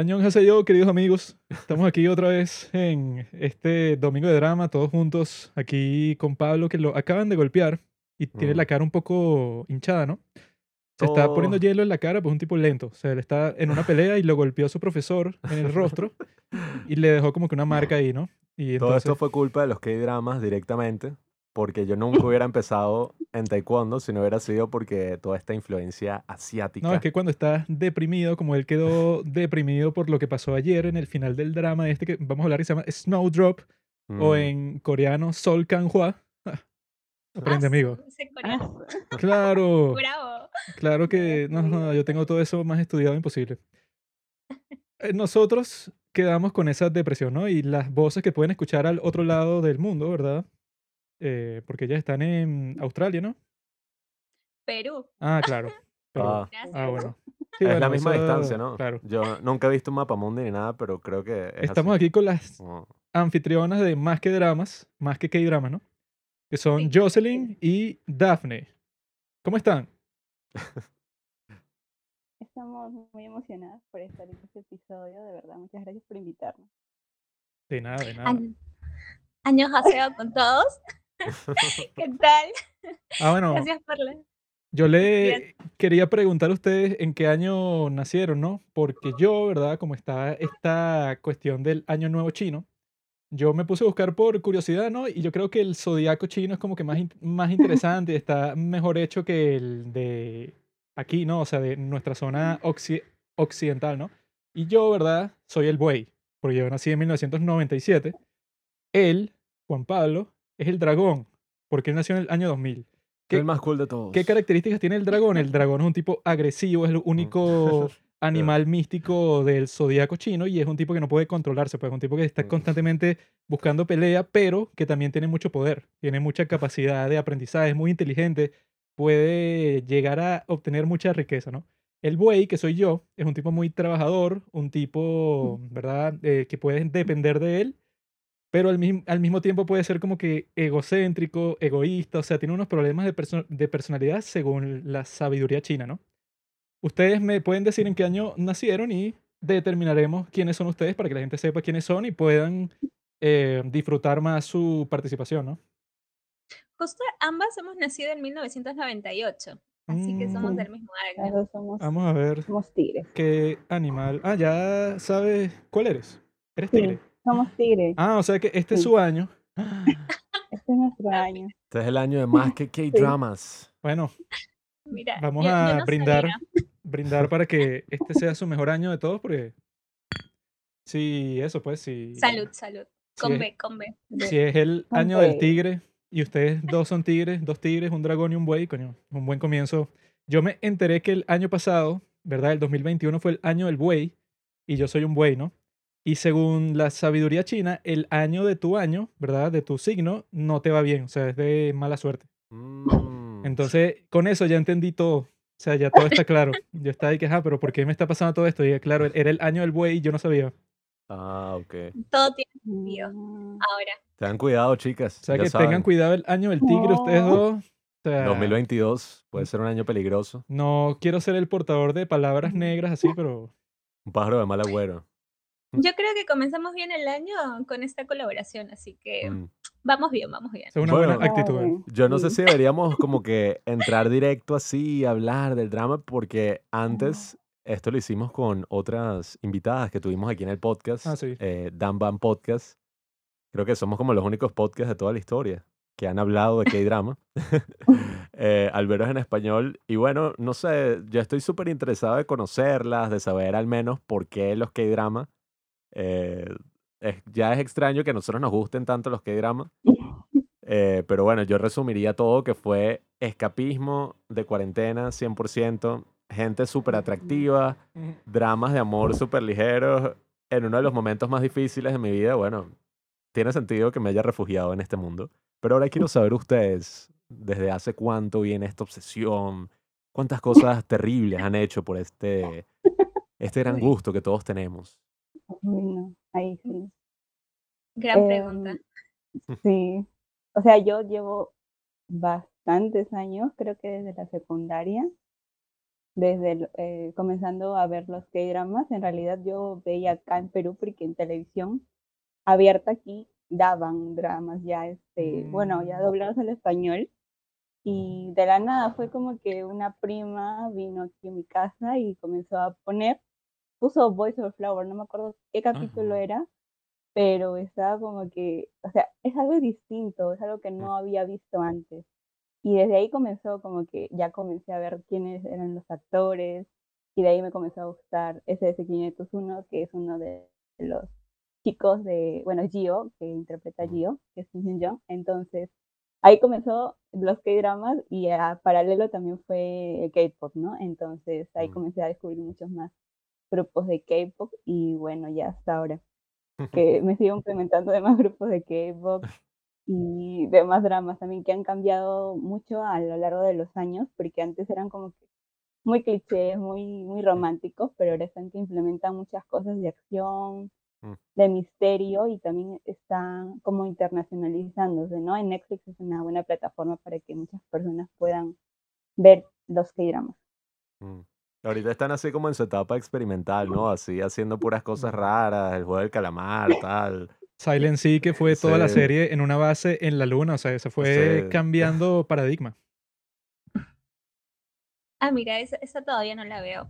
Añón yo, queridos amigos. Estamos aquí otra vez en este domingo de drama, todos juntos, aquí con Pablo, que lo acaban de golpear y tiene Mm. la cara un poco hinchada, ¿no? Se está poniendo Oh. hielo en la cara, pues un tipo lento. O sea, él está en una pelea y lo golpeó su profesor en el rostro y le dejó como que una marca ahí, ¿no? Y Todo entonces, esto fue culpa de los K-dramas directamente, porque yo nunca hubiera empezado en taekwondo si no hubiera sido porque toda esta influencia asiática. no, es que cuando estás deprimido, como él quedó deprimido por lo que pasó ayer en el final del drama este que vamos a hablar que se llama Snowdrop, o Mm, en coreano Sol Kanghwa. Aprende, Ah, amigo. Claro, Bravo. claro que no, no, yo tengo todo eso más estudiado imposible. Eh, Nosotros quedamos con esa depresión, ¿no? Y las voces que pueden escuchar al otro lado del mundo, ¿verdad? Eh, porque ellas están en Australia, ¿no? Perú. Ah, claro. Pero- Ah, Gracias. ah, bueno. Sí, es bueno, la misma eso- distancia, ¿no? Claro. Yo nunca he visto un mapa mundi ni nada, pero creo que es Estamos así. aquí con las anfitrionas de Más que Dramas, Más que K-Dramas, ¿no? Que son Sí. Jocelyn y Daphne. ¿Cómo están? Estamos muy emocionadas por estar en este episodio, de verdad. Muchas gracias por invitarnos. De nada, de nada. Año- Años haseo con todos. ¿Qué tal? Ah, bueno, Gracias por la... yo le quería preguntar a ustedes en qué año nacieron, ¿no? Porque yo, ¿verdad? Como está esta cuestión del año nuevo chino, yo me puse a buscar por curiosidad, ¿no? Y yo creo que el zodiaco chino es como que más, in- más interesante y está mejor hecho que el de aquí, ¿no? O sea, de nuestra zona occi- occidental, ¿no? Y yo, ¿verdad? Soy el buey, porque yo nací en 1997. Él, Juan Pablo, es el dragón, porque él nació en el año 2000. ¿Qué ¿Qué- el más cool de todos? ¿Qué características tiene el dragón? El dragón es un tipo agresivo, es el único animal místico del zodiaco chino y es un tipo que no puede controlarse, pues es un tipo que está Mm. constantemente buscando pelea, pero que también tiene mucho poder, tiene mucha capacidad de aprendizaje, es muy inteligente, puede llegar a obtener mucha riqueza, ¿no? El buey, que soy yo, es un tipo muy trabajador, un tipo, ¿verdad?, Eh, que puedes depender de él, pero al, mismo al mismo tiempo puede ser como que egocéntrico, egoísta, o sea, tiene unos problemas de, perso- de personalidad según la sabiduría china, ¿no? Ustedes me pueden decir en qué año nacieron y determinaremos quiénes son ustedes para que la gente sepa quiénes son y puedan eh, disfrutar más su participación, ¿no? Justo ambas hemos nacido en 1998. Así que somos Mm. del mismo año. somos, Vamos a ver somos tigres. qué animal. Ah, ya sabes cuál eres. Eres Sí, tigre. Somos tigres. Ah, o sea que este es su año. Este es nuestro año. Este es el año de más que K-dramas. Bueno, Mira, vamos yo- yo a no brindar, sabía. brindar para que este sea su mejor año de todos, porque sí, eso pues, sí. Salud, salud. si Con es- B, con B. Si es el año del tigre y ustedes dos son tigres, dos tigres, un dragón y un buey, coño, un buen comienzo. Yo me enteré que el año pasado, ¿verdad? El 2021 fue el año del buey y yo soy un buey, ¿no? Y según la sabiduría china, el año de tu año, ¿verdad? De tu signo, no te va bien, o sea, es de mala suerte. Mm. Entonces, con eso ya entendí todo. O sea, ya todo está claro. Yo estaba ahí que, ah, pero ¿por qué me está pasando todo esto? Y claro, era el año del buey y yo no sabía. Ah, ok. Todo tiene sentido. Mm, Ahora. Tengan cuidado, chicas. O sea, ya que saben, tengan cuidado el año del tigre, ustedes No. dos. O sea, 2022 puede ser un año peligroso. No quiero ser el portador de palabras negras así, pero Un pájaro de mal agüero. Yo creo que comenzamos bien el año con esta colaboración, así que Mm. vamos bien, vamos bien. es una Bueno. buena actitud. ¿eh? Yo no sé sí. si deberíamos como que entrar directo así y hablar del drama porque antes esto lo hicimos con otras invitadas que tuvimos aquí en el podcast, Ah, sí. eh, Dan Van Podcast. Creo que somos como los únicos podcasts de toda la historia que han hablado de K-drama. eh, al veros en español. Y bueno, no sé, yo estoy súper interesado de conocerlas, de saber al menos por qué los K-drama. Eh, es- ya es extraño que a nosotros nos gusten tanto los K-drama. Eh, pero bueno, yo resumiría todo que fue escapismo de cuarentena 100%, gente súper atractiva, dramas de amor súper ligeros, en uno de los momentos más difíciles de mi vida. Bueno, tiene sentido que me haya refugiado en este mundo. Pero ahora quiero saber ustedes, ¿desde hace cuánto viene esta obsesión? ¿Cuántas cosas terribles han hecho por este, este gran gusto que todos tenemos? No, ahí sí. Gran Em, pregunta. Sí. O sea, yo llevo bastantes años, creo que desde la secundaria, desde el- eh, comenzando a ver los K-dramas. En realidad yo veía acá en Perú porque en televisión abierta aquí daban dramas ya, este, bueno, ya Mm. doblados al español. Y de la nada fue como que una prima vino aquí a mi casa y comenzó a poner, puso Voice of Flower, no me acuerdo qué capítulo Ujú. era, pero estaba como que, o sea, es algo distinto, es algo que no había visto antes. Y desde ahí comenzó como que ya comencé a ver quiénes eran los actores y de ahí me comenzó a gustar SS501, que es uno de los chicos de, bueno, Gio, que interpreta a. Gio, que es Kim Hyun Jong. Entonces, ahí comenzó los K-dramas y a paralelo también fue el K-pop, ¿no? Entonces, ahí comencé a descubrir muchos más grupos de K-pop y bueno, ya hasta ahora que me sigo implementando de más grupos de K-pop y de más dramas también que han cambiado mucho a lo largo de los años, porque antes eran como que muy clichés, muy, muy románticos, pero ahora están que implementan muchas cosas de acción, Mm. de misterio y también están como internacionalizándose, ¿no? En Netflix es una buena plataforma para que muchas personas puedan ver los K-dramas. Mm. Ahorita están así como en su etapa experimental, ¿no? Así haciendo puras cosas raras, el juego del calamar, tal. Silent Sea, que fue toda la serie en una base en la luna, o sea, se fue Sí. cambiando paradigma. Ah, mira, esa, esa todavía no la veo.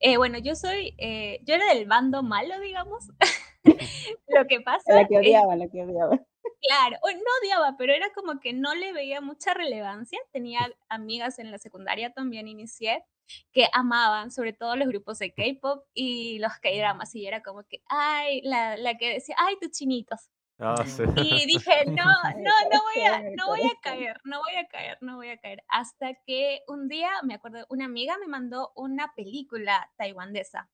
Eh, bueno, yo soy, eh, yo era del bando malo, digamos. Lo que pasa La que es odiaba, la que odiaba. Claro, o no odiaba, pero era como que no le veía mucha relevancia. Tenía amigas en la secundaria también inicié que amaban sobre todo los grupos de K-pop y los K-dramas y era como que, ay, la, la que decía, ay, tus chinitos. Ah, sí. Y dije, no, no, no voy a, no voy a caer, no voy a caer, no voy a caer. Hasta que un día, me acuerdo, una amiga me mandó una película taiwanesa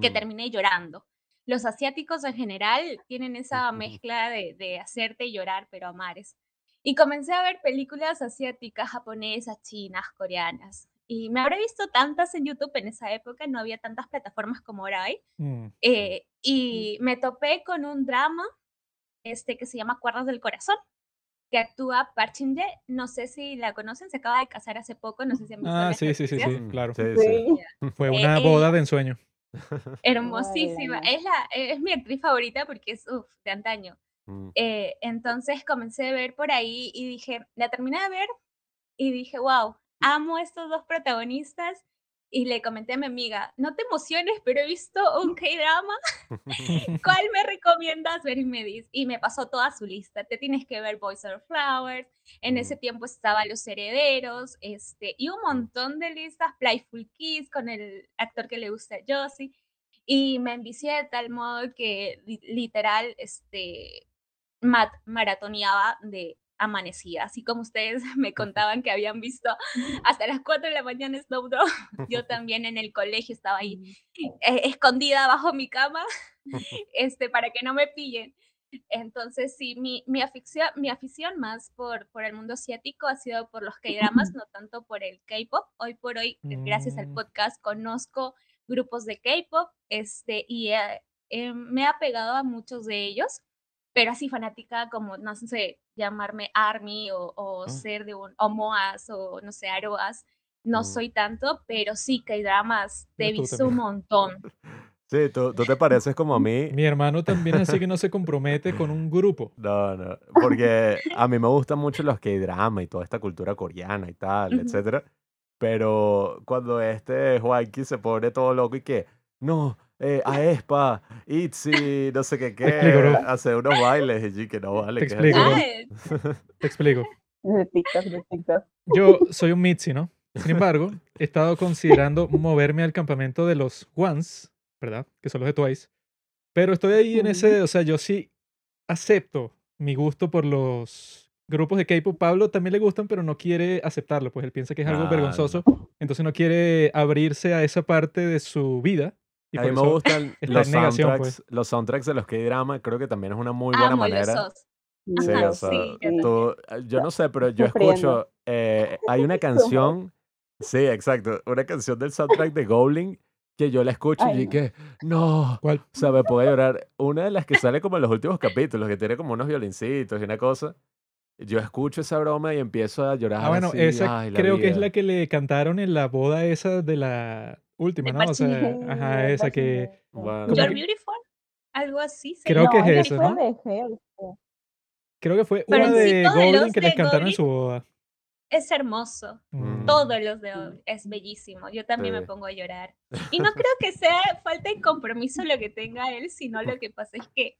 que Mm. terminé llorando. Los asiáticos en general tienen esa mezcla de, de hacerte llorar, pero a mares. Y comencé a ver películas asiáticas, japonesas, chinas, coreanas. Y me habré visto tantas en YouTube en esa época, no había tantas plataformas como ahora hay. Mm. Eh, y me topé con un drama este, que se llama Cuerdas del Corazón, que actúa Park Shin-ye. No sé si la conocen, se acaba de casar hace poco, no sé si han visto Ah, sí, sí, sí, sí, claro. Sí, sí. Sí. Fue Eh, una ella- boda de ensueño. Hermosísima. Es, la, es mi actriz favorita porque es uf, de antaño. Mm. Eh, entonces comencé a ver por ahí y dije, la terminé de ver y dije, wow, amo a estos dos protagonistas. Y le comenté a mi amiga, no te emociones, pero he visto un K-drama. ¿Cuál me recomiendas ver? Y me dice, y me pasó toda su lista. Te tienes que ver Boys Are Flowers. En ese Mm. tiempo estaba Los Herederos, este, y un montón de listas. Playful Kiss con el actor que le gusta a Josie. Y me envicié de tal modo que li- literal, este, mat- maratoneaba de amanecida, así como ustedes me contaban que habían visto hasta las 4 de la mañana Snowdrop, yo también en el colegio estaba ahí eh, escondida bajo mi cama, este, para que no me pillen. Entonces, sí, mi, mi, afición, mi afición más por, por el mundo asiático ha sido por los K-dramas, no tanto por el K-pop. Hoy por hoy, gracias al Mm. podcast, conozco grupos de K-pop este, y eh, eh, me ha pegado a muchos de ellos, pero así fanática como, no sé, llamarme ARMY o, o Ah. ser de un, o MOAS o no sé, AROAS, no soy tanto, pero sí, K-dramas te he Mira tú visto un montón. Sí, tú, tú te pareces como a mí. Mi hermano también así que no se compromete con un grupo. No, no, porque a mí me gustan mucho los K-drama y toda esta cultura coreana y tal, Ujú. etcétera. Pero cuando este Juanqui se pone todo loco y que, no, eh, Aespa, Itzy, no sé qué Te explico, qué, bro. hace unos bailes y que no vale. Te ¿qué explico? Ah, Te explico. De TikTok, de TikTok. Yo soy un Mitzi, ¿no? Sin embargo, he estado considerando moverme al campamento de los Ones, ¿verdad? Que son los de Twice. Pero estoy ahí en ese, o sea, yo sí acepto mi gusto por los grupos de K-pop. Pablo también le gustan, pero no quiere aceptarlo, pues él piensa que es algo Claro. vergonzoso. Entonces no quiere abrirse a esa parte de su vida. Y A mí me gustan los soundtracks, pues. los soundtracks de los K-drama, creo que también es una muy buena amo los manera. Sí, Ajá, o sea, sí, yo tú- yo no sé, pero yo escucho, eh, hay una canción, sí, exacto, una canción del soundtrack de Goblin que yo la escucho Ay, y no. que, no, ¿Cuál? o sea, me puedo llorar. Una de las que sale como en los últimos capítulos, que tiene como unos violincitos y una cosa, yo escucho esa broma y empiezo a llorar Ah, bueno, así, esa ay, creo que es vida. la que le cantaron en la boda esa de la última, ¿no? O sea, ajá, Sí, esa que. Bueno, You're Beautiful, algo así se Creo llama. que es eso, ¿no? de sí. creo que fue Pero una sí de Golding los que les cantaron en su boda. es hermoso. Mm. Todos los de hoy es bellísimo. Yo también me Sí. pongo a llorar. Y no creo que sea falta de compromiso lo que tenga él, sino lo que pasa es que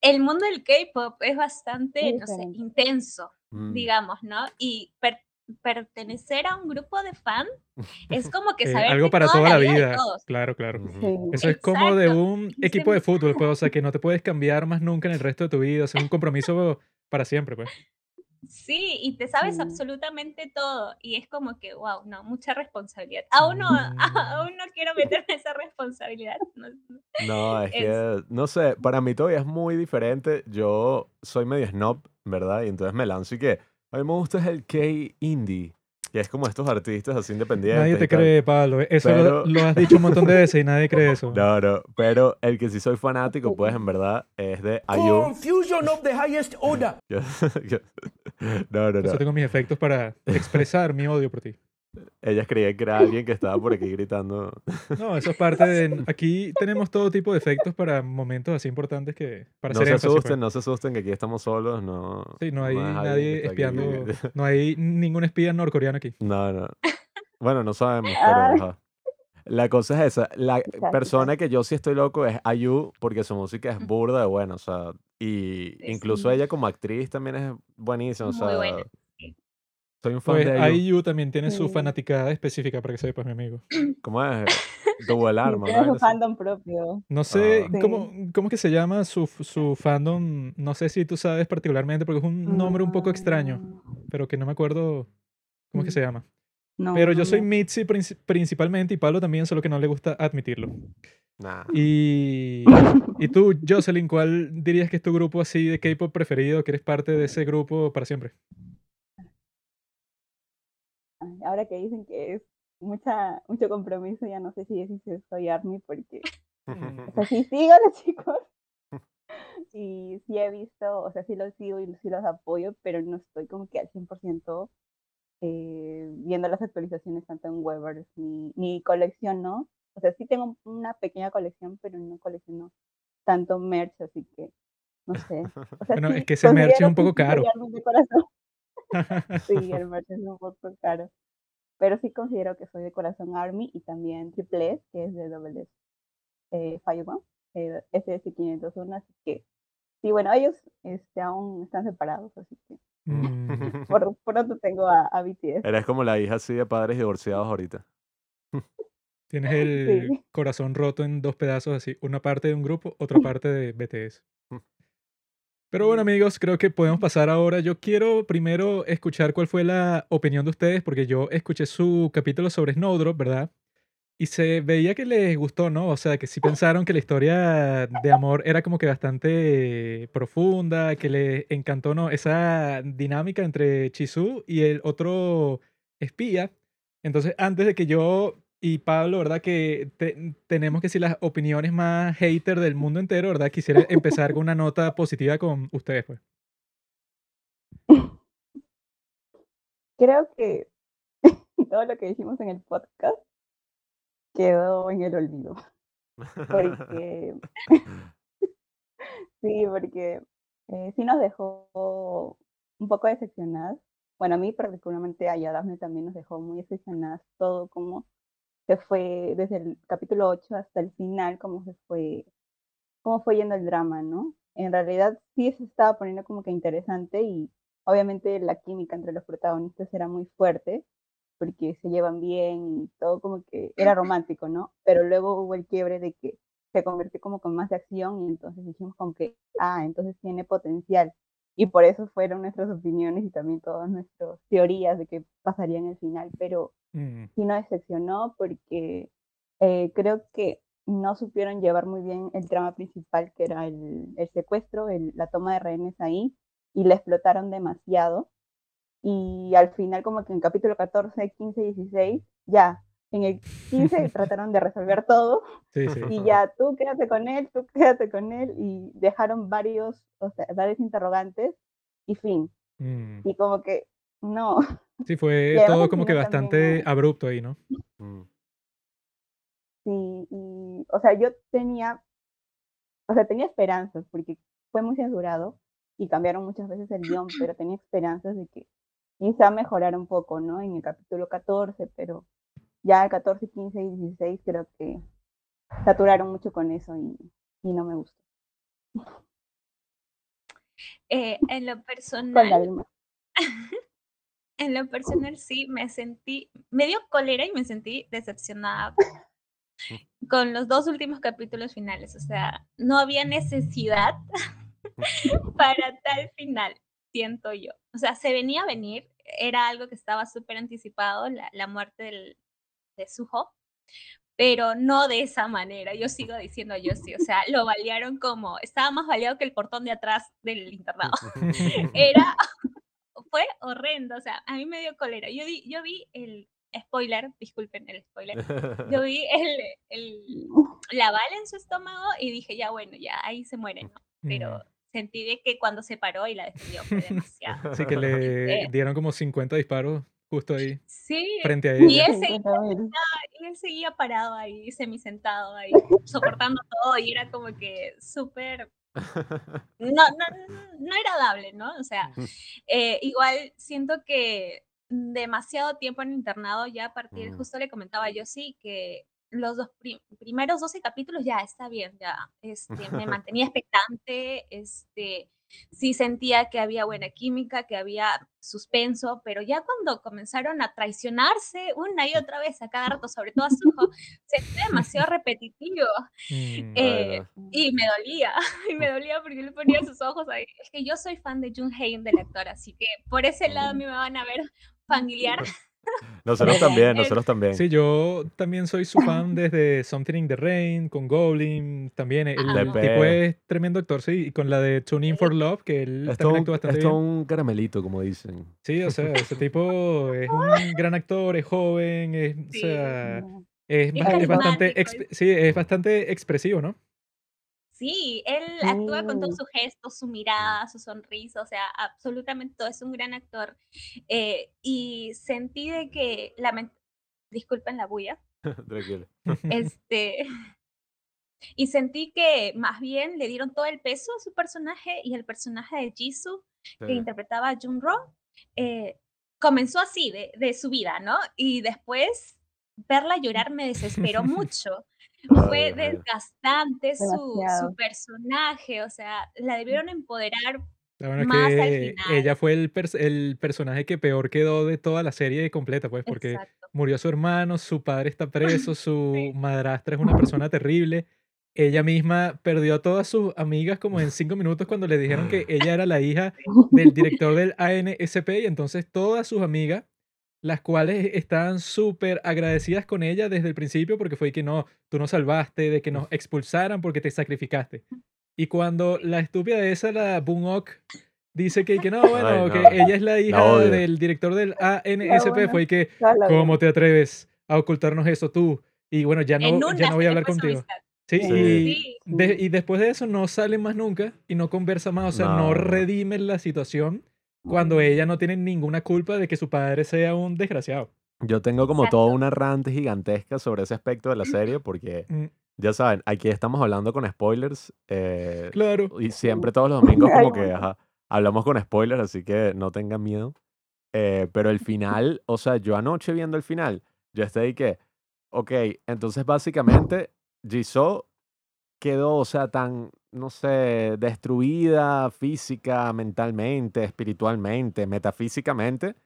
el mundo del K-pop es bastante, no sé, intenso, mm, digamos, ¿no? Y per- pertenecer a un grupo de fan es como que Eh, saber algo de para toda toda la vida de vida. todos. Claro, claro. Sí. Eso es como de Exacto. un equipo de fútbol, pues, o sea, que no te puedes cambiar más nunca en el resto de tu vida, o sea, es un compromiso para siempre, pues. Sí, y te sabes Sí. absolutamente todo. Y es como que, wow, no, mucha responsabilidad. Aún no, aún no quiero meterme en esa responsabilidad. no- es Es- que, no sé, para mí todavía es muy diferente. Yo soy medio snob, ¿verdad? Y entonces me lanzo y que a mí me gusta el K-indie, que es como estos artistas así independientes. Nadie y te cree, Pablo. Eso lo- Pero- lo, has dicho un montón de veces y nadie cree eso. No, no, pero el que sí soy fanático, pues en verdad, es de IU. Confusion of the highest order. Yo- yo- no, no, no. tengo mis efectos para expresar mi odio por ti. Ellas creían que era alguien que estaba por aquí gritando. No, eso es parte de... Aquí tenemos todo tipo de efectos para momentos así importantes que... Para No se énfasis, pues. asusten, no se asusten, que aquí estamos solos, no. Sí, no hay que nadie aquí. espiando... No hay ningún espía norcoreano aquí. No, no. Bueno, no sabemos, pero ajá. La cosa es esa. La persona que yo sí estoy loco es IU porque su música es burda de buena, o sea, y incluso ella como actriz también es buenísima, o Muy sea, buena, sí. Soy un fan Pues de IU. IU también tiene su fanaticada específica para que sepas, mi amigo. ¿Cómo es? Tuvo el Sí, arma, tiene ¿no? su fandom propio. No sé Ah. cómo, cómo es que se llama su, su fandom. No sé si tú sabes particularmente, porque es un nombre un poco extraño, Mm, pero que no me acuerdo cómo es que se llama. No, Pero yo soy. Mitzi princi- principalmente y Pablo también, solo que no le gusta admitirlo. Nah. Y, y tú, Jocelyn, ¿cuál dirías que es tu grupo así de K-pop preferido? Que eres parte de ese grupo para siempre. Ahora que dicen que es mucha, mucho compromiso, ya no sé si decir si soy ARMY porque, o sea, sí sigo a los chicos y sí he visto, o sea, sí los sigo y sí los apoyo, pero no estoy como que al 100% eh, viendo las actualizaciones tanto en Weber ni, ni colecciono. O sea, sí tengo una pequeña colección, pero no colecciono tanto merch, así que no sé. O sea, Bueno, sí es que ese merch es un poco caro. Sí, el merch es un poco caro. Pero sí considero que soy de corazón Army y también Triple S, que es de Double S. Eh, Firebomb, eh, SS501, así que sí, bueno, ellos este, aún están separados, así que Mm, por pronto tengo a, a BTS. Eres como la hija así de padres divorciados ahorita. Tienes el Sí. corazón roto en dos pedazos así. Una parte de un grupo, otra parte de BTS. Pero bueno, amigos, creo que podemos pasar ahora. Yo quiero primero escuchar cuál fue la opinión de ustedes, porque yo escuché su capítulo sobre Snowdrop, ¿verdad? Y se veía que les gustó, ¿no? O sea, que sí pensaron que la historia de amor era como que bastante profunda, que les encantó, ¿no? Esa dinámica entre Chisu y el otro espía. Entonces, antes de que yo y Pablo, ¿verdad? Que te- tenemos que decir las opiniones más hater del mundo entero, ¿verdad? Quisiera empezar con una nota positiva con ustedes, pues. Creo que todo lo que dijimos en el podcast quedó en el olvido. Porque sí, porque eh, sí nos dejó un poco decepcionadas. Bueno, a mí particularmente a Daphne también nos dejó muy decepcionadas todo como se fue desde el capítulo 8 hasta el final, cómo se fue, cómo fue yendo el drama, ¿no? En realidad sí se estaba poniendo como que interesante y obviamente la química entre los protagonistas era muy fuerte porque se llevan bien y todo como que era romántico, ¿no? Pero luego hubo el quiebre de que se convirtió como con más de acción y entonces dijimos como que, ah, entonces tiene potencial. Y por eso fueron nuestras opiniones y también todas nuestras teorías de qué pasaría en el final, pero Mm, sí nos decepcionó porque eh, creo que no supieron llevar muy bien el trama principal, que era el, el secuestro, el- la toma de rehenes ahí, y la explotaron demasiado. Y al final, como que en capítulo 14, 15, 16, ya, en el 15 trataron de resolver todo sí, sí. y ya tú quédate con él, tú quédate con él y dejaron varios, o sea, varios interrogantes y fin. Mm. Y como que, no. Sí, fue todo como que también bastante no- abrupto ahí, ¿no? Mm. Sí, y, o sea, yo tenía, o sea, tenía esperanzas, porque fue muy censurado y cambiaron muchas veces el guion, pero tenía esperanzas de que quizá mejorara un poco, ¿no? En el capítulo 14, pero ya el 14, 15 y 16 creo que saturaron mucho con eso y, y no me gustó. Eh, en lo Con personal. en lo personal sí me sentí, me dio cólera y me sentí decepcionada con los dos últimos capítulos finales. O sea, no había necesidad para tal final, siento yo. O sea, se venía a venir, era algo que estaba súper anticipado, la, la muerte del, de Suho, pero no de esa manera. Yo sigo diciendo yo sí, o sea, lo balearon como, estaba más baleado que el portón de atrás del internado. Era, fue horrendo, o sea, a mí me dio cólera. Yo, di- yo vi el spoiler, disculpen el spoiler, yo vi el, el, la bala en su estómago y dije, ya bueno, ya ahí se muere, ¿no? Pero Mm. sentí de que cuando se paró y la defendió fue demasiado. Así que le Eh. dieron como 50 disparos justo ahí, Sí, frente a y él, seguía, 50.000. y él seguía parado ahí, semisentado ahí, soportando todo y era como que súper, no, no, no agradable, ¿no? O sea, eh, igual siento que demasiado tiempo en internado ya a partir, Mm. justo le comentaba yo sí que los dos pri- primeros 12 capítulos ya está bien, ya este, me mantenía expectante, este, sí sentía que había buena química, que había suspenso, pero ya cuando comenzaron a traicionarse una y otra vez a cada rato, sobre todo a Suho, se fue demasiado repetitivo Mm. eh, y me dolía, y me dolía porque le ponía sus ojos ahí. Es que yo soy fan de Jun Hae del actor, así que por ese lado a mí me van a ver familiar. Nosotros también, nosotros también. Sí, yo también soy su fan desde Something in the Rain, con Goblin, también el Ah. tipo es tremendo actor, sí, y con la de Tune In for Love, que él Es también actúa bastante es bien. un caramelito, como dicen. Sí, o sea, ese tipo es un gran actor, es joven, es, o Sí. sea, No. es, Es ba- es bastante, exp- sí, es bastante expresivo, ¿no? Sí, él actúa con todos Sí. sus gestos, su mirada, su sonrisa, o sea, absolutamente todo, es un gran actor. Eh, y sentí de que, lament- disculpen la bulla, Tranquilo. este, y sentí que más bien le dieron todo el peso a su personaje y el personaje de Jisoo, que interpretaba a Junro, eh, comenzó así de, de su vida, ¿no? Y después verla llorar me desesperó mucho. Fue Ay, ay. desgastante su, personaje, o sea, la debieron empoderar. La verdad Más al final. ella fue el, pers- el personaje que peor quedó de toda la serie completa, pues, porque Exacto. murió su hermano, su padre está preso, su Sí. madrastra es una persona terrible. Ella misma perdió a todas sus amigas como en cinco minutos cuando le dijeron que ella era la hija del director del ANSP y entonces todas sus amigas, las cuales estaban súper agradecidas con ella desde el principio porque fue que no, tú nos salvaste de que nos expulsaran porque te sacrificaste. Y cuando la estúpida esa, la Boonok, dice que, que no, bueno, Ay, que ella es la hija del director del ANSP, buena. fue que, ¿cómo te atreves a ocultarnos eso tú? Y bueno, ya no, ya no voy a hablar contigo. Sí, Sí. Y, Sí. de- y después de eso no sale más nunca y no conversa más, o sea, no, No. redime la situación cuando ella no tiene ninguna culpa de que su padre sea un desgraciado. Yo tengo como toda Exacto. una rant gigantesca sobre ese aspecto de la serie porque, Mm, ya saben, aquí estamos hablando con spoilers eh, Claro. y siempre todos los domingos como que ajá, hablamos con spoilers, así que no tengan miedo. Eh, pero el final, o sea, yo anoche viendo el final, yo estoy ahí que, ok, entonces básicamente Jisoo quedó, o sea, tan, no sé, destruida física, mentalmente, espiritualmente, metafísicamente,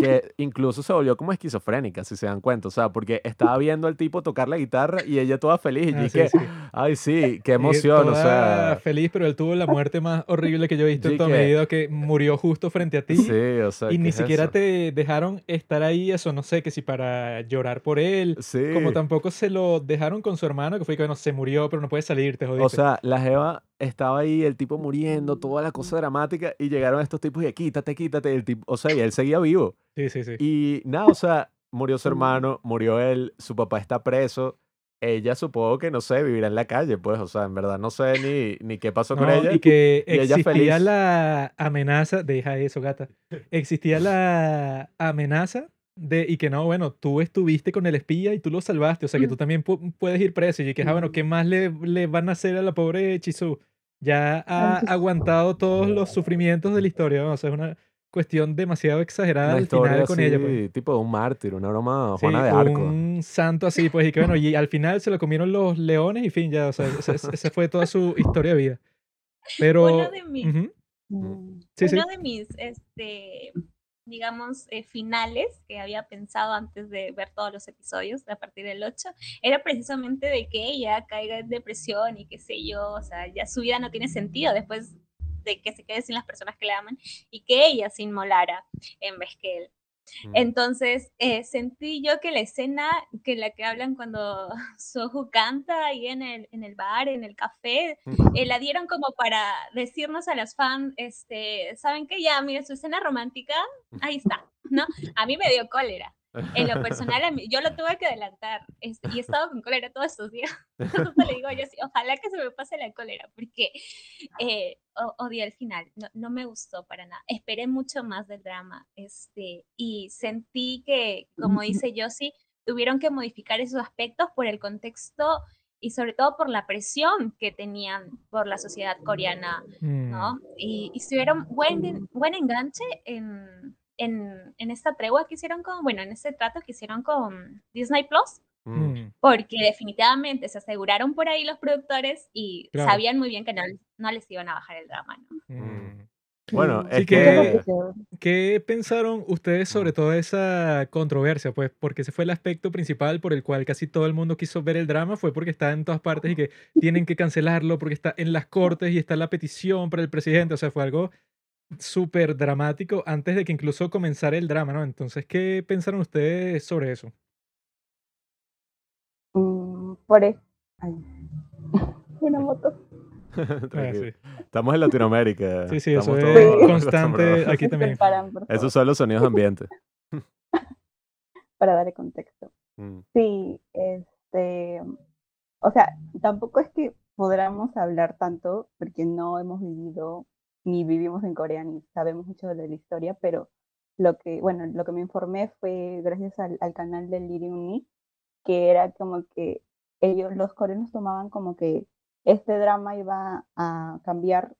que incluso se volvió como esquizofrénica, si se dan cuenta, o sea, porque estaba viendo al tipo tocar la guitarra y ella toda feliz, y Ah, sí, que, sí. ay, sí, qué emoción, o toda sea, feliz, pero él tuvo la muerte más horrible que yo he visto en toda mi que- murió justo frente a ti. sí, o sea, y ¿qué ni siquiera te dejaron estar ahí, eso no sé, que si para llorar por él, Sí. como tampoco se lo dejaron con su hermano, que fue que, bueno, se murió, pero no puede salir, te jodiste. O sea, la Jeva estaba ahí, el tipo muriendo, toda la cosa dramática, y llegaron estos tipos y quítate, quítate, el tipo, o sea, y él seguía vivo. Sí, sí, sí. Y nada, o sea, murió su hermano, murió él, su papá está preso, ella supongo que, no sé, vivirá en la calle, pues, o sea, en verdad no sé ni, ni qué pasó con No, ella. y que y ella existía feliz. la amenaza, deja eso, gata. Existía la amenaza de, y que no, bueno, tú estuviste con el espía y tú lo salvaste, o sea que tú también pu- puedes ir preso. Y que, ah, bueno, ¿qué más le, le van a hacer a la pobre Chisu? Ya ha aguantado todos los sufrimientos de la historia, ¿no? o sea, es una cuestión demasiado exagerada Una al final con así, ella. Pues. tipo de un mártir, una broma Sí, Juana de Arco. un santo así, pues, y que bueno, y al final se lo comieron los leones y fin, ya, o sea, esa, fue toda su historia de vida. Pero, Uno de mis, ujú, Mm, sí, sí, uno de mis, este, digamos, eh, finales que había pensado antes de ver todos los episodios a partir del 8, era precisamente de que ella caiga en depresión y qué sé yo, o sea, ya su vida no tiene sentido después de que se quede sin las personas que le aman y que ella se inmolara en vez que él. Mm. Entonces, eh, sentí yo que la escena que la que hablan cuando Sohu canta ahí en el, en el bar, en el café, eh, la dieron como para decirnos a las fans, este, ¿saben qué? Ya, mira, su escena romántica, ahí está, ¿no? A mí me dio cólera. En lo personal, a mí, yo lo tuve que adelantar este, y he estado con cólera todos estos días. Entonces le digo yo, sí, ojalá que se me pase la cólera, porque eh, odié el final, no, no me gustó para nada. Esperé mucho más del drama este, y sentí que, como dice Yossi, tuvieron que modificar esos aspectos por el contexto y sobre todo por la presión que tenían por la sociedad coreana, mm, ¿no? Y, y tuvieron buen, buen enganche en, en, en esta tregua que hicieron con, bueno, en este trato que hicieron con Disney Plus, Mm. mm, porque definitivamente se aseguraron por ahí los productores y Claro. sabían muy bien que no, no les iban a bajar el drama, ¿no? mm. Bueno, mm, es Sí, yo creo que... ¿Qué pensaron ustedes sobre Mm. toda esa controversia? Pues porque ese fue el aspecto principal por el cual casi todo el mundo quiso ver el drama, fue porque está en todas partes y que tienen que cancelarlo, porque está en las cortes y está la petición para el presidente, o sea, fue algo súper dramático antes de que incluso comenzara el drama, ¿no? Entonces, ¿qué pensaron ustedes sobre eso? mm, por eso. Ay. Una moto. Ah, sí. Estamos en Latinoamérica. Sí, sí, eso es constante aquí también. Esos son los sonidos de ambiente. para darle contexto. Mm. Sí, este, o sea, tampoco es que podamos hablar tanto porque no hemos vivido ni vivimos en Corea ni sabemos mucho de la historia, pero lo que, bueno, lo que me informé fue gracias al, al canal de Liri Uni, que era como que ellos, los coreanos tomaban como que este drama iba a cambiar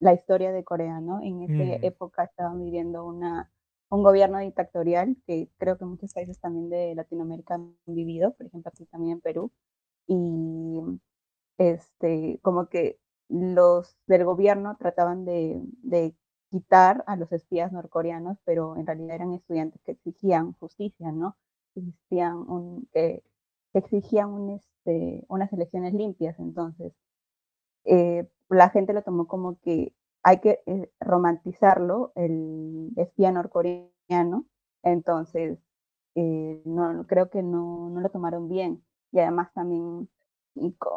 la historia de Corea, ¿no? En esa Mm. época estaban viviendo una, un gobierno dictatorial que creo que muchos países también de Latinoamérica han vivido, por ejemplo aquí también en Perú, y este, como que los del gobierno trataban de, de quitar a los espías norcoreanos, pero en realidad eran estudiantes que exigían justicia, ¿no? Exigían un, que exigían un, este, unas elecciones limpias, entonces eh, la gente lo tomó como que hay que eh, romantizarlo, el espía norcoreano, entonces eh, no, creo que no, no lo tomaron bien. Y además también,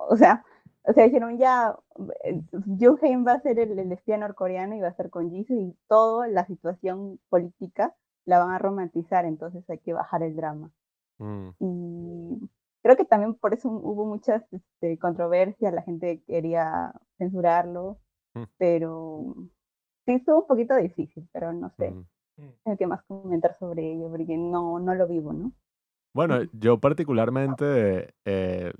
o sea, o sea, dijeron ya, eh, Yoon va a ser el, el espía norcoreano y va a estar con Jisoo y toda la situación política la van a romantizar, entonces hay que bajar el drama. Mm. Y creo que también por eso hubo muchas este, controversias, la gente quería censurarlo, Mm. pero sí estuvo un poquito difícil, pero no sé, Mm. tengo que más comentar sobre ello, porque no, no lo vivo, ¿no? Bueno, yo particularmente eh,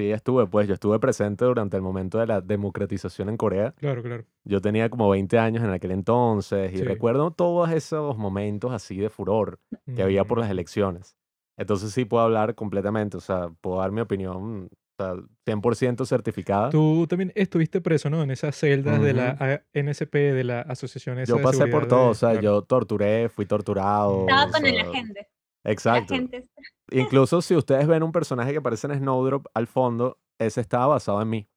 sí estuve, pues yo estuve presente durante el momento de la democratización en Corea. Claro, claro. Yo tenía como 20 años en aquel entonces y Sí. recuerdo todos esos momentos así de furor que había por las Mm. elecciones. Entonces sí puedo hablar completamente, o sea, puedo dar mi opinión, o sea, 100% certificada. Tú también estuviste preso, ¿no? En esas celdas de la Ujú. A- NSP, de la Asociación esa Yo de pasé por Seguridad todo, de- o sea, claro. yo torturé, fui torturado. Estaba con el sea, agente. Exacto. Gente Incluso si ustedes ven un personaje que aparece en Snowdrop al fondo, ese estaba basado en mí.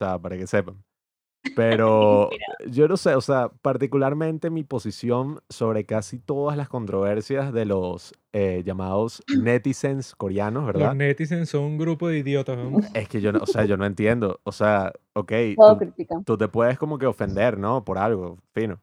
O sea, para que sepan. Pero yo no sé, o sea, particularmente mi posición sobre casi todas las controversias de los eh, llamados netizens coreanos, Los ¿verdad? netizens son un grupo de idiotas, ¿no? Es que yo no, o sea, yo no entiendo. O sea, ok, tú, tú te puedes como que ofender, ¿no? Por algo, fino.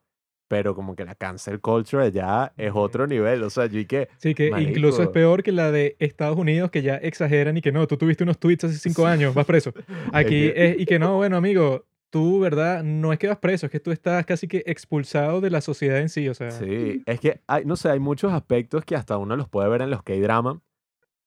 Pero como que la cancel culture ya es otro nivel. O sea, yo y que, Sí, que incluso es Marico. peor que la de Estados Unidos, que ya exageran y que no, tú tuviste unos tweets hace cinco años, vas preso. Aquí es, y que no, bueno, amigo, tú, ¿verdad? No es que vas preso, es que tú estás casi que expulsado de la sociedad en sí, o sea. Sí, es que hay, no sé, hay muchos aspectos que hasta uno los puede ver en los K-drama,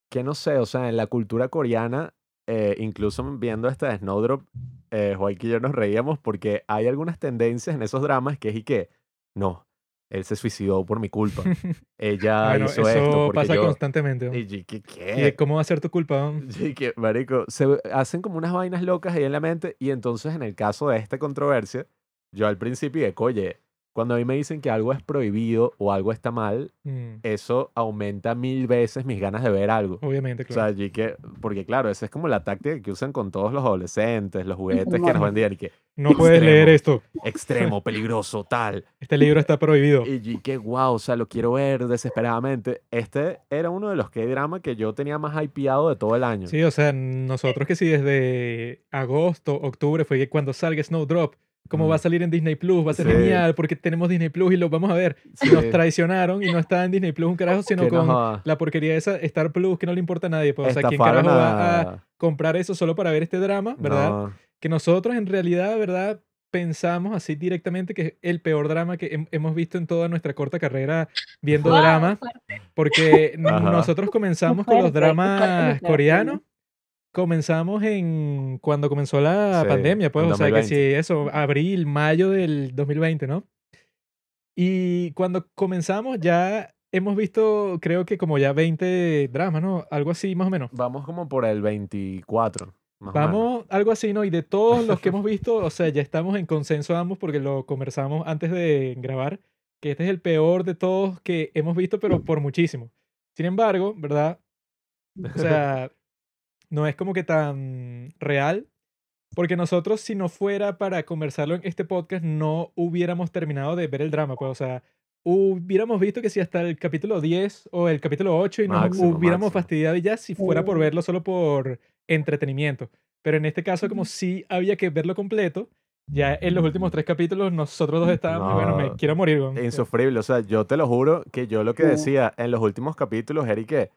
que no sé, o sea, en la cultura coreana, eh, incluso viendo esta Snowdrop, eh, Joaquín y yo nos reíamos porque hay algunas tendencias en esos dramas que es y que, no, él se suicidó por mi culpa, ella Bueno, hizo eso esto porque pasa yo... constantemente. ¿no? Y ¿qué? ¿Y qué? de cómo va a ser tu culpa? ¿no? Que, marico, se hacen como unas vainas locas ahí en la mente y entonces en el caso de esta controversia, yo al principio dije, oye, cuando a mí me dicen que algo es prohibido o algo está mal, Mm, eso aumenta mil veces mis ganas de ver algo. obviamente, O sea, claro. allí que, porque claro, esa es como la táctica que usan con todos los adolescentes, los juguetes que nos vendían y que No puedes leer esto. extremo, peligroso, tal. Este libro está prohibido. Y que wow, o sea, lo quiero ver desesperadamente. Este era uno de los K-drama que yo tenía más hypeado de todo el año. Sí, o sea, nosotros que sí desde agosto, octubre fue que cuando salga Snowdrop, como va a Mm. salir en Disney Plus, va a ser Sí. genial porque tenemos Disney Plus y lo vamos a ver. Sí. nos traicionaron y no está en Disney Plus un carajo, sino no con joda. la porquería esa Star Plus que no le importa a nadie. Pues, o sea, ¿quién carajo va a a- comprar eso solo para ver este drama, verdad? No. Que nosotros en realidad, ¿verdad? Pensamos así directamente que es el peor drama que hem- hemos visto en toda nuestra corta carrera viendo Wow, drama. fuerte. Porque Ajá. nosotros comenzamos con los fuerte, qué fuertes dramas declaraciones. coreanos. Comenzamos en cuando comenzó la Sí, pandemia, pues, o sea, que 2020. sí, eso, abril, mayo del 2020, ¿no? Y cuando comenzamos ya hemos visto, creo que como ya 20 dramas, ¿no? Algo así, más o menos. Vamos como por el 24. más o menos. Vamos, algo así, ¿no? Y de todos los que hemos visto, o sea, ya estamos en consenso ambos porque lo conversamos antes de grabar, que este es el peor de todos que hemos visto, pero por muchísimo. Sin embargo, ¿verdad? O sea, no es como que tan real, porque nosotros si no fuera para conversarlo en este podcast, no hubiéramos terminado de ver el drama, pues, o sea, hubiéramos visto que si hasta el capítulo 10 o el capítulo 8 y nos Máximo, hubiéramos máximo. fastidiado ya si fuera por verlo solo por entretenimiento. Pero en este caso, como sí había que verlo completo, ya en los últimos tres capítulos nosotros dos estábamos, bueno, me quiero morir. weón. Insufrible. O sea, yo te lo juro que yo lo que decía en los últimos capítulos era y que,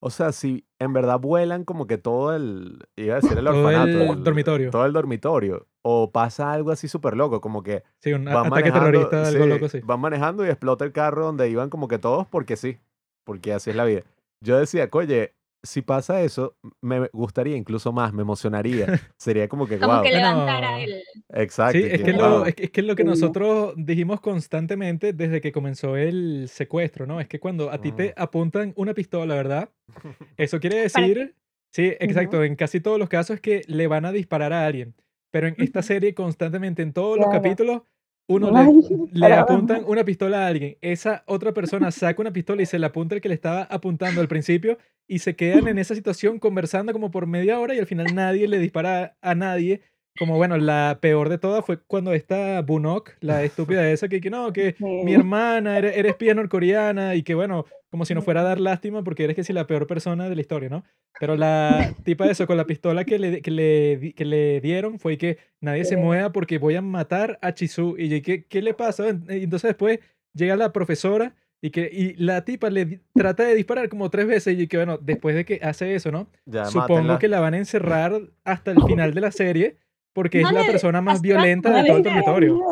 o sea, si en verdad vuelan como que todo el, iba a decir el Todo orfanato, el dormitorio. todo el dormitorio, o pasa algo así súper loco, como que Sí, un van ataque terrorista, algo sí, loco así. van manejando y explota el carro donde iban como que todos porque sí, porque así es la vida. Yo decía, oye, si pasa eso, me gustaría incluso más, me emocionaría. Sería como que, Como wow, que levantara el... exacto. Sí, es que, lo, es, que, es que lo que Sí. nosotros dijimos constantemente desde que comenzó el secuestro, ¿no? Es que cuando a ti te apuntan una pistola, ¿verdad? Eso quiere decir, sí, exacto, en casi todos los casos es que le van a disparar a alguien. Pero en esta serie constantemente, en todos los capítulos, uno le, Ay, le apuntan una pistola a alguien. Esa otra persona saca una pistola y se la apunta el que le estaba apuntando al principio y se quedan en esa situación conversando como por media hora y al final nadie le dispara a nadie. Como bueno, la peor de todas fue cuando esta Bunok, la estúpida esa, que, que no, que mi hermana era, era espía norcoreana y que bueno, como si no fuera a dar lástima porque eres que si la peor persona de la historia, ¿no? Pero la tipa de eso con la pistola que le, que le, que le dieron fue que nadie se mueva porque voy a matar a Chisu. Y yo, ¿qué, qué le pasa? Y entonces después llega la profesora y que y la tipa le trata de disparar como tres veces y que bueno, después de que hace eso, ¿no? Ya, Supongo mátenla. que la van a encerrar hasta el final de la serie porque es No la le- persona más violenta de todo el. Mira.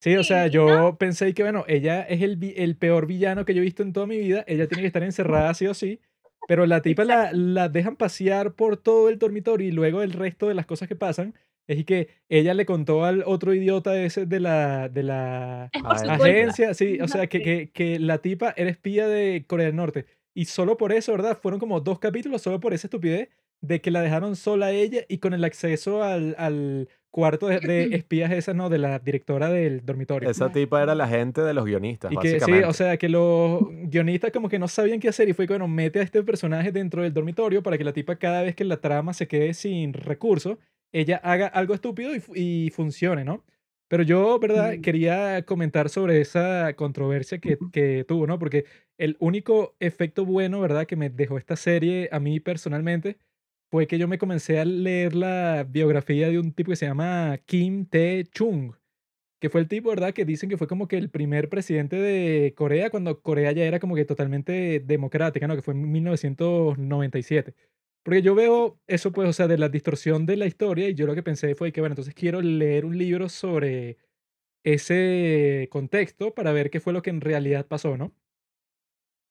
Sí, o sea, yo ¿no? pensé que, bueno, ella es el, el peor villano que yo he visto en toda mi vida. Ella tiene que estar encerrada sí o sí. Pero la tipa la, la dejan pasear por todo el dormitorio y luego el resto de las cosas que pasan es que ella le contó al otro idiota ese de la, de la Es agencia, sí, o sea, que, que, que la tipa era espía de Corea del Norte. Y solo por eso, ¿verdad? Fueron como dos capítulos, solo por esa estupidez de que la dejaron sola ella y con el acceso al, al cuarto de, de espías esa, ¿no? De la directora del dormitorio. Esa tipa era la gente de los guionistas, Y que sí, básicamente. o sea, que los guionistas como que no sabían qué hacer y fue que, bueno, mete a este personaje dentro del dormitorio para que la tipa cada vez que la trama se quede sin recursos, ella haga algo estúpido y, fu- y funcione, ¿no? Pero yo, ¿verdad? Mm. Quería comentar sobre esa controversia que, que tuvo, ¿no? Porque el único efecto bueno, ¿verdad? Que me dejó esta serie a mí personalmente fue que yo me comencé a leer la biografía de un tipo que se llama Kim Tae-chung que fue el tipo, ¿verdad? Que dicen que fue como que el primer presidente de Corea cuando Corea ya era como que totalmente democrática, ¿no? Que fue en 1997. Porque yo veo eso, pues, o sea, de la distorsión de la historia y yo lo que pensé fue que, bueno, entonces quiero leer un libro sobre ese contexto para ver qué fue lo que en realidad pasó, ¿no?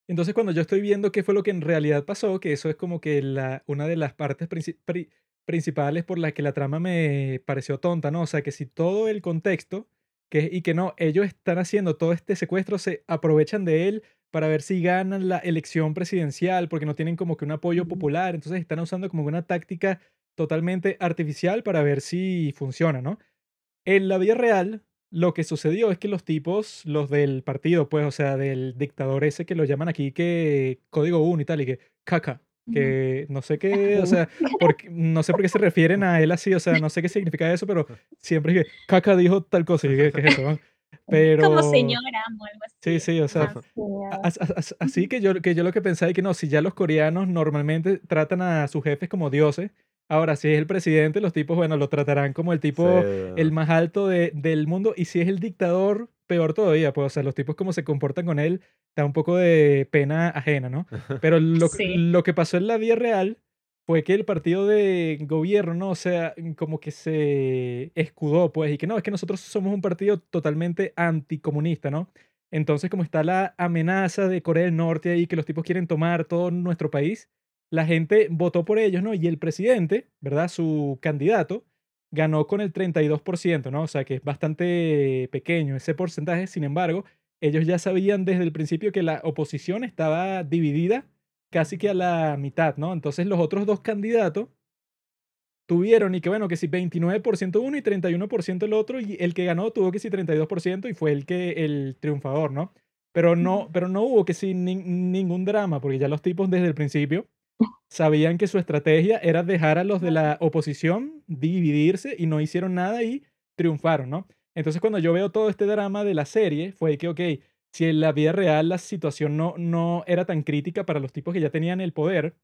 Entonces, cuando yo estoy viendo qué fue lo que en realidad pasó, que eso es como que la, una de las partes principales por las que la trama me pareció tonta, ¿no? O sea, que si todo el contexto, que, y que no, ellos están haciendo todo este secuestro, se aprovechan de él para ver si ganan la elección presidencial, porque no tienen como que un apoyo popular, entonces están usando como una táctica totalmente artificial para ver si funciona, ¿no? En la vida real, lo que sucedió es que los tipos, los del partido, pues, o sea, del dictador ese que lo llaman aquí, que código 1 y tal, y que caca, que no sé qué, o sea, porque, no sé por qué se refieren a él así, o sea, no sé qué significa eso, pero siempre es que caca dijo tal cosa, y que, ¿qué es eso? Pero... Como señora o algo así. Sí, sí, o sea, así que yo, que yo lo que pensaba es que no, si ya los coreanos normalmente tratan a sus jefes como dioses, Ahora, si es el presidente, los tipos, bueno, lo tratarán como el tipo, el más alto de, del mundo. Y si es el dictador, peor todavía, pues, o sea, los tipos como se comportan con él, da un poco de pena ajena, ¿no? Pero lo, lo que pasó en la vida real fue que el partido de gobierno, ¿no? O sea, como que se escudó, pues, y que no, es que nosotros somos un partido totalmente anticomunista, ¿no? Entonces, como está la amenaza de Corea del Norte ahí, que los tipos quieren tomar todo nuestro país, la gente votó por ellos, ¿no? Y el presidente, ¿verdad? Su candidato ganó con el 32%, ¿no? O sea que es bastante pequeño ese porcentaje. Sin embargo, ellos ya sabían desde el principio que la oposición estaba dividida casi que a la mitad, ¿no? Entonces los otros dos candidatos tuvieron y que bueno, que si 29% uno y 31% el otro y el que ganó tuvo que si 32% y fue el que el triunfador, ¿no? Pero no, pero no hubo que si ningún drama porque ya los tipos desde el principio sabían que su estrategia era dejar a los de la oposición dividirse y no hicieron nada y triunfaron, ¿no? Entonces cuando yo veo todo este drama de la serie, fue que, ok, si en la vida real la situación no, no era tan crítica para los tipos que ya tenían el poder,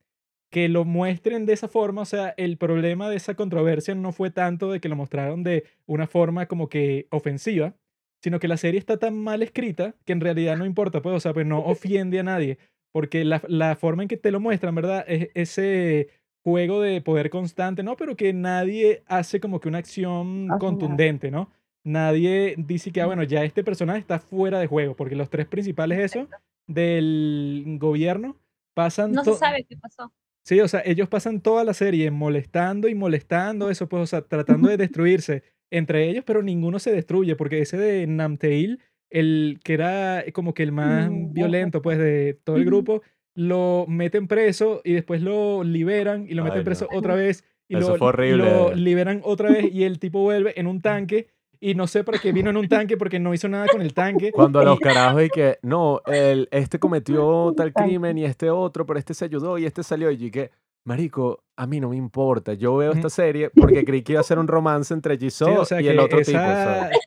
que lo muestren de esa forma, o sea, el problema de esa controversia no fue tanto de que lo mostraron de una forma como que ofensiva, sino que la serie está tan mal escrita que en realidad no importa, pues, o sea, pues no ofiende a nadie. Porque la, la, forma en que te lo muestran, ¿verdad? Es ese juego de poder constante, ¿no? Pero que nadie hace como que una acción contundente, ¿no? Nadie dice que, ah, bueno, ya este personaje está fuera de juego, porque los tres principales eso del gobierno pasan... No se sabe qué pasó. Sí, o sea, ellos pasan toda la serie molestando y molestando eso, pues, o sea, tratando de destruirse entre ellos, pero ninguno se destruye, porque ese de Namteil el que era como que el más mm, violento pues de todo el grupo, lo meten preso y después lo liberan y lo meten preso otra vez y lo, lo, liberan otra vez y el tipo vuelve en un tanque y no sé para qué vino en un tanque porque no hizo nada con el tanque. Cuando a los carajos y que, no, el, este cometió tal crimen y este otro, pero este se ayudó y este salió y que, marico, a mí no me importa. Yo veo esta serie porque creí que iba a ser un romance entre Jisoo y el otro tipo.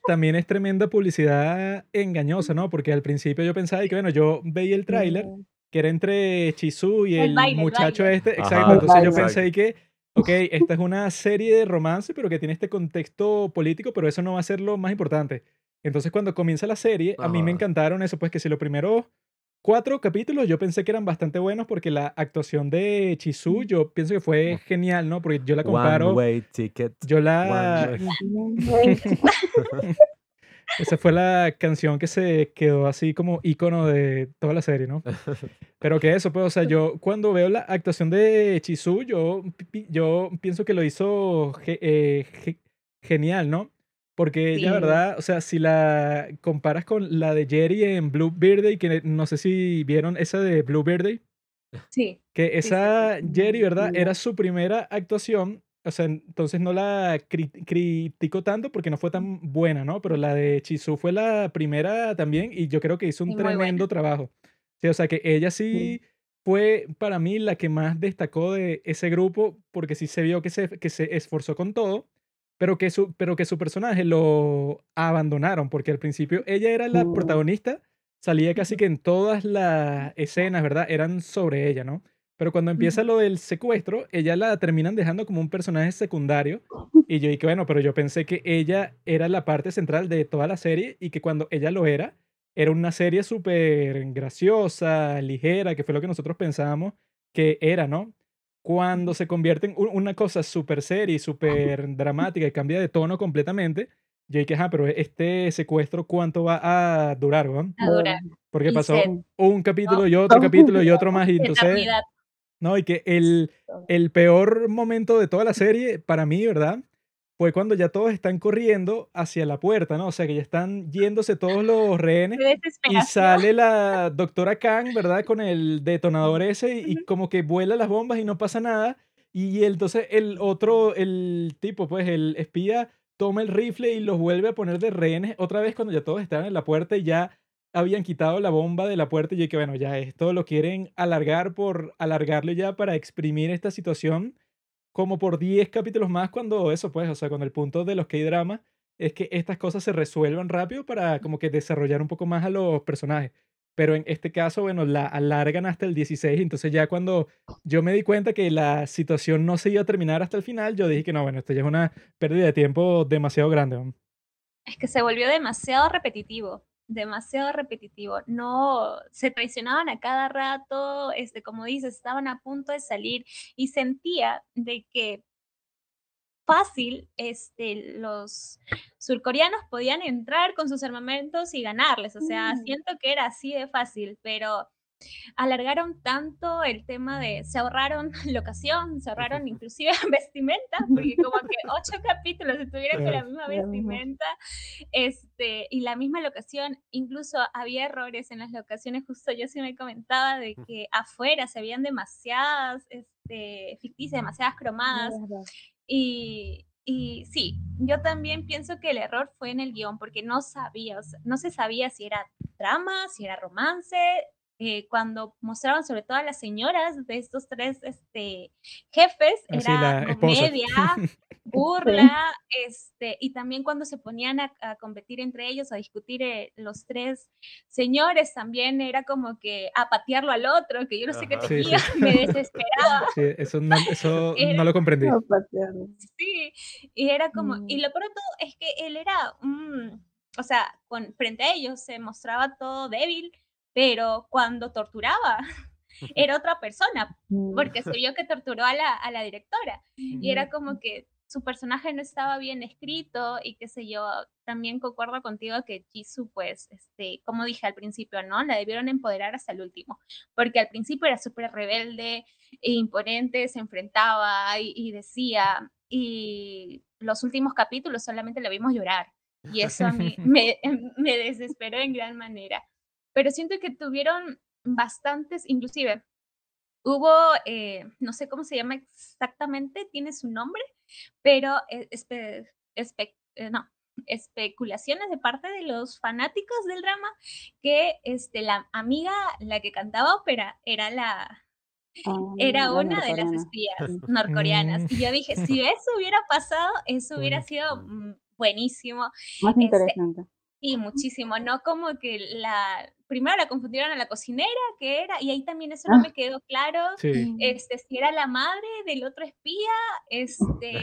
También es tremenda publicidad engañosa, ¿no? Porque al principio yo pensaba que, bueno, yo veía el tráiler que era entre Jisoo y el, muchacho este. Exacto. Entonces yo pensé que, ok, esta es una serie de romance, pero que tiene este contexto político, pero eso no va a ser lo más importante. Entonces cuando comienza la serie, a mí me encantaron eso, pues que si lo primero cuatro capítulos yo pensé que eran bastante buenos porque la actuación de Chisu yo pienso que fue genial, ¿no? Porque yo la comparo. One way ticket. Yo la. Esa fue la canción que se quedó así como icono de toda la serie, ¿no? Pero que eso, pues, o sea, yo cuando veo la actuación de Chisu, yo, yo pienso que lo hizo eh, genial, ¿no? Porque ella, ¿verdad? O sea, si la comparas con la de Jerry en Blue Birthday, que no sé si vieron esa de Blue Birthday. Sí. Que esa Jerry, ¿verdad? Era su primera actuación. O sea, entonces no la criticó tanto porque no fue tan buena, ¿no? Pero la de Chisu fue la primera también y yo creo que hizo un tremendo trabajo. Sí, o sea, que ella sí, fue para mí la que más destacó de ese grupo porque sí se vio que se, que se esforzó con todo pero que su, pero que su personaje lo abandonaron, porque al principio ella era la protagonista, salía casi que en todas las escenas, ¿verdad? Eran sobre ella, ¿no? Pero cuando empieza lo del secuestro, ella la terminan dejando como un personaje secundario. Y yo dije, bueno, pero yo pensé que ella era la parte central de toda la serie y que cuando ella lo era, era una serie súper graciosa, ligera, que fue lo que nosotros pensábamos que era, ¿no? Cuando se convierte en una cosa súper seria y súper dramática y cambia de tono completamente, yo dije, ah, pero este secuestro, ¿cuánto va a durar, ¿no? A durar. Porque Y pasó se- un capítulo no, y otro capítulo y otro más, y entonces, no, y que el, el peor momento de toda la serie, para mí, ¿verdad? Fue cuando ya todos están corriendo hacia la puerta, ¿no? O sea, que ya están yéndose todos los rehenes y sale la doctora Kang, ¿verdad? Con el detonador ese y, y como que vuela las bombas y no pasa nada. Y entonces el otro, el tipo, pues el espía, toma el rifle y los vuelve a poner de rehenes otra vez cuando ya todos estaban en la puerta y ya habían quitado la bomba de la puerta. Y yo que bueno, ya esto lo quieren alargar por alargarle ya para exprimir esta situación como por 10 capítulos más cuando eso, pues, o sea, cuando el punto de los K-dramas es que estas cosas se resuelvan rápido para como que desarrollar un poco más a los personajes. Pero en este caso, bueno, la alargan hasta el 16, entonces ya cuando yo me di cuenta que la situación no se iba a terminar hasta el final, yo dije que no, bueno, esto ya es una pérdida de tiempo demasiado grande. Es que se volvió demasiado repetitivo, demasiado repetitivo. No, se traicionaban a cada rato, este, como dices, estaban a punto de salir y sentía de que fácil, este, los surcoreanos podían entrar con sus armamentos y ganarles. O sea, Mm. siento que era así de fácil, pero alargaron tanto el tema de, se ahorraron locación, se ahorraron inclusive vestimenta, porque como que ocho capítulos estuvieron con la misma vestimenta, este, y la misma locación, incluso había errores en las locaciones, justo yo sí me comentaba de que afuera se veían demasiadas, este, ficticias, demasiadas cromadas, y, y sí, yo también pienso que el error fue en el guion, porque no sabía, o sea, no se sabía si era drama, si era romance. Eh, cuando mostraban sobre todo a las señoras de estos tres este, jefes, Así era la esposa. comedia, burla, este, y también cuando se ponían a, a competir entre ellos, a discutir eh, los tres señores, también era como que a patearlo al otro, que yo no sé qué Ajá. Sí, sí. tenía, me desesperaba. Sí, eso no, eso Era- no lo comprendí. No. Sí, y era como, y Mm. lo peor de todo es que él era un, o sea, con, frente a ellos se mostraba todo débil, pero cuando torturaba era otra persona, Mm. porque se vio que torturó a la, a la directora, y era como que su personaje no estaba bien escrito y qué sé yo, también concuerdo contigo que Jisoo, pues, este, como dije al principio, ¿no? La debieron empoderar hasta el último, porque al principio era súper rebelde e imponente, se enfrentaba y, y decía, y los últimos capítulos solamente lo vimos llorar, y eso a mí me, me desesperó en gran manera. Pero siento que tuvieron bastantes, inclusive, hubo, eh, no sé cómo se llama exactamente, tiene su nombre, pero eh, espe- espe- eh, no, especulaciones de parte de los fanáticos del drama que este, la amiga, la que cantaba ópera, era la, Ah, era la una de las espías norcoreanas. Mm. Y yo dije, si eso hubiera pasado, eso hubiera sido mm, buenísimo. Más Este, interesante. Y muchísimo, no como que la, primero la confundieron a la cocinera, que era, y ahí también eso no Ah. me quedó claro. Sí. Este, si era la madre del otro espía, este,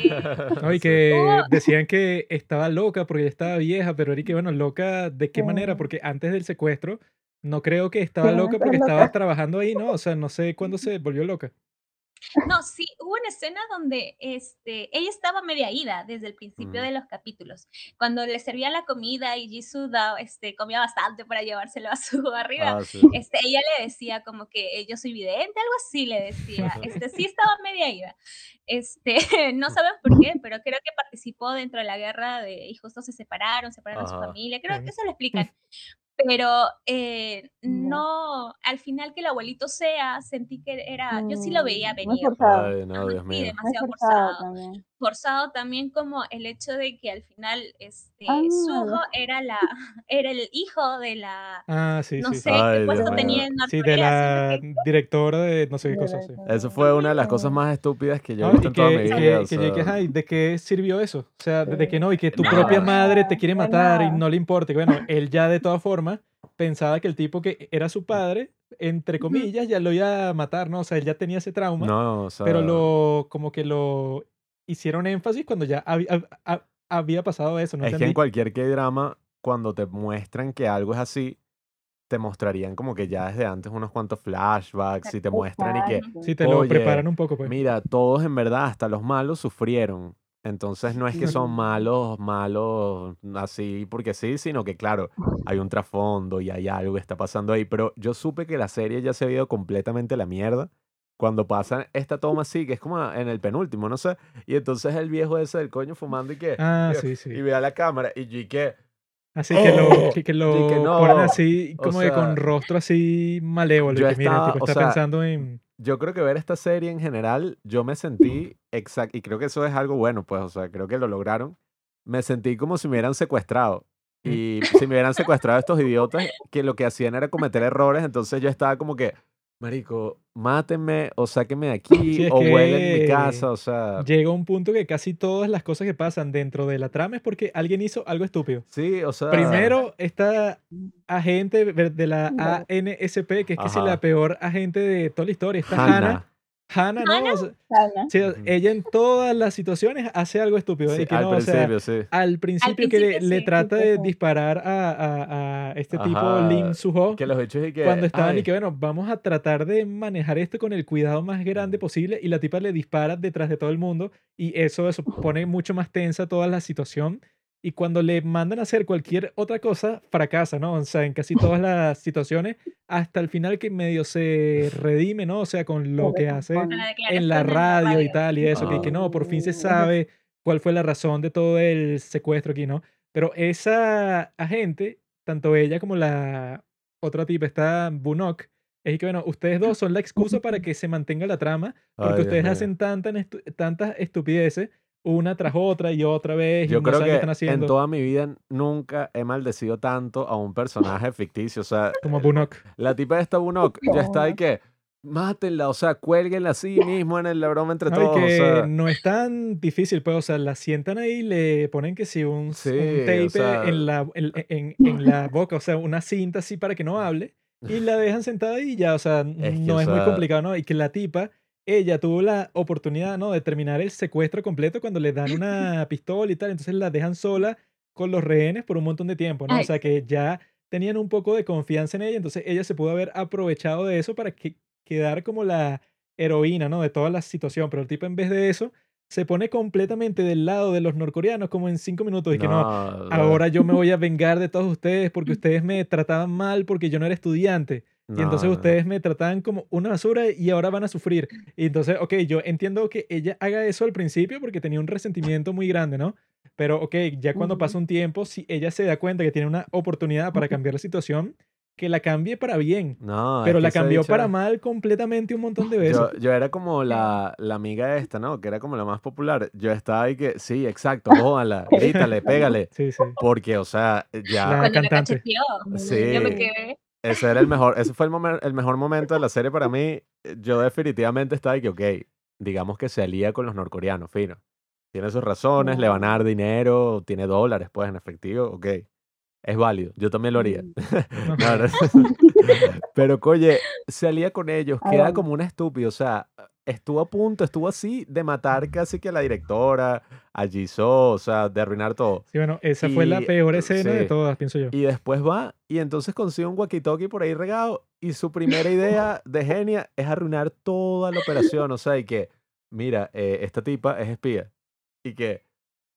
No, y Sí. que decían que estaba loca porque ya estaba vieja, pero era que, bueno, loca, ¿de qué manera? Sí. Porque antes del secuestro, no creo que estaba Sí, loca porque loca. estaba trabajando ahí, ¿no? O sea, no sé cuándo se volvió loca. No, sí, hubo una escena donde este, ella estaba media ida desde el principio Mm. de los capítulos. Cuando le servían la comida y Jisoo da- este, comía bastante para llevárselo a su barriga, Ah, sí. este, ella le decía como que "Eh, yo soy vidente, algo así le decía. Este, sí estaba media ida. Este, no sabemos por qué, pero creo que participó dentro de la guerra de, y justo se separaron, separaron a su familia. Creo que eso lo explican. Pero eh, Ya. no, al final que el abuelito sea, sentí que era, yo sí lo veía Mm, muy venir. forzado. Ay, no, Dios sí, mío. demasiado Muy forzado forzado. También. forzado también como el hecho de que al final este Ah. Suho era la era el hijo de la Ah, sí, no sí. sé Ay, qué puesto tenía en Sí, de la que- directora de no sé qué De cosa, sí. Eso fue una de las cosas más estúpidas que yo he No, visto y en toda mi que, vida. que, o que sea, "Ay, ¿de qué sirvió eso? O sea, de que no, y que tu No. propia madre te quiere matar y nada. no le importa. Y bueno, él ya de todas formas pensaba que el tipo que era su padre, entre comillas, ya lo iba a matar, ¿no? O sea, él ya tenía ese trauma, no, o sea, pero lo, como que lo hicieron énfasis cuando ya había, hab- hab- había pasado eso, ¿no? es que en cualquier K-drama, cuando te muestran que algo es así, te mostrarían como que ya desde antes unos cuantos flashbacks y te muestran y que. Sí, te lo Oye, preparan un poco, pues. mira, todos en verdad, hasta los malos sufrieron. Entonces no es que son malos, malos así porque sí, sino que claro, hay un trasfondo y hay algo que está pasando ahí. Pero yo supe que la serie ya se ha ido completamente a la mierda cuando pasa esta toma así, que es como en el penúltimo, no sé. Y entonces el viejo ese del coño fumando y que... Ah, y- sí, sí. Y ve a la cámara y yo y que... Así que lo, ¡Oh! que, que Y lo que no, ponen así, o como que con sea, rostro así malévolo. yo que mira, el estaba- tipo o está sea, pensando en... Yo creo que ver esta serie en general, yo me sentí exacto, y creo que eso es algo bueno, pues, o sea, creo que lo lograron. Me sentí como si me hubieran secuestrado. Mm. Y si me hubieran secuestrado estos idiotas que lo que hacían era cometer errores, entonces yo estaba como que, marico, mátenme o sáquenme de aquí Sí, o huelen mi casa, o sea, llega un punto que casi todas las cosas que pasan dentro de la trama es porque alguien hizo algo estúpido. sí, o sea, Primero, esta agente de la. ANSP, que es Ajá. la peor agente de toda la historia, esta Hannah. Hannah. Hannah, ¿no? O sea, sí, Ujú. ella en todas las situaciones hace algo estúpido. Sí, y que al no, o sea, principio, sí. al principio, que le, principio le sí. trata de disparar a, a- a este tipo Lim Suho Que los hechos y que, cuando estaban y ay, que bueno, vamos a tratar de manejar esto con el cuidado más grande posible y la tipa le dispara detrás de todo el mundo y eso, eso pone mucho más tensa toda la situación y cuando le mandan a hacer cualquier otra cosa, fracasa, ¿no? O sea, en casi todas las situaciones, hasta el final que medio se redime, ¿no? O sea, con lo que hace en la radio y tal y eso, que, que no, por fin se Ah. sabe cuál fue la razón de todo el secuestro aquí, ¿no? Pero esa agente, tanto ella como la otra tipa, está Bunok, es que, bueno, ustedes dos son la excusa para que se mantenga la trama, porque ay, ustedes hacen tantas, estu- tantas estupideces una tras otra y otra vez y Yo no creo qué que están en toda mi vida nunca he maldecido tanto a un personaje ficticio. O sea, como Bunok. la tipa de esta Bunok ya está y No. que mátenla, o sea, cuélguenla así mismo en el- la broma entre No, todos. y o que sea, no es tan difícil, pues, o sea, la sientan ahí y le ponen que sí, un, s- un Sí, o tape sea- en, la, en, en- en la boca, o sea, una cinta así para que no hable, y la dejan sentada ahí y ya, o sea, que, no es muy sea- complicado, ¿no? Y que la tipa, ella tuvo la oportunidad, ¿no? De terminar el secuestro completo cuando le dan una pistola y tal, entonces la dejan sola con los rehenes por un montón de tiempo, ¿no? O sea, que ya tenían un poco de confianza en ella, entonces ella se pudo haber aprovechado de eso para que quedar como la heroína, ¿no? De toda la situación, pero el tipo en vez de eso se pone completamente del lado de los norcoreanos como en cinco minutos y que no, ahora yo me voy a vengar de todos ustedes porque ustedes me trataban mal porque yo no era estudiante. Y entonces no, no. ustedes me trataban como una basura y ahora van a sufrir. Y entonces, ok, yo entiendo que ella haga eso al principio porque tenía un resentimiento muy grande, ¿no? Pero, ok, ya cuando pasa un tiempo, si ella se da cuenta que tiene una oportunidad para cambiar la situación, que la cambie para bien. No, es Pero la cambió bicha- para mal completamente un montón de veces. Yo, yo era como la, la amiga esta, ¿no? Que era como la más popular. Yo estaba ahí que, sí, exacto, jódala, grítale, pégale. Sí, sí. Porque, o sea, ya, La cantante. cacheteó, Sí. yo me quedé. Ese era el mejor, ese fue el, momen- el mejor momento de la serie para mí. Yo definitivamente estaba ahí que, ok, digamos que se alía con los norcoreanos, fino. Tiene sus razones, le van a dar dinero, tiene dólares, pues, en efectivo, ok. Es válido, yo también lo haría. Mm. No, no. Pero, oye, se alía con ellos, queda como una estúpida. O sea, estuvo a punto, estuvo así de matar casi que a la directora, a Jisoo, o sea, de arruinar todo. Sí, bueno, esa fue la peor escena de todas, pienso yo. Y después va y entonces consigue un walkie-talkie por ahí regado y su primera idea de genia es arruinar toda la operación. O sea, y que, mira, eh, esta tipa es espía. Y que,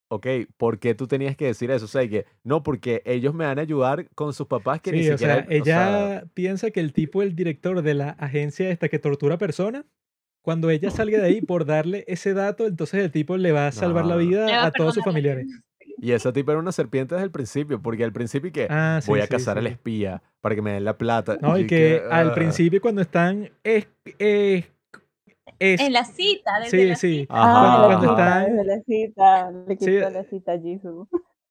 ok, ¿por qué tú tenías que decir eso? O sea, y que, no, porque ellos me van a ayudar con sus papás que ni Sí, o siquiera... sea, ella piensa que el tipo, el director de la agencia esta que tortura personas, cuando ella salga de ahí por darle ese dato, entonces el tipo le va a salvar la vida a todos sus familiares. Y esa tipa era una serpiente desde el principio, porque al principio que Ah, sí, voy a sí, cazar al espía para que me den la plata. No, y que al ah, principio cuando están es- es- Es, En la cita, desde sí, la sí. cita. Ajá. Ah, Cuando, están, desde la cita, le sí, quitó la cita a Jisoo.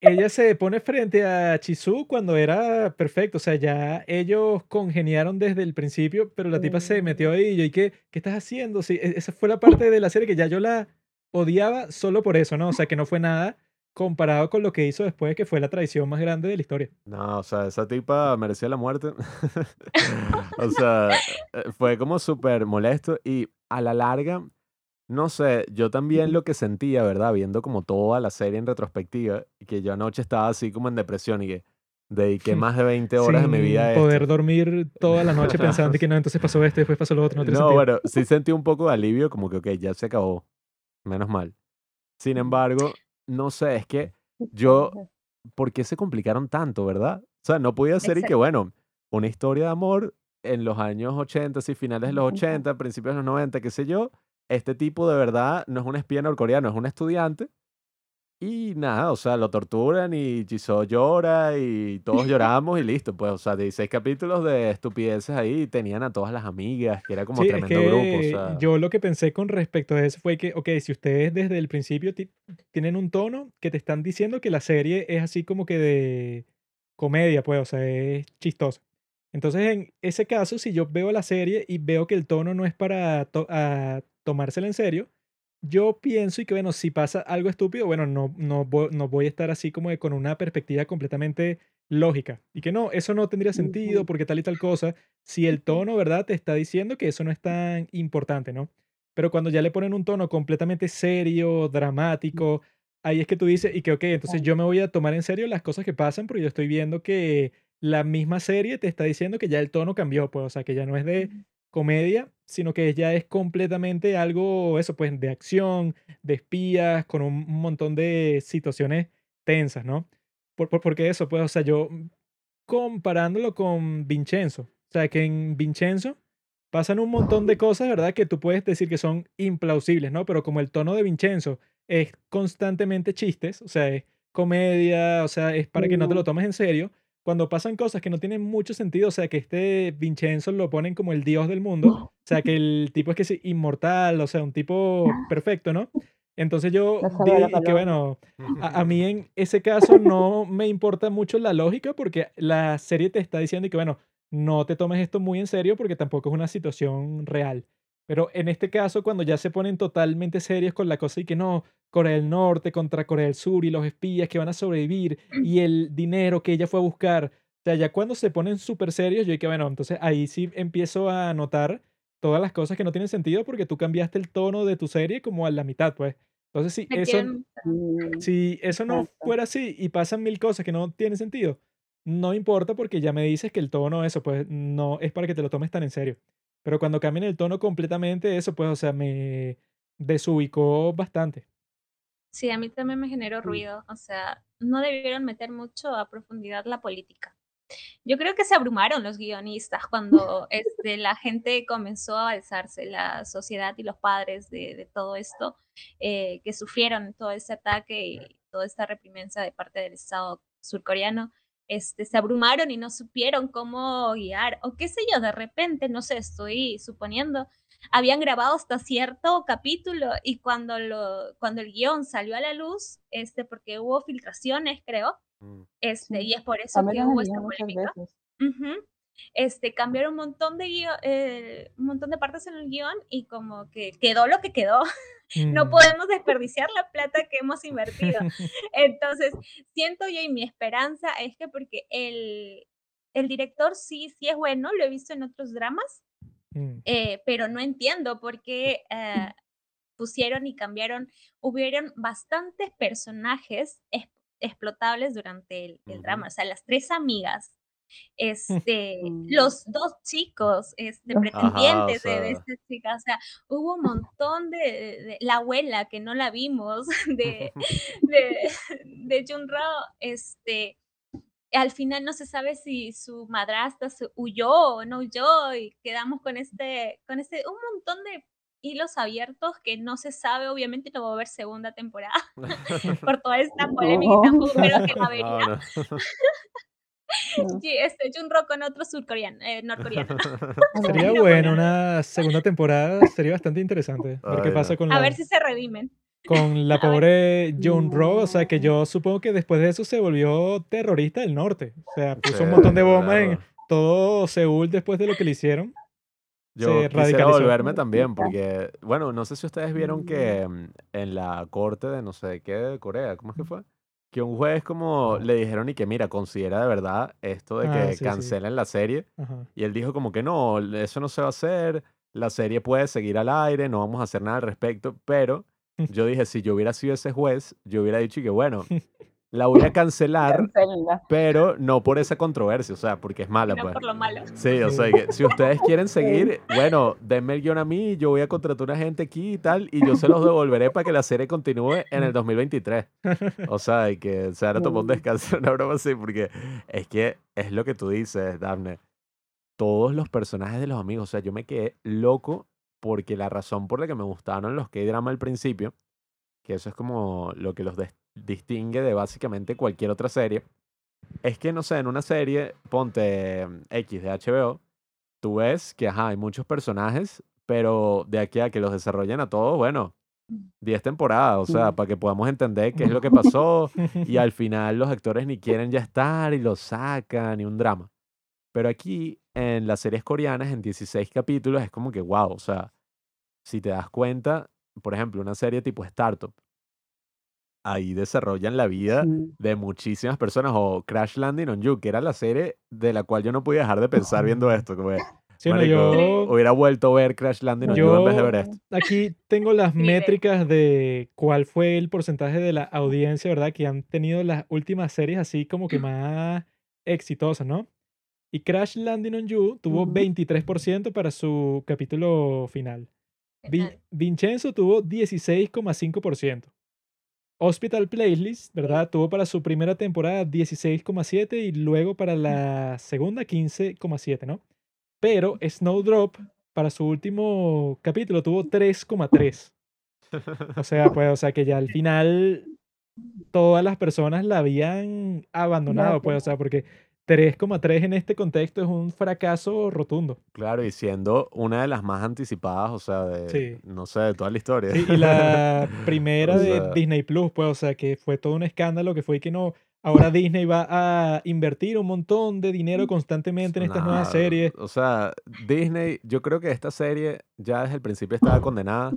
Ella se pone frente a Chisu cuando era perfecto, o sea, ya ellos congeniaron desde el principio, pero la tipa se metió ahí y yo, ¿y qué, qué estás haciendo? Sí, e- esa fue la parte de la serie que ya yo la odiaba solo por eso, ¿no? O sea, que no fue nada comparado con lo que hizo después, que fue la traición más grande de la historia. No, o sea, esa tipa merecía la muerte. O sea, eh, fue como súper molesto y a la larga, no sé, yo también lo que sentía, ¿verdad? Viendo como toda la serie en retrospectiva, que yo anoche estaba así como en depresión y que dediqué más de 20 horas de mi Sin vida a poder esto. dormir toda la noche pensando que no, entonces pasó esto, después pasó lo otro, no No, bueno, sí sentí un poco de alivio, como que, ok, ya se acabó. Menos mal. Sin embargo, no sé, es que yo, ¿por qué se complicaron tanto, verdad? O sea, no podía ser y que, bueno, una historia de amor en los años 80, sí, finales de los Ujú. 80, principios de los 90, qué sé yo. Este tipo de verdad no es un espía norcoreano, es un estudiante. Y nada, o sea, lo torturan y Jisoo llora y todos lloramos y listo, pues, o sea, 16 capítulos de estupideces ahí y tenían a todas las amigas, que era como Sí, es tremendo grupo, o que sea. yo lo que pensé con respecto a eso fue que, ok, si ustedes desde el principio ti- tienen un tono que te están diciendo que la serie es así como que de comedia, pues, o sea, es chistosa. Entonces, en ese caso, si yo veo la serie y veo que el tono no es para to- a tomársela en serio, yo pienso y que, bueno, si pasa algo estúpido, bueno, no, no, no voy a estar así como de con una perspectiva completamente lógica. Y que no, eso no tendría sentido porque tal y tal cosa si el tono, ¿verdad? Te está diciendo que eso no es tan importante, ¿no? Pero cuando ya le ponen un tono completamente serio, dramático, ahí es que tú dices, y que, ok, entonces yo me voy a tomar en serio las cosas que pasan porque yo estoy viendo que la misma serie te está diciendo que ya el tono cambió, pues, o sea, que ya no es de comedia, sino que ya es completamente algo, eso, pues, de acción, de espías, con un montón de situaciones tensas, ¿no? Por, por- porque eso, pues, o sea, yo mm, comparándolo con Vincenzo, o sea, que en Vincenzo pasan un montón de cosas, ¿verdad? Que tú puedes decir que son implausibles, ¿no? Pero como el tono de Vincenzo es constantemente chistes, o sea, es comedia, o sea, es para que no te lo tomes en serio. Cuando pasan cosas que no tienen mucho sentido, o sea, que este Vincenzo lo ponen como el dios del mundo, o sea, que el tipo es que es inmortal, o sea, un tipo perfecto, ¿no? Entonces yo di que, bueno, a, a mí en ese caso no me importa mucho la lógica porque la serie te está diciendo y que, bueno, no te tomes esto muy en serio porque tampoco es una situación real. Pero en este caso, cuando ya se ponen totalmente serios con la cosa y que no, Corea del Norte contra Corea del Sur y los espías que van a sobrevivir y el dinero que ella fue a buscar, o sea, ya cuando se ponen súper serios, yo dije, bueno, entonces ahí sí empiezo a notar todas las cosas que no tienen sentido porque tú cambiaste el tono de tu serie como a la mitad, pues. Entonces, si Me eso, quieren- Mm, si eso no fuera así y pasan mil cosas que no tienen sentido, no importa porque ya me dices que el tono, eso, pues no es para que te lo tomes tan en serio. Pero cuando cambian el tono completamente, eso, pues, o sea, me desubicó bastante. Sí, a mí también me generó ruido. O sea, no debieron meter mucho a profundidad la política. Yo creo que se abrumaron los guionistas cuando este, la gente comenzó a alzarse, la sociedad y los padres de, de todo esto, eh, que sufrieron todo este ataque y toda esta reprimensia de parte del Estado surcoreano, este, se abrumaron y no supieron cómo guiar, o qué sé yo, de repente, no sé, estoy suponiendo, habían grabado hasta cierto capítulo y cuando, lo, cuando el guion salió a la luz, este, porque hubo filtraciones, creo, Mm. este, Sí. y es por eso que hubo esta guion polémica. Este, cambiaron un montón de guio- eh, un montón de partes en el guion y como que quedó lo que quedó. No Mm. podemos desperdiciar la plata que hemos invertido. Entonces, siento yo y mi esperanza es que porque el, el director sí, sí es bueno, lo he visto en otros dramas, Mm. eh, pero no entiendo por qué eh, pusieron y cambiaron, hubieron bastantes personajes es- explotables durante el, drama, o sea, las tres amigas, este, Mm. los dos chicos, este, Ajá, o pretendientes de, de esta chica, o sea, hubo un montón de, de- la abuela que no la vimos, de, de, de Junro, este, al final no se sabe si su madrastra se huyó o no huyó y quedamos con este, con este, un montón de hilos abiertos que no se sabe, obviamente no va a haber segunda temporada por toda esta polémica, No. tampoco creo que va a haber, No, no. No. Sí, este, Junro con otro surcoreano, eh, norcoreano. Sería bueno una segunda temporada, sería bastante interesante. Ver qué pasa con A la, ver si se redimen. Con la pobre No. Ro, o sea, que yo supongo que después de eso se volvió terrorista del norte. O sea, puso un montón de bombas en todo Seúl después de lo que le hicieron. Yo se quisiera radicalizó. volverme también porque, bueno, no sé si ustedes vieron que mm, en la corte de no sé qué de Corea, ¿cómo es que fue? Que un juez como le dijeron y que mira, considera de verdad esto de Ah, que sí. cancelen la serie Ajá. y él dijo como que no, eso no se va a hacer, la serie puede seguir al aire, no vamos a hacer nada al respecto, pero yo dije, si yo hubiera sido ese juez, yo hubiera dicho que bueno, la voy a cancelar, pero no por esa controversia, o sea, porque es mala, No pues. por lo malo. Sí, o sea, que si ustedes quieren seguir, bueno, denme el guion a mí, yo voy a contratar una gente aquí y tal, y yo se los devolveré para que la serie continúe en el 2023. O sea, y que se ahora tomó un Mm. descanso, una broma así, porque es que es lo que tú dices, Daphne. Todos los personajes de los amigos, o sea, yo me quedé loco porque la razón por la que me gustaron los K-drama al principio, que eso es como lo que los distingue de básicamente cualquier otra serie, es que, no sé, en una serie, ponte mm, X de HBO, tú ves que, ajá, hay muchos personajes, pero de aquí a que los desarrollen a todos, bueno, 10 temporadas, o sea, Mm. para que podamos entender qué es lo que pasó y al final los actores ni quieren ya estar y los sacan y un drama. Pero aquí en las series coreanas, en 16 capítulos, es como que, wow, o sea, si te das cuenta, por ejemplo, una serie tipo Startup, ahí desarrollan la vida de muchísimas personas, o Crash Landing on You, que era la serie de la cual yo no podía dejar de pensar viendo esto, como Sí, no, yo, hubiera vuelto a ver Crash Landing on You en vez de ver yo esto. aquí tengo las métricas de cuál fue el porcentaje de la audiencia, ¿verdad? Que han tenido las últimas series así como que más exitosas, ¿no? Y Crash Landing on You tuvo Ujú. 23% para su capítulo final. Vi- Final. Vincenzo tuvo 16,5%. Hospital Playlist, ¿verdad? Tuvo para su primera temporada 16,7 y luego para la segunda 15,7, ¿no? Pero Snowdrop para su último capítulo tuvo 3,3. O sea, pues, o sea que ya al final todas las personas la habían abandonado, pues, o sea, porque 3,3 en este contexto es un fracaso rotundo. Claro, y siendo una de las más anticipadas, o sea, de, Sí. no sé, de toda la historia. Sí, y la primera O de Disney Plus, pues, o sea, que fue todo un escándalo, que fue que no, ahora Disney va a invertir un montón de dinero constantemente en estas nuevas Nah, series. O sea, Disney, yo creo que esta serie ya desde el principio estaba condenada.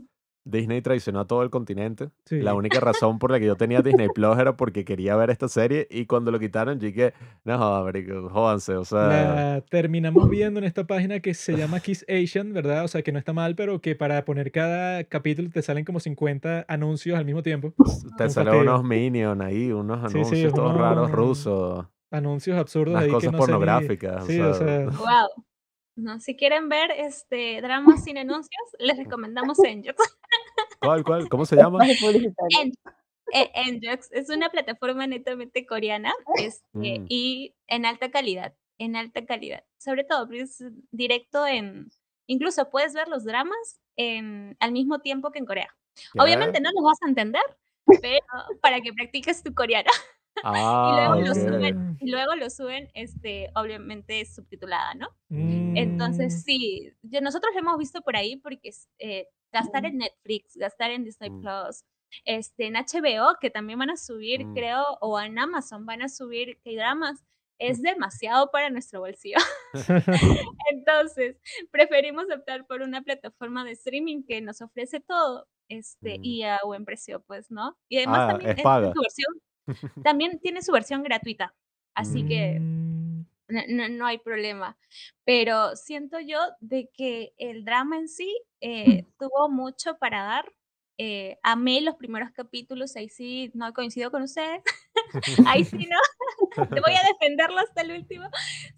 Disney traicionó a todo el continente. Sí. La única razón por la que yo tenía Disney Plus era porque quería ver esta serie y cuando lo quitaron, yo dije, no, marico, jódanse, o sea, La terminamos viendo en esta página que se llama Kiss Asian, ¿verdad? O sea, que no está mal, pero que para poner cada capítulo te salen como 50 anuncios al mismo tiempo. te un salen fastidio. unos minions ahí, unos Sí, sí, anuncios todos unos- raros rusos, Anuncios absurdos unas ahí que cosas no sé ni- pornográficas. Sí, o sea, Wow. No, si quieren ver este dramas sin anuncios, les recomendamos Enjox. ¿cuál, cuál? ¿Cómo se llama? Más de publicitario. En- eh, Enjox es una plataforma netamente coreana este, Mm. y en alta calidad, en alta calidad. Sobre todo, porque es directo en... Incluso puedes ver los dramas en, al mismo tiempo que en Corea. ¿Qué? Obviamente no los vas a entender, pero para que practiques tu coreano. Ah, luego lo ok. suben. Y luego lo suben, este, obviamente subtitulada, ¿no? mm, Entonces, sí, yo, nosotros lo hemos visto por ahí porque es, eh, gastar en Netflix, gastar en Disney Mm. Plus, este, en HBO, que también van a subir, Mm. creo, o en Amazon van a subir K-dramas, es demasiado para nuestro bolsillo. Entonces, preferimos optar por una plataforma de streaming que nos ofrece todo este, Mm. y a buen precio, pues, ¿no? Y además Ah, también es su versión, también tiene su versión gratuita. Así que mm, no, no- no hay problema. Pero siento yo de que el drama en sí eh, tuvo mucho para dar. Eh, amé los primeros capítulos, ahí sí no coincido con ustedes. ahí sí no. Te voy a defenderlo hasta el último.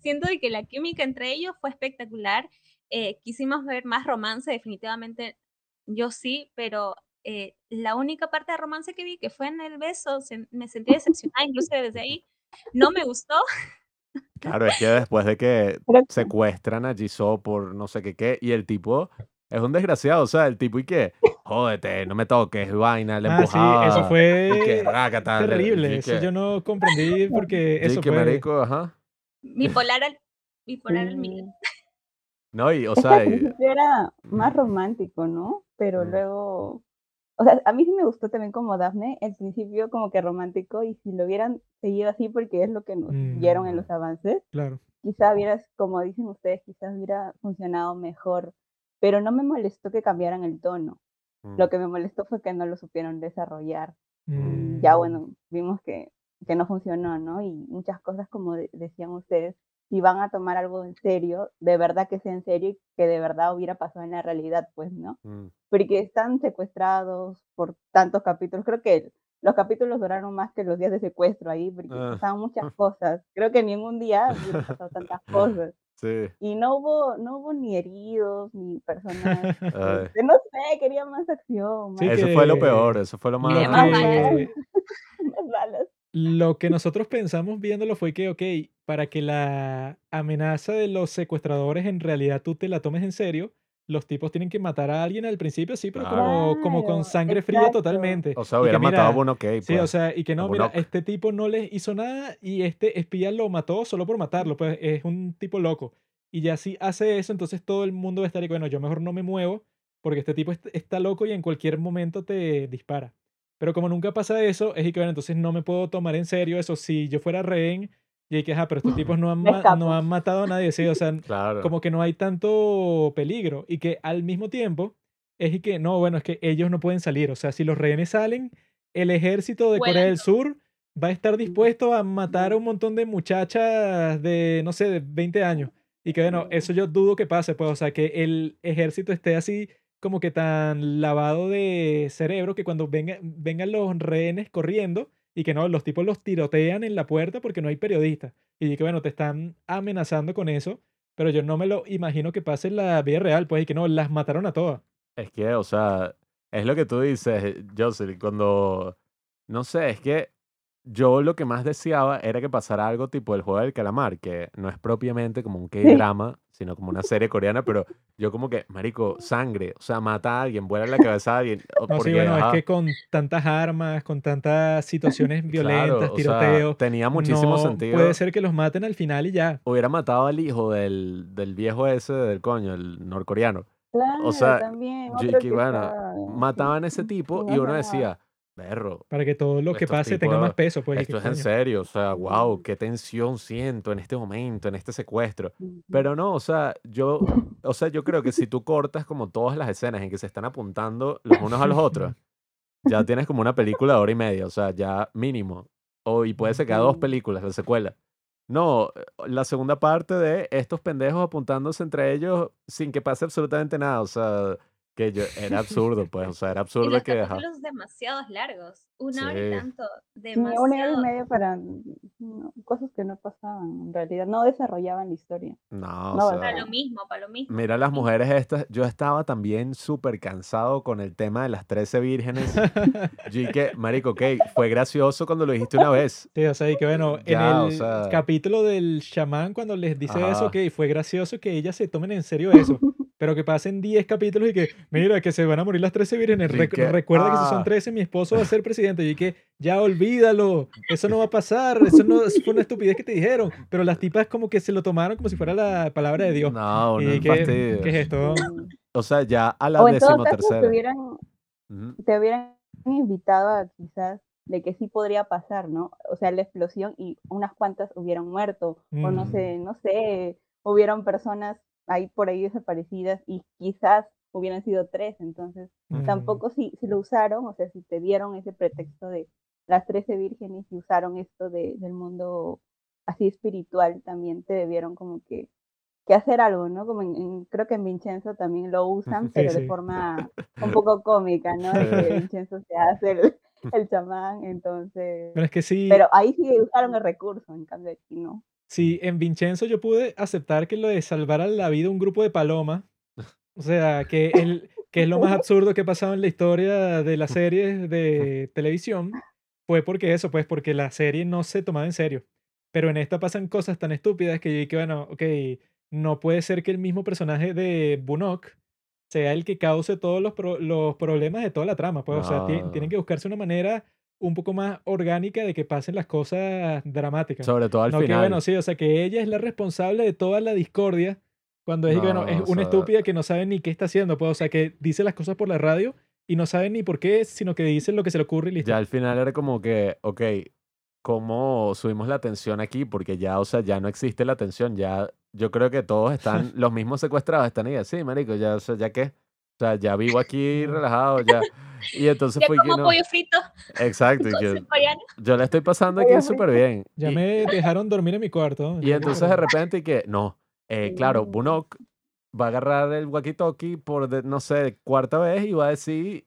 Siento de que la química entre ellos fue espectacular. Eh, quisimos ver más romance, definitivamente yo sí, pero eh, la única parte de romance que vi, que fue en el beso, se- me sentí decepcionada, incluso desde ahí. No me gustó. Claro, es que después de que que- secuestran a Jisoo por no sé qué qué, y el tipo es un desgraciado, o sea, el tipo y que, jódete, no me toques, vaina, le Ah, sí, empujaba. eso y que, fue le- terrible. y Eso que- yo no comprendí porque eso que, fue... marico, ajá. Bipolar al, bipolar al. Sí. No, y o que sea, y- era más romántico, ¿no? Pero Mm. luego, o sea, a mí sí me gustó también como Daphne, el principio como que romántico, y si lo hubieran seguido así porque es lo que nos dieron en Mm. los avances, Claro. quizá hubiera, como dicen ustedes, quizás hubiera funcionado mejor, pero no me molestó que cambiaran el tono. mm, Lo que me molestó fue que no lo supieron desarrollar. Mm. Ya bueno, vimos que, que no funcionó, ¿no? Y muchas cosas, como de- decían ustedes, si van a tomar algo en serio, de verdad que sea en serio y que de verdad hubiera pasado en la realidad, pues, ¿no? mm, Porque están secuestrados por tantos capítulos. Creo que los capítulos duraron más que los días de secuestro ahí, porque Ah. pasaban muchas cosas. Creo que ni en un día hubiera pasado tantas cosas. sí. Y no hubo, no hubo ni heridos, ni personas. Ay. este, no sé, quería más acción, más, Sí, Eso fue lo peor, eso fue lo más... Más balas. Lo que nosotros pensamos viéndolo fue que, ok, para que la amenaza de los secuestradores en realidad tú te la tomes en serio, los tipos tienen que matar a alguien al principio, sí, pero como, como con sangre fría exacto. totalmente. O sea, Y que hubiera matado a Bono Kay, Sí, o pues. sea, y que no, mira, este tipo no les hizo nada y este espía lo mató solo por matarlo, pues es un tipo loco. Y ya si hace eso, entonces todo el mundo va a estar y bueno, yo mejor no me muevo porque este tipo est- está loco y en cualquier momento te dispara. Pero como nunca pasa eso, es y que bueno, entonces no me puedo tomar en serio eso. Si yo fuera rehén, y que, ajá, pero estos tipos no han, no han matado a nadie, sí, o sea, Claro. como que no hay tanto peligro y que al mismo tiempo es y que no, bueno, es que ellos no pueden salir, o sea, si los rehenes salen, el ejército de Corea del Sur va a estar dispuesto a matar a un montón de muchachas de, no sé, de 20 años. Y que bueno, eso yo dudo que pase, pues, o sea, que el ejército esté así como que tan lavado de cerebro que cuando venga- vengan los rehenes corriendo y que no, los tipos los tirotean en la puerta porque no hay periodistas. Y que bueno, te están amenazando con eso, pero yo no me lo imagino que pase en la vida real, pues, y que no, las mataron a todas. Es que, o sea, es lo que tú dices, Jocelyn, cuando, no sé, es que yo lo que más deseaba era que pasara algo tipo el juego del calamar, que no es propiamente como un K-drama, sino como una serie coreana, pero yo como que, marico, sangre, o sea, mata a alguien, vuela la cabeza a alguien, o- No, sí, porque, bueno, ajá, es que con tantas armas, con tantas situaciones claro, violentas, o sea, tiroteos, tenía muchísimo no sentido. puede ser que los maten al final y ya. Hubiera matado al hijo del, del viejo ese del coño, el norcoreano. Claro, sea, también. yo- que bueno, Mataban a ese sí, tipo no y uno nada. decía, perro, Para que todo lo que pase tenga tipos- más peso, pues. esto es en serio, o sea, wow, qué tensión siento en este momento, en este secuestro. Pero no, o sea, yo, o sea, yo creo que si tú cortas como todas las escenas en que se están apuntando los unos a los otros, ya tienes como una película de hora y media, o sea, ya mínimo. O, y puede ser que haya dos películas, la secuela. No, eh, la segunda parte de estos pendejos apuntándose entre ellos sin que pase absolutamente nada, o sea, que yo, era absurdo, pues, o sea, era Y absurdo los que... capítulos demasiados largos. Una hora Sí. y tanto. Sí, una hora y Demasiado. media para no, cosas que no pasaban, en realidad, no desarrollaban la historia. No, o No, sea, Para lo mismo, para lo mismo. Mira las mujeres estas, yo estaba también súper cansado con el tema de las 13 vírgenes. Yo dije, marico, ok, fue gracioso cuando lo dijiste una vez. Sí, o sea, y que bueno, Ya, en o el sea- capítulo del chamán, cuando les dice eso, Ajá. ok, fue gracioso que ellas se tomen en serio eso. Pero que pasen 10 capítulos y que, mira, que se van a morir las 13 vírgenes. Y rec- que, recuerda que si ah. son 13, mi esposo va a ser presidente. Y que, ya olvídalo, eso no va a pasar, eso no eso fue una estupidez que te dijeron. Pero las tipas como que se lo tomaron como si fuera la palabra de Dios. No, no y que. ¿qué es esto? Mm. O sea, ya a la O en todo caso, te decimotercera. hubieran, te hubieran invitado a quizás de que sí podría pasar, ¿no? O sea, la explosión y unas cuantas hubieran muerto, o no Mm. sé, no sé, hubieron personas ahí por ahí desaparecidas y quizás hubieran sido tres, entonces Mm. tampoco si, si lo usaron, o sea, si te dieron ese pretexto de las trece vírgenes y usaron esto de, del mundo así espiritual, también te debieron como que, que hacer algo, ¿no? Como en, en- creo que en Vincenzo también lo usan, Sí, pero sí. de forma un poco cómica, ¿no? De que Sí. Vincenzo se hace el, el chamán, entonces... Pero es que sí, Pero ahí sí usaron el recurso, en cambio aquí no. Sí, en Vincenzo yo pude aceptar que lo de salvar a la vida un grupo de palomas, o sea, que, el, que es lo más absurdo que ha pasado en la historia de las series de televisión, fue porque eso, pues porque la serie no se tomaba en serio. Pero en esta pasan cosas tan estúpidas que yo dije, bueno, ok, no puede ser que el mismo personaje de Bunok sea el que cause todos los, pro- los problemas de toda la trama. Pues, o sea, tienen que buscarse una manera un poco más orgánica de que pasen las cosas dramáticas. Sobre todo al no que final. bueno, sí, o sea, que ella es la responsable de toda la discordia cuando es, que, bueno, No, es una sea- estúpida que no sabe ni qué está haciendo, pues, o sea, que dice las cosas por la radio y no sabe ni por qué, sino que dice lo que se le ocurre y listo. Ya al final era como que, ok, ¿cómo subimos la tensión aquí? Porque ya, o sea, ya no existe la tensión. Ya, yo creo que todos están, los mismos secuestrados están ahí así, marico, ya, o sea, ¿ya qué? O sea, ya vivo aquí relajado, ya. Y entonces Ya que como no. pollo frito Exacto, y con que su coreano. yo la estoy pasando aquí súper bien. Ya Y- me dejaron dormir en mi cuarto. Y entonces de repente y que, no, eh, claro. Bunok va a agarrar el walkie-talkie por, de- no sé, cuarta vez y va a decir,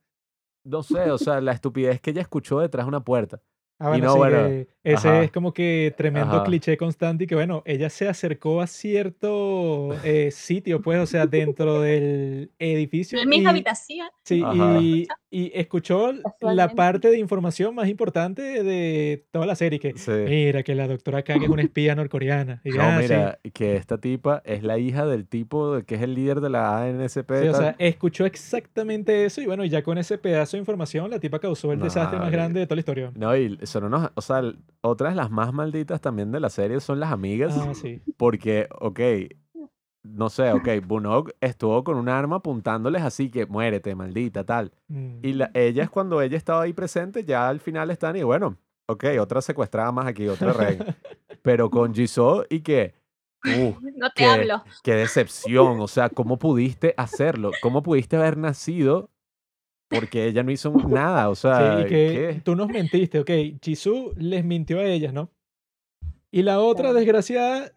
no sé, o sea, la estupidez que ella escuchó detrás de una puerta. Ah, y no, sí, bueno, que ese ajá. es como que tremendo Ajá. cliché constante y que bueno, ella se acercó a cierto eh, sitio, pues, o sea, dentro del edificio. En la misma y- habitación. Sí, y, y escuchó la parte de información más importante de toda la serie, que Sí. mira, que la doctora Kang es una espía norcoreana. Y No, ah, sí. mira, que esta tipa es la hija del tipo que es el líder de la ANSP. Sí, o sea, escuchó exactamente eso y bueno, ya con ese pedazo de información la tipa causó el desastre más grande de toda la historia. No, y son unos, o sea, l- otras las más malditas también de la serie son las amigas, Ah, sí. porque, ok, no sé, ok, Bunok estuvo con un arma apuntándoles así que muérete, maldita, tal. Mm. Y la, ellas, cuando ella estaba ahí presente, ya al final están y bueno, ok, otra secuestrada más aquí, otra reina. Pero con Jisoo y que, uh, No te ¿Qué? hablo. qué decepción, o sea, ¿cómo pudiste hacerlo? ¿Cómo pudiste haber nacido? Porque ella no hizo nada, o Sí, sea, y que ¿qué? tú nos mentiste, ok. Jisoo les mintió a ellas, ¿no? Y la otra Claro. desgraciada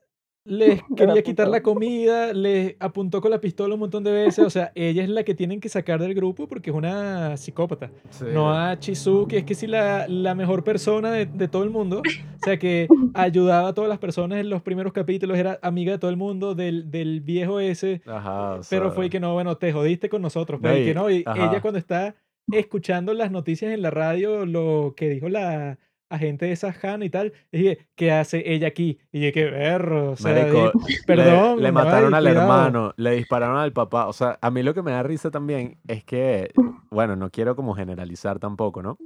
les quería quitar la comida, les apuntó con la pistola un montón de veces. O sea, ella es la que tienen que sacar del grupo porque es una psicópata. Sí. No a Chisu, que es que sí la, la mejor persona de, de todo el mundo. O sea, que ayudaba a todas las personas en los primeros capítulos, era amiga de todo el mundo, del, del viejo ese. Ajá, o Pero fue que no, bueno, te jodiste con nosotros. No, Pero que no, y ajá. ella cuando está escuchando las noticias en la radio, lo que dijo la agente de esa Han y tal, dije, ¿qué hace ella aquí? Y yo, qué berro, o sea, Marico, dije, le- perdón. Le, mataron al cuidado". hermano, le dispararon al papá. O sea, a mí lo que me da risa también es que, bueno, no quiero como generalizar tampoco, ¿no?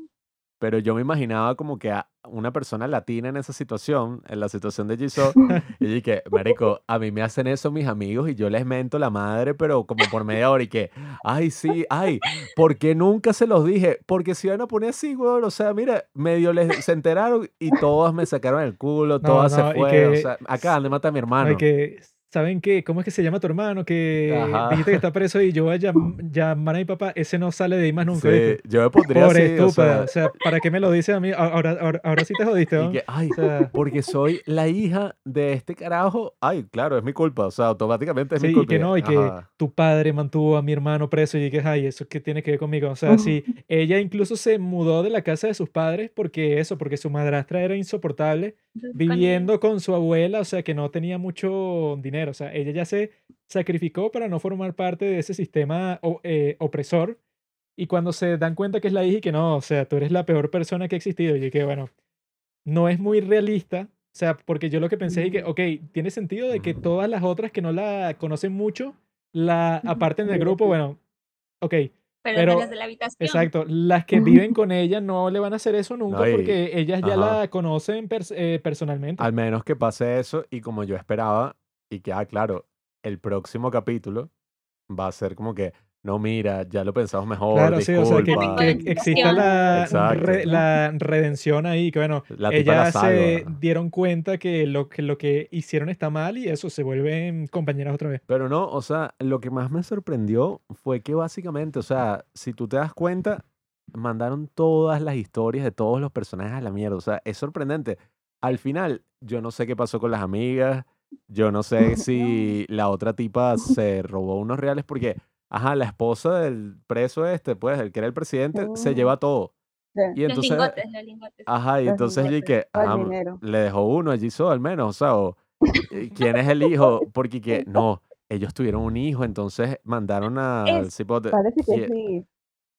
Pero yo me imaginaba como que a una persona latina en esa situación, en la situación de Jisoo, y dije, marico, a mí me hacen eso mis amigos y yo les mento la madre, pero como por media hora y que, ay, sí, ay, ¿por qué nunca se los dije? Porque se iban a poner así, weón, o sea, mira, medio les se enteraron y todas me sacaron el culo, No, todas no, se fueron, o sea, acaban de matar a mi hermano. que, ¿saben qué? ¿Cómo es que se llama tu hermano? Que Ajá. dijiste que está preso y yo voy a llam- llamar a mi papá. Ese no sale de ahí más nunca, Sí, ¿viste? yo me pondría Pobre así, o estúpida. sea, O sea, ¿para qué me lo dices a mí? Ahora, ahora, ahora sí te jodiste, y ¿no? que, ay, O sea, porque soy la hija de este carajo. Ay, claro, es mi culpa, o sea, automáticamente es sí, mi y culpa. que no, y que tu padre mantuvo a mi hermano preso y que, ay, ¿eso qué tiene que ver conmigo? O sea, sí, ella incluso se mudó de la casa de sus padres porque eso, porque su madrastra era insoportable, viviendo con su abuela, o sea, que no tenía mucho dinero. O sea, ella ya se sacrificó para no formar parte de ese sistema o- eh, opresor. Y cuando se dan cuenta que es la hija y que no, o sea, tú eres la peor persona que ha existido, y que bueno, no es muy realista. O sea, porque yo lo que pensé es que, ok, tiene sentido de que Ujú. todas las otras que no la conocen mucho la aparten del grupo. Bueno, ok, Pero, pero- de las de la habitación. exacto. Las que viven con ella no le van a hacer eso nunca No, y- porque ellas ya ajá. la conocen pers- eh, personalmente. Al menos que pase eso y como yo esperaba, y que, ah, claro, el próximo capítulo va a ser como que, no, mira, ya lo pensamos mejor, Claro, sí, o sea, que, disculpa. que exista la, re- la redención ahí, que bueno, La tipa la ellas se dieron cuenta que lo, que lo que hicieron está mal y eso, se vuelven compañeras otra vez. Pero no, o sea, lo que más me sorprendió fue que básicamente, o sea, si tú te das cuenta, mandaron todas las historias de todos los personajes a la mierda. O sea, es sorprendente. Al final, yo no sé qué pasó con las amigas, yo no sé si la otra tipa se robó unos reales porque, ajá, la esposa del preso este, pues, el que era el presidente, se Oh. lleva todo. Sí. Y Los entonces, lingotes, los lingotes. ajá, y Los entonces lingotes, que, ajá, le dejó uno allí solo al menos, o sea, o, eh, ¿quién es el hijo? Porque que, no, ellos tuvieron un hijo, entonces mandaron al Es- cipote. Parece que ¿Qui- sí.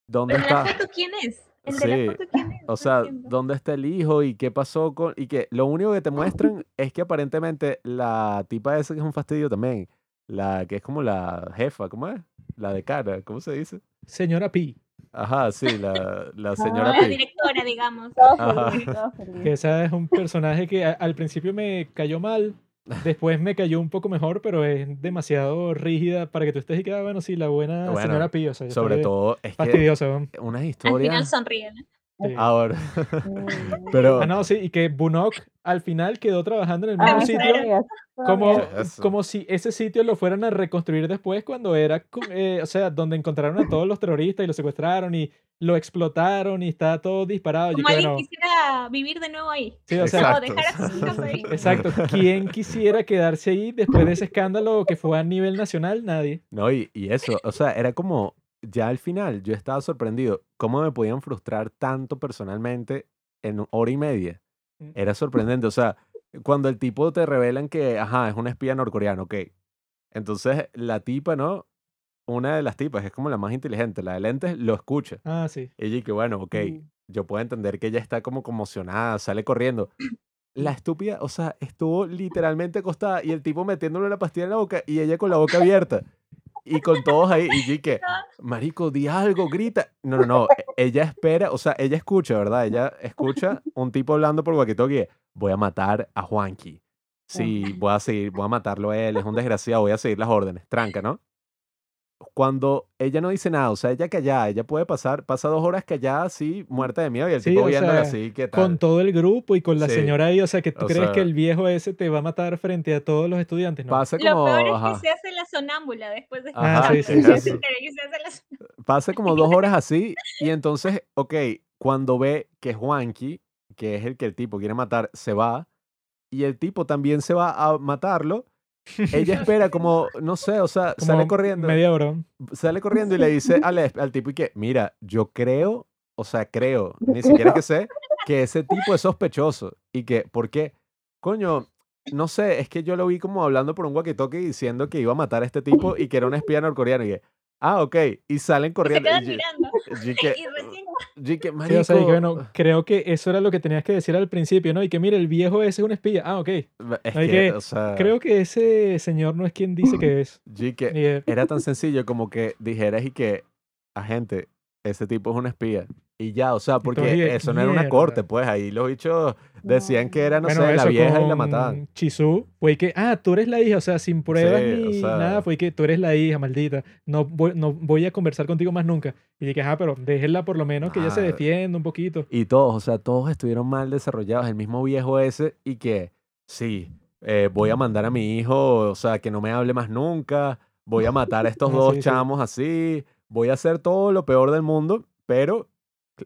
¿Dónde ¿Pero la está? foto quién es? El de Sí, la foto quién es? O sea, entiendo. ¿dónde está el hijo y qué pasó con...? Y que lo único que te muestran es que aparentemente la tipa esa que es un fastidio también, la que es como la jefa, ¿cómo es? La de cara, ¿cómo se dice? Señora Pi. Ajá, sí, la, la señora La Pi. directora, digamos. Todo Ajá. feliz, todo feliz. Que esa es un personaje que a- al principio me cayó mal, después me cayó un poco mejor, pero es demasiado rígida para que tú estés y que, ah, bueno, sí, la buena Bueno, señora Pío. O sea, Sobre todo, es que Fastidiosa, ¿no? unas Al final historias... ¿no? Sí. Ahora, Mm. pero... Ah, no, sí, y que Bunok al final quedó trabajando en el Ah, mismo Ah, sitio. Como, como si ese sitio lo fueran a reconstruir después cuando era, eh, o sea, donde encontraron a todos los terroristas y lo secuestraron y lo explotaron y está todo disparado. Yo Como que, alguien bueno, quisiera vivir de nuevo ahí. sí, o sea, Exacto. dejar a sus hijos ahí. exacto. ¿Quién quisiera quedarse ahí después de ese escándalo que fue a nivel nacional? Nadie. No, y, y eso, o sea, era como, ya al final yo estaba sorprendido, cómo me podían frustrar tanto personalmente en hora y media. Mm. Era sorprendente, o sea, cuando el tipo te revelan que, ajá, es un espía norcoreano, ok. Entonces la tipa, ¿no? Una de las tipas, es como la más inteligente, la de lentes, lo escucha. Ah, sí. Ella y que, bueno, ok, Mm. yo puedo entender que ella está como conmocionada, sale corriendo. La estúpida, o sea, estuvo literalmente acostada y el tipo metiéndole la pastilla en la boca y ella con la boca abierta. Y con todos ahí, y que, marico, di algo, grita. No, no, no, e- ella espera, o sea, ella escucha, ¿verdad? Ella escucha un tipo hablando por walkie-talkie, voy a matar a Juanqui. Sí, voy a seguir, voy a matarlo a él, es un desgraciado, voy a seguir las órdenes. Tranca, ¿no? Cuando ella no dice nada, o sea, ella callada, ella puede pasar, pasa dos horas callada así, muerta de miedo, y el Sí, tipo viéndola sea, así, ¿qué tal? Con todo el grupo y con la Sí. señora ahí, o sea, que tú O crees que sea- el viejo ese te va a matar frente a todos los estudiantes, ¿no? Pasa Lo como, peor es ajá, que se hace la sonámbula después de Ah, Ajá, sí, es pasa como dos horas así, y entonces, ok, cuando ve que Juanqui, que es el que el tipo quiere matar, se va, y el tipo también se va a matarlo, ella espera como, no sé, o sea, sale corriendo. Media hora. sale corriendo y le dice al tipo y que, mira, yo creo, o sea, creo, ni siquiera que sé, que ese tipo es sospechoso. Y que, ¿por qué? Coño, no sé, es que yo lo vi como hablando por un walkie-talkie diciendo que iba a matar a este tipo y que era un espía norcoreano. Y que, ah, ok. Y salen Y se corriendo. quedan Y mirando. yo que, Y recién yo que, Sí, o sea, y que bueno, creo que eso era lo que tenías que decir al principio, ¿no? Y que mire, el viejo ese es un espía. Ah, ok. es hay que, que- o sea, Creo que ese señor no es quien dice que es. que Y, eh, era tan sencillo como que dijeras y que, agente, ese tipo es un espía. Y ya, o sea, porque oye, eso no era una mierda. corte, pues ahí los bichos decían que era, no bueno, sé, la eso vieja y la con mataban. Chisu fue que, ah, tú eres la hija, o sea, sin pruebas Sí, o ni sea- nada, fue que tú eres la hija, maldita. No voy, no voy a conversar contigo más nunca. Y dije, ah, pero déjenla por lo menos que ella se Ah. defienda un poquito. Y todos, o sea, todos estuvieron mal desarrollados. El mismo viejo ese y que, sí, eh, voy a mandar a mi hijo, o sea, que no me hable más nunca. Voy a matar a estos dos sí. chamos así. Voy a hacer todo lo peor del mundo, pero,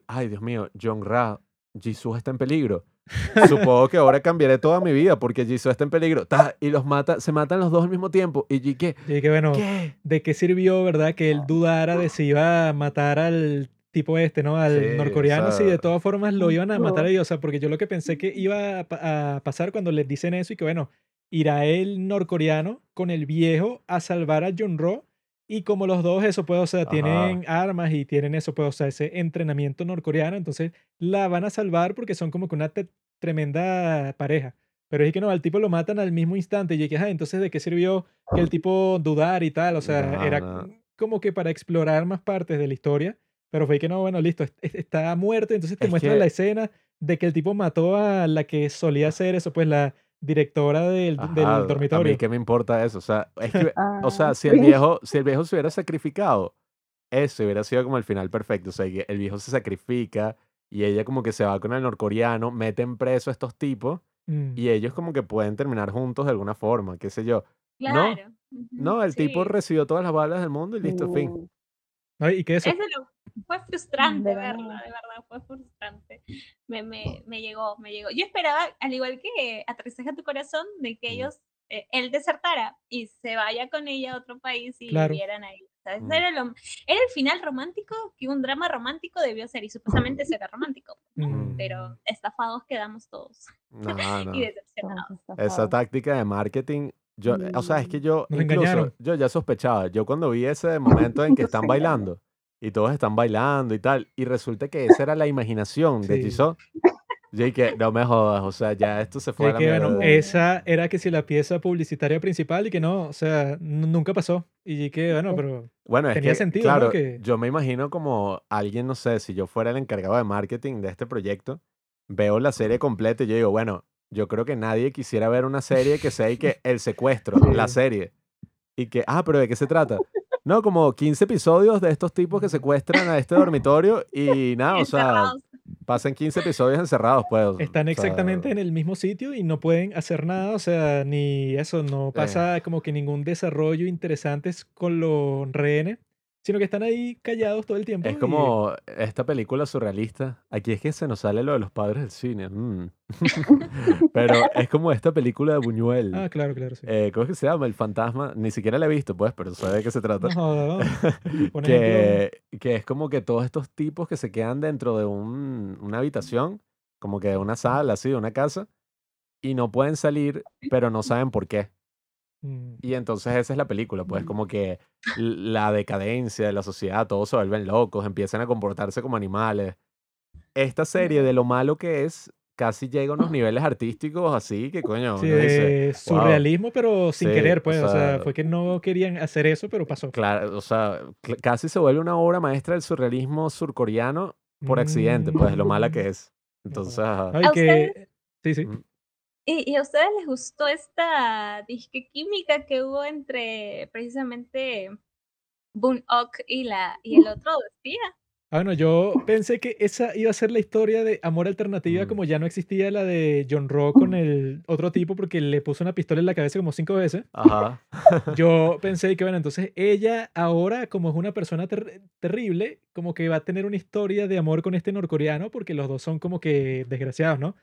ay, Dios mío, John Ra, Jisoo está en peligro. Supongo que ahora cambiaré toda mi vida porque Jisoo está en peligro. Ta, y los mata, se matan los dos al mismo tiempo. Y ¿qué? Y dije, bueno, ¿Qué? ¿de qué sirvió, verdad, que él dudara de si iba a matar al tipo este, ¿no? Al Sí, o norcoreano, si de sea- todas formas lo iban a No. matar a ellos. O sea, porque yo lo que pensé que iba a, pa- a pasar cuando les dicen eso y que, bueno, irá el norcoreano con el viejo a salvar a John Ro. Y como los dos, eso pues, o sea, Ajá. tienen armas y tienen eso, pues, o sea, ese entrenamiento norcoreano, entonces la van a salvar porque son como que una tremenda pareja. Pero es que no, al tipo lo matan al mismo instante. Y dije, ah, entonces ¿de qué sirvió que el tipo dudar y tal? O sea, era como que para explorar más partes de la historia. Pero fue que no, bueno, listo, est- est- está muerto. Entonces te Es muestran que- la escena de que el tipo mató a la que solía ser eso, pues la directora del, del Ajá, A dormitorio. mí qué me importa eso. O sea, es que, o sea, Ah, si el viejo, si el viejo se hubiera sacrificado, eso hubiera sido como el final perfecto. O sea, que el viejo se sacrifica y ella como que se va con el norcoreano, meten preso a estos tipos Mm. y ellos como que pueden terminar juntos de alguna forma, qué sé yo. No, Claro. Ujú, No, el tipo recibió todas las balas del mundo y listo, fin. Mm, No, y que eso, Eso lo- fue frustrante De verlo, verdad. de verdad, fue frustrante. Me, me, me llegó, me llegó. Yo esperaba, al igual que Aterrizaje a tu corazón, de que ellos, eh, él desertara y se vaya con ella a otro país y Claro. vivieran ahí. Ese Mm. era, lo- era el final romántico que un drama romántico debió ser y supuestamente será romántico. ¿no? Mm. Pero estafados quedamos todos No, no. y decepcionados. Esa táctica de marketing, yo, o sea, es que Mm. yo incluso, yo ya sospechaba, yo cuando vi ese momento en que están bailando y todos están bailando y tal, y resulta que esa era la imaginación de. Jisoo. Yo que no me jodas, o sea, ya esto se fue a la que, bueno, esa era que si la pieza publicitaria principal y que no, o sea, nunca pasó. Y que, bueno, pero Bueno, es tenía que, sentido, ¿no? claro, Que- yo me imagino como alguien, no sé, si yo fuera el encargado de marketing de este proyecto, veo la serie completa y yo digo, bueno, yo creo que nadie quisiera ver una serie que sea y que el secuestro, la serie. Y que, ah, pero ¿de qué se trata? No, como 15 episodios de estos tipos que secuestran a este dormitorio y nada, o sea, pasan 15 episodios encerrados, pues. están o sea, exactamente en el mismo sitio y no pueden hacer nada, o sea, ni eso, no pasa como que ningún desarrollo interesante con los rehenes, sino que están ahí callados todo el tiempo. Es y- como esta película surrealista. Aquí es que se nos sale lo de los padres del cine. mm. Pero es como esta película de Buñuel. Ah, claro, claro, sí. Eh, ¿Cómo es que se llama? El fantasma. Ni siquiera la he visto, pues, pero sé de qué se trata. No ¿no? Ejemplo, que, que es como que todos estos tipos que se quedan dentro de un, una habitación, como que de una sala, así, de una casa, y no pueden salir, pero no saben por qué. Mm, Y entonces esa es la película, pues como que la decadencia de la sociedad, todos se vuelven locos, empiezan a comportarse como animales. Esta serie de lo malo que es, casi llega a unos niveles artísticos así que coño, sí, dice, surrealismo, pero sin Sí, querer, pues, o sea, sea, fue que no querían hacer eso, pero pasó. claro, o sea, casi se vuelve una obra maestra del surrealismo surcoreano por accidente, pues lo mala que Mm, es. Entonces, ajá. no, y ¿A que... Sí, sí. Mm. ¿Y, y a ustedes les gustó esta disque química que hubo entre precisamente Boon Ok y, la, y el otro espía? Ah, bueno, yo pensé que esa iba a ser la historia de amor alternativa, Mm. como ya no existía la de John Rock con el otro tipo porque le puso una pistola en la cabeza como cinco veces. Ajá. Yo pensé que, bueno, entonces ella ahora, como es una persona ter- terrible, como que va a tener una historia de amor con este norcoreano porque los dos son como que desgraciados, ¿no?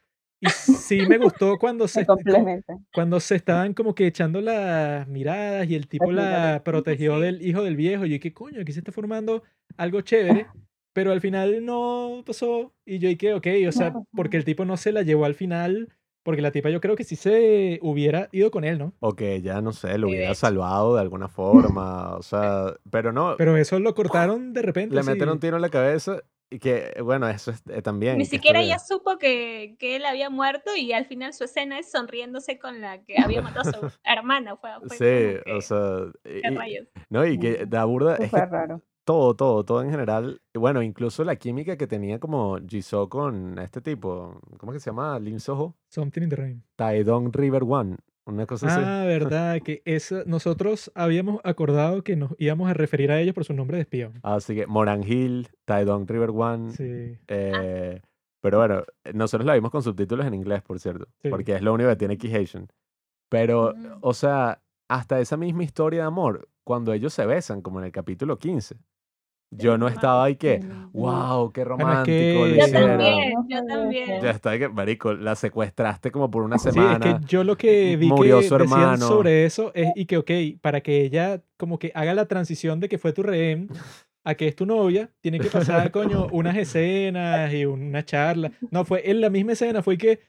Y sí me gustó cuando se, cuando se estaban como que echando las miradas y el tipo la protegió del hijo del viejo. Y yo, ¿qué coño? Aquí se está formando algo chévere. Pero al final no pasó. Y yo, ¿y qué? Ok, o sea, No. porque el tipo no se la llevó al final. Porque la tipa yo creo que sí se hubiera ido con él, ¿no? O que ya, no sé, lo hubiera salvado de alguna forma, o sea, pero no, Pero eso lo cortaron de repente. le meten así. un tiro en la cabeza que, bueno, eso es eh, también. Ni siquiera ella supo que, que él había muerto y al final su escena es sonriéndose con la que había matado a su hermana. Fue, fue Sí, que, o sea, ¿qué y- rayos? no, y que da burda, es que raro. todo, todo, todo en general, bueno, incluso la química que tenía como Jisoo con este tipo, ¿cómo es que se llama? Lim Soho, Something in the Rain. Taedong River One, una cosa así. Ah, verdad, que esa, nosotros habíamos acordado que nos íbamos a referir a ellos por su nombre de espión. Así que Moran Hill, Taedong River One, Sí. Eh, pero bueno, nosotros la vimos con subtítulos en inglés, por cierto, Sí. porque es lo único que tiene aquí Haitian. Pero, Mm. o sea, hasta esa misma historia de amor, cuando ellos se besan, como en el capítulo 15, yo no estaba ahí que, wow, qué Bueno, es romántico que- Yo también, yo también. Ya está, que, marico, la secuestraste como por una Sí, es semana. que yo lo que vi murió que su decían hermano. sobre eso es y que, ok, para que ella como que haga la transición de que fue tu rehén a que es tu novia, tiene que pasar, coño, unas escenas y una charla. No, fue en la misma escena, fue que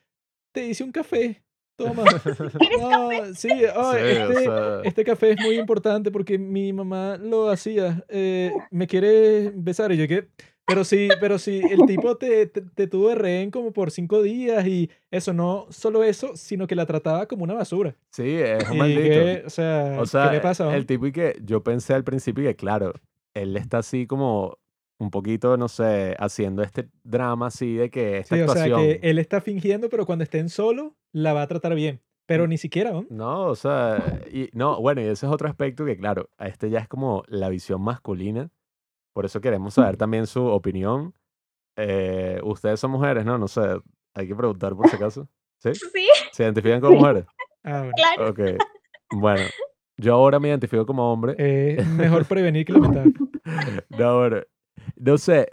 te hice un café, toma. No, sí, oh, Sí, o este, sea, este café es muy importante porque mi mamá lo hacía. eh, ¿Me quiere besar? Y yo que, pero sí, pero sí, el tipo te, te, te tuvo de rehén como por cinco días y eso, no solo eso, sino que la trataba como una basura. sí, es un maldito. que, o sea, O sea, ¿qué le pasa? el tipo y que yo pensé al principio que, claro, él está así como un poquito, no sé, haciendo este drama así de que esta Sí, o sea, actuación. que él está fingiendo, pero cuando estén solo, la va a tratar bien. Pero ni siquiera, ¿no? No, o sea, y no, bueno, y ese es otro aspecto que, claro, a este ya es como la visión masculina. Por eso queremos saber también su opinión. Eh, ustedes son mujeres, ¿no? No sé, hay que preguntar por si acaso. ¿Sí? Sí, ¿Se identifican como mujeres? Ah, bueno. claro. Ok. Bueno, yo ahora me identifico como hombre. Eh, mejor prevenir que lamentar. No, bueno, no sé,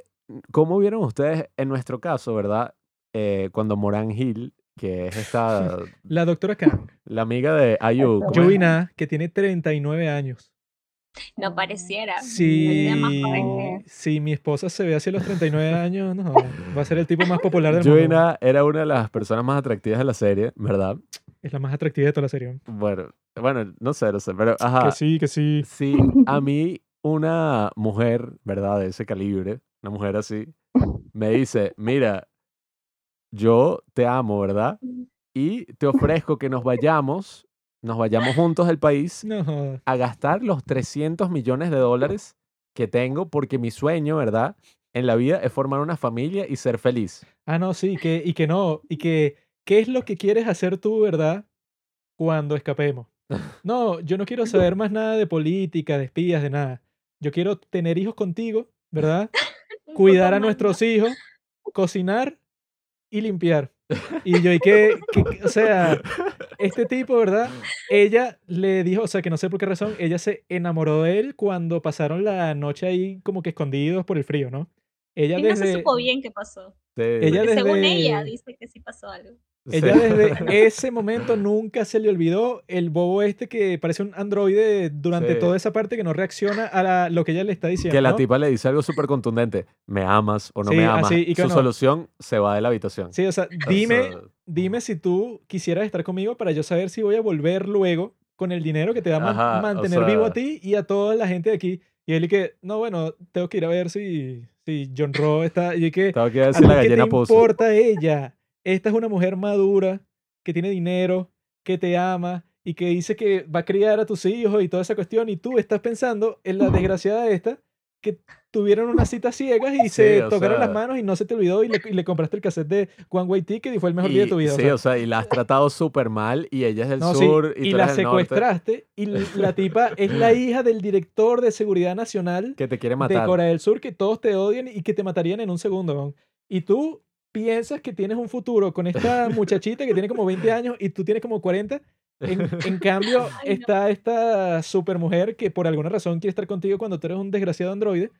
¿cómo vieron ustedes en nuestro caso, verdad? Eh, cuando Moran Hill, que es esta, La doctora Kang, la amiga de Ayu, ¿cómo es? Yui Na, que tiene 39 años. No pareciera. Que- si mi esposa se ve hacia los 39 años, no, va a ser el tipo más popular del Yui mundo. Era una de las personas más atractivas de la serie, ¿verdad? Es la más atractiva de toda la serie. Bueno, bueno, no sé, no sé, pero ajá. Que sí, que sí. Si a mí una mujer, ¿verdad? De ese calibre, una mujer así, me dice, mira, yo te amo, ¿verdad? Y te ofrezco que nos vayamos, nos vayamos juntos del país No a gastar los 300 millones de dólares que tengo porque mi sueño, ¿verdad? En la vida es formar una familia y ser feliz. Ah, no, sí, que, y que no. Y que, ¿qué es lo que quieres hacer tú, verdad? Cuando escapemos. No, yo no quiero saber más nada de política, de espías, de nada. Yo quiero tener hijos contigo, ¿verdad? Cuidar a nuestros hijos, cocinar y limpiar. Y yo, y que, que- o sea, este tipo, ¿verdad? Ella le dijo, o sea, que no sé por qué razón, ella se enamoró de él cuando pasaron la noche ahí como que escondidos por el frío, ¿no? Ella Y no se desde, supo bien qué pasó. Sí, Ella según desde- ella dice que sí pasó algo. Ella sí. desde ese momento nunca se le olvidó el bobo este que parece un androide durante Sí. toda esa parte que no reacciona a la- lo que ella le está diciendo. Que la ¿no? tipa le dice algo súper contundente. ¿Me amas o no Sí, me amas? así, y Su no. solución se va de la habitación. Sí, o sea, O dime, sea, dime si tú quisieras estar conmigo para yo saber si voy a volver luego con el dinero que te a man- Ajá, o mantener vivo a sea- ti y a toda la gente de aquí. Y él y que, no, bueno, tengo que ir a ver si, si John Rowe está... Y que, Tengo que ¿a decir ti la qué te gallina importa ella? Esta es una mujer madura, que tiene dinero, que te ama y que dice que va a criar a tus hijos y toda esa cuestión. Y tú estás pensando en la desgraciada esta que tuvieron unas citas ciegas y Sí, se tocaron las manos y no se te olvidó y le, y le compraste el cassette de One Way Ticket y fue el mejor día de tu vida. o Sí, sea. o sea, y la has tratado súper mal y ella es del No, sí, sur y, y tú la eres del norte, secuestraste y la tipa es la hija del director de Seguridad Nacional que te quiere de matar. Corea del Sur que todos te odian y que te matarían en un segundo. Y tú piensas que tienes un futuro con esta muchachita que tiene como 20 años y tú tienes como 40. En, en cambio, Ay, no. está esta super mujer que por alguna razón quiere estar contigo cuando tú eres un desgraciado androide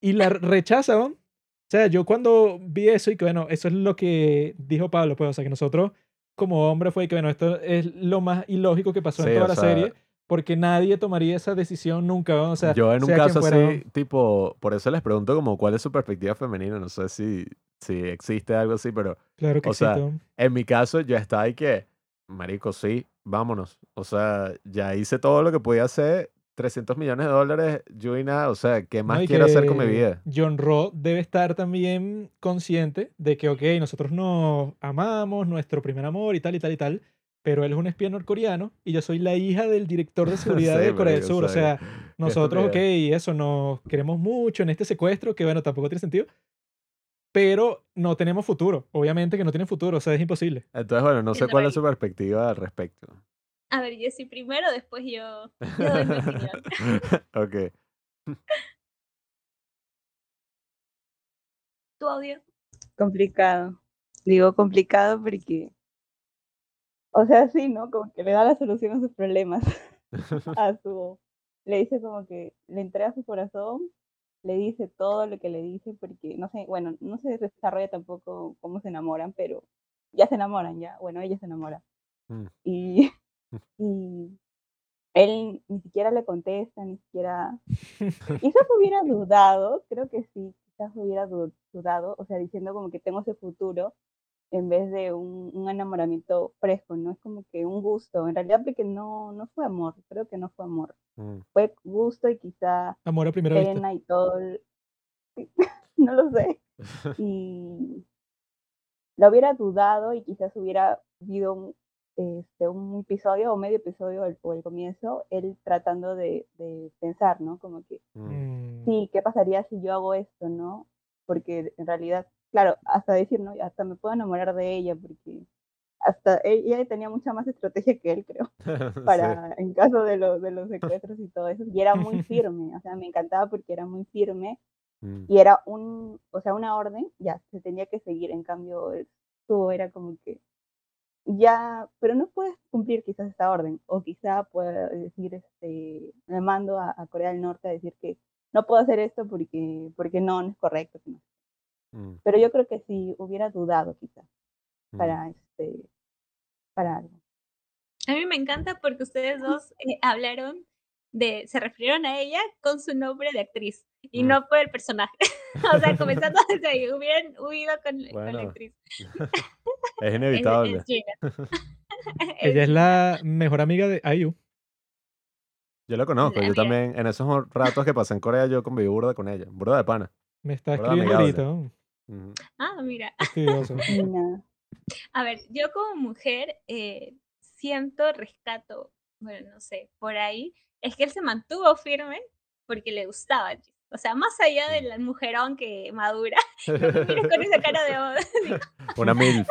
y la rechaza. weón. O sea, yo cuando vi eso y que bueno, eso es lo que dijo Pablo, pues, o sea, que nosotros como hombre fue que bueno, esto es lo más ilógico que pasó Sí, en toda la sea, serie, porque nadie tomaría esa decisión nunca, o sea, Yo en un sea caso fuera, así, weón. tipo, por eso les pregunto como cuál es su perspectiva femenina, no sé si, si existe algo así, pero Claro que o sea, existe, weón. en mi caso yo estaba ahí que, marico, sí, vámonos. O sea, ya hice todo lo que podía hacer, 300 millones de dólares, yo y nada, o sea, ¿qué más ¿no? Quiero hacer con mi vida? John Rowe debe estar también consciente de que, ok, nosotros nos amamos, nuestro primer amor y tal y tal y tal, pero él es un espía norcoreano y yo soy la hija del director de seguridad Sí, de Corea del Sur. o sea, nosotros, ok, estupidez. eso, nos queremos mucho en este secuestro, que bueno, tampoco tiene sentido, pero no tenemos futuro. Obviamente que no tiene futuro, o sea, es imposible. Entonces, bueno, no sé cuál es su perspectiva al respecto. A ver, Jessy primero, después yo, yo doy mi opinión. ok. ¿Tu audio? Complicado. Digo complicado porque, o sea, sí, ¿no? Como que le da la solución a sus problemas a su, le dice como que le entrega su corazón, le dice todo lo que le dice porque, no sé, bueno, no se desarrolla tampoco cómo se enamoran, pero ya se enamoran, ya, bueno, ella se enamora. Mm. Y, y él ni siquiera le contesta, ni siquiera Quizás hubiera dudado, creo que sí, quizás hubiera du- dudado, o sea, diciendo como que tengo ese futuro en vez de un, un enamoramiento fresco, ¿no? Es como que un gusto, en realidad porque no, no fue amor, creo que no fue amor, Mm. fue gusto y quizá Amor a primera vista. pena y todo, el- no lo sé, y lo hubiera dudado y quizás hubiera habido un, este, un episodio o medio episodio el- o el comienzo, él tratando de, de pensar, ¿no? Como que Mm. Mm, sí, ¿qué pasaría si yo hago esto, no? Porque en realidad, claro, hasta decir, ¿no? Hasta me puedo enamorar de ella, porque hasta e- ella tenía mucha más estrategia que él, creo, Sí. para, en caso de, los de los secuestros y todo eso, y era muy firme, o sea, me encantaba porque era muy firme, Mm. y era un, o sea, una orden, ya, se tenía que seguir, en cambio, tú era como que, ya, pero no puedes cumplir quizás esta orden, o quizá pueda decir, este, me mando a, a Corea del Norte a decir que no puedo hacer esto porque, porque no, no es correcto. no. Mm. Pero yo creo que si hubiera dudado quizás Mm. para, este, para algo. A mí me encanta porque ustedes dos eh, hablaron de, se refirieron a ella con su nombre de actriz y Mm. no por el personaje. o sea, comenzando desde ahí, hubieran huido con, con la Bueno, actriz. Es Es, inevitable. es Gina. Ella es la mejor amiga de IU. Yo la conozco, La yo amiga. también, en esos ratos que pasé en Corea, yo conviví burda con ella, burda de pana. Me está Burda escribiendo amigable. ahorita. Ah, mira. A ver, yo como mujer eh, siento rescato, bueno, no sé, por ahí, es que él se mantuvo firme porque le gustaba. O sea, más allá del mujerón que madura, con esa cara de. Una mil.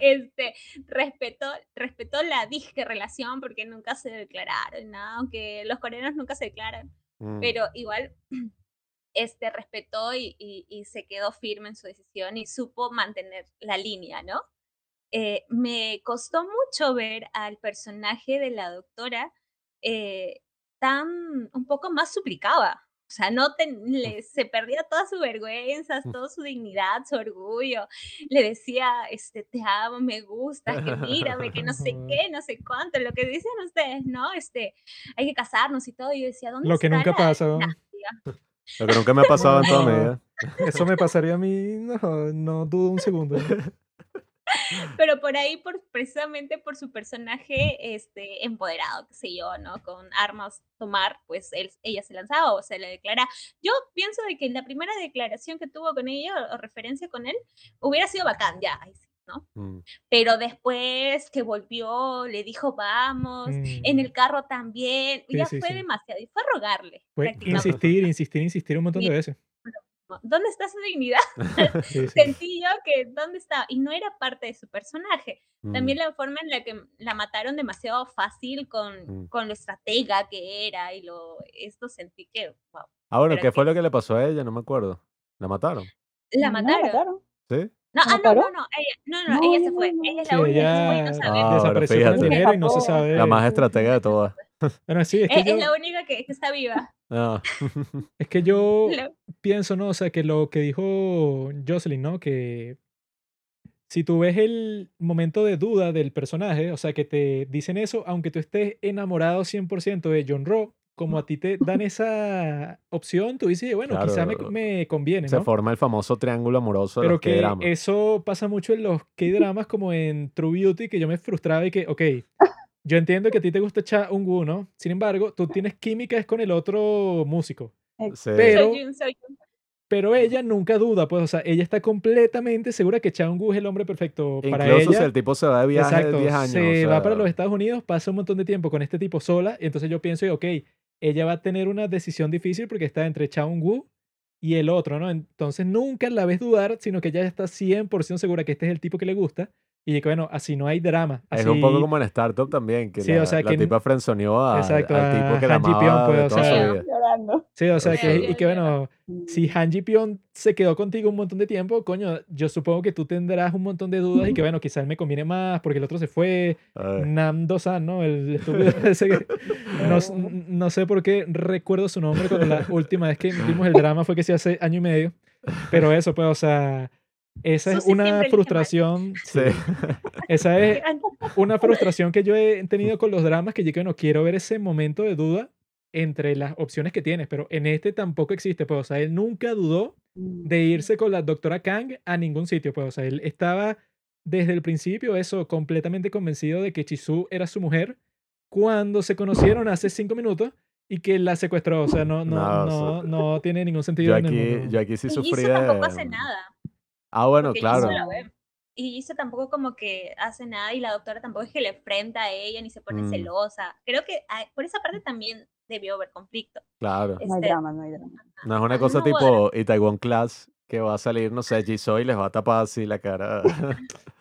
este, respetó, respetó la disque relación porque nunca se declararon, ¿no? aunque los coreanos nunca se declaran, Mm, pero igual este, respetó y, y- y se quedó firme en su decisión y supo mantener la línea, ¿no? Eh, me costó mucho ver al personaje de la doctora eh, tan, un poco más suplicaba. O sea, no le- se perdía toda su vergüenza, toda su dignidad, su orgullo. Le decía, este, te amo, me gustas, que mírame, que no sé qué, no sé cuánto, lo que dicen ustedes, ¿no? Este, hay que casarnos y todo. Y yo decía, ¿dónde Lo que nunca la pasa. Lo que nunca me ha pasado en toda mi vida. Eso me pasaría a mí, no, no dudo un segundo. Pero por ahí, por, precisamente por su personaje este, empoderado, qué sé yo, ¿no? Con armas tomar, pues él, ella se lanzaba o se le declara. Yo pienso de que en la primera declaración que tuvo con ella o, o referencia con él, hubiera sido bacán, ya, ahí sí, ¿no? Mm, Pero después que volvió, le dijo, vamos, en Mm, el carro también, Sí, ya sí, fue sí. demasiado, y fue rogarle, Fue insistir, insistir, insistir un montón de veces. ¿Dónde está su dignidad? Sí, sí. Sentí yo que, ¿dónde estaba? Y no era parte de su personaje. mm. También la forma en la que la mataron demasiado fácil con, Mm. con lo estratega que era y lo esto sentí que wow, Ah, bueno, ¿qué fue que lo que le pasó a ella? No me acuerdo. ¿La mataron? la ¿No la mataron. mataron? ¿Sí? No, ¿La ah, no, no, no, ella, no, no, No, ella se no, fue. no. Ella es Sí, la única que se fue y no Ah, ahora desapareció con el fíjate. dinero y no se sabe. La más estratega de todas. Bueno, sí, es que Es, es yo, la única que, que está viva. Ah. es que yo pienso, ¿no? O sea, que lo que dijo Jocelyn, ¿no? Que si tú ves el momento de duda del personaje, o sea, que te dicen eso, aunque tú estés enamorado 100% de John Rowe, como a ti te dan esa opción, tú dices, bueno, quizá me, Claro. me conviene, Se ¿no? forma el famoso triángulo amoroso de Pero los que K-dramas. eso pasa mucho en los K-dramas como en True Beauty, que yo me frustraba y que, ok, yo entiendo que a ti te gusta Cha Eun-woo, ¿no? Sin embargo, tú tienes química es con el otro músico. Sí. Pero-. Pero ella nunca duda, pues, o sea, ella está completamente segura que Cha Eun-woo es el hombre perfecto para Incluso si ella. el tipo se va de viaje Exacto, 10 años. se o va para sea, los Estados Unidos, pasa un montón de tiempo con este tipo sola, y entonces yo pienso, ok, ella va a tener una decisión difícil porque está entre Cha Eun-woo y el otro, ¿no? Entonces nunca la ves dudar, sino que ella está 100% segura que este es el tipo que le gusta y que, bueno, así no hay drama. Es Así, un poco como en Startup también, que Sí, la, o sea, la que- tipa frenzoneó a- Exacto, al tipo a que la amaba pues, de o toda sea, su vida. Llorando. Sí, o sea, que, y que bueno, si Han Ji Pyong se quedó contigo un montón de tiempo, coño, yo supongo que tú tendrás un montón de dudas y que, bueno, quizás me conviene más porque el otro se fue, Nam Do-san, ¿no? El estúpido ese que... No, no sé por qué recuerdo su nombre cuando la última vez que vimos el drama fue que sí hace año y medio. Pero eso, pues, o sea, esa es una frustración. sí. Esa es una frustración que yo he tenido con los dramas que yo que no quiero ver ese momento de duda entre las opciones que tienes, pero en este tampoco existe, pues, o sea, él nunca dudó de irse con la doctora Kang a ningún sitio, pues, o sea, él estaba desde el principio eso, completamente convencido de que Chisu era su mujer cuando se conocieron hace cinco minutos y que la secuestró, o sea, no, no, No, no, eso- no tiene ningún sentido Yo en el aquí, mundo. yo aquí sí Y sufrí Jisoo tampoco de- hace nada. Ah, bueno, porque claro. Y Jisoo tampoco como que hace nada y la doctora tampoco es que le enfrenta a ella ni se pone Mm. celosa. Creo que ah, por esa parte también debió haber conflicto. Claro. No hay Este, drama, no hay drama. No es una cosa no, tipo Itaewon Class que va a salir, no sé, Jisoo y les va a tapar así la cara.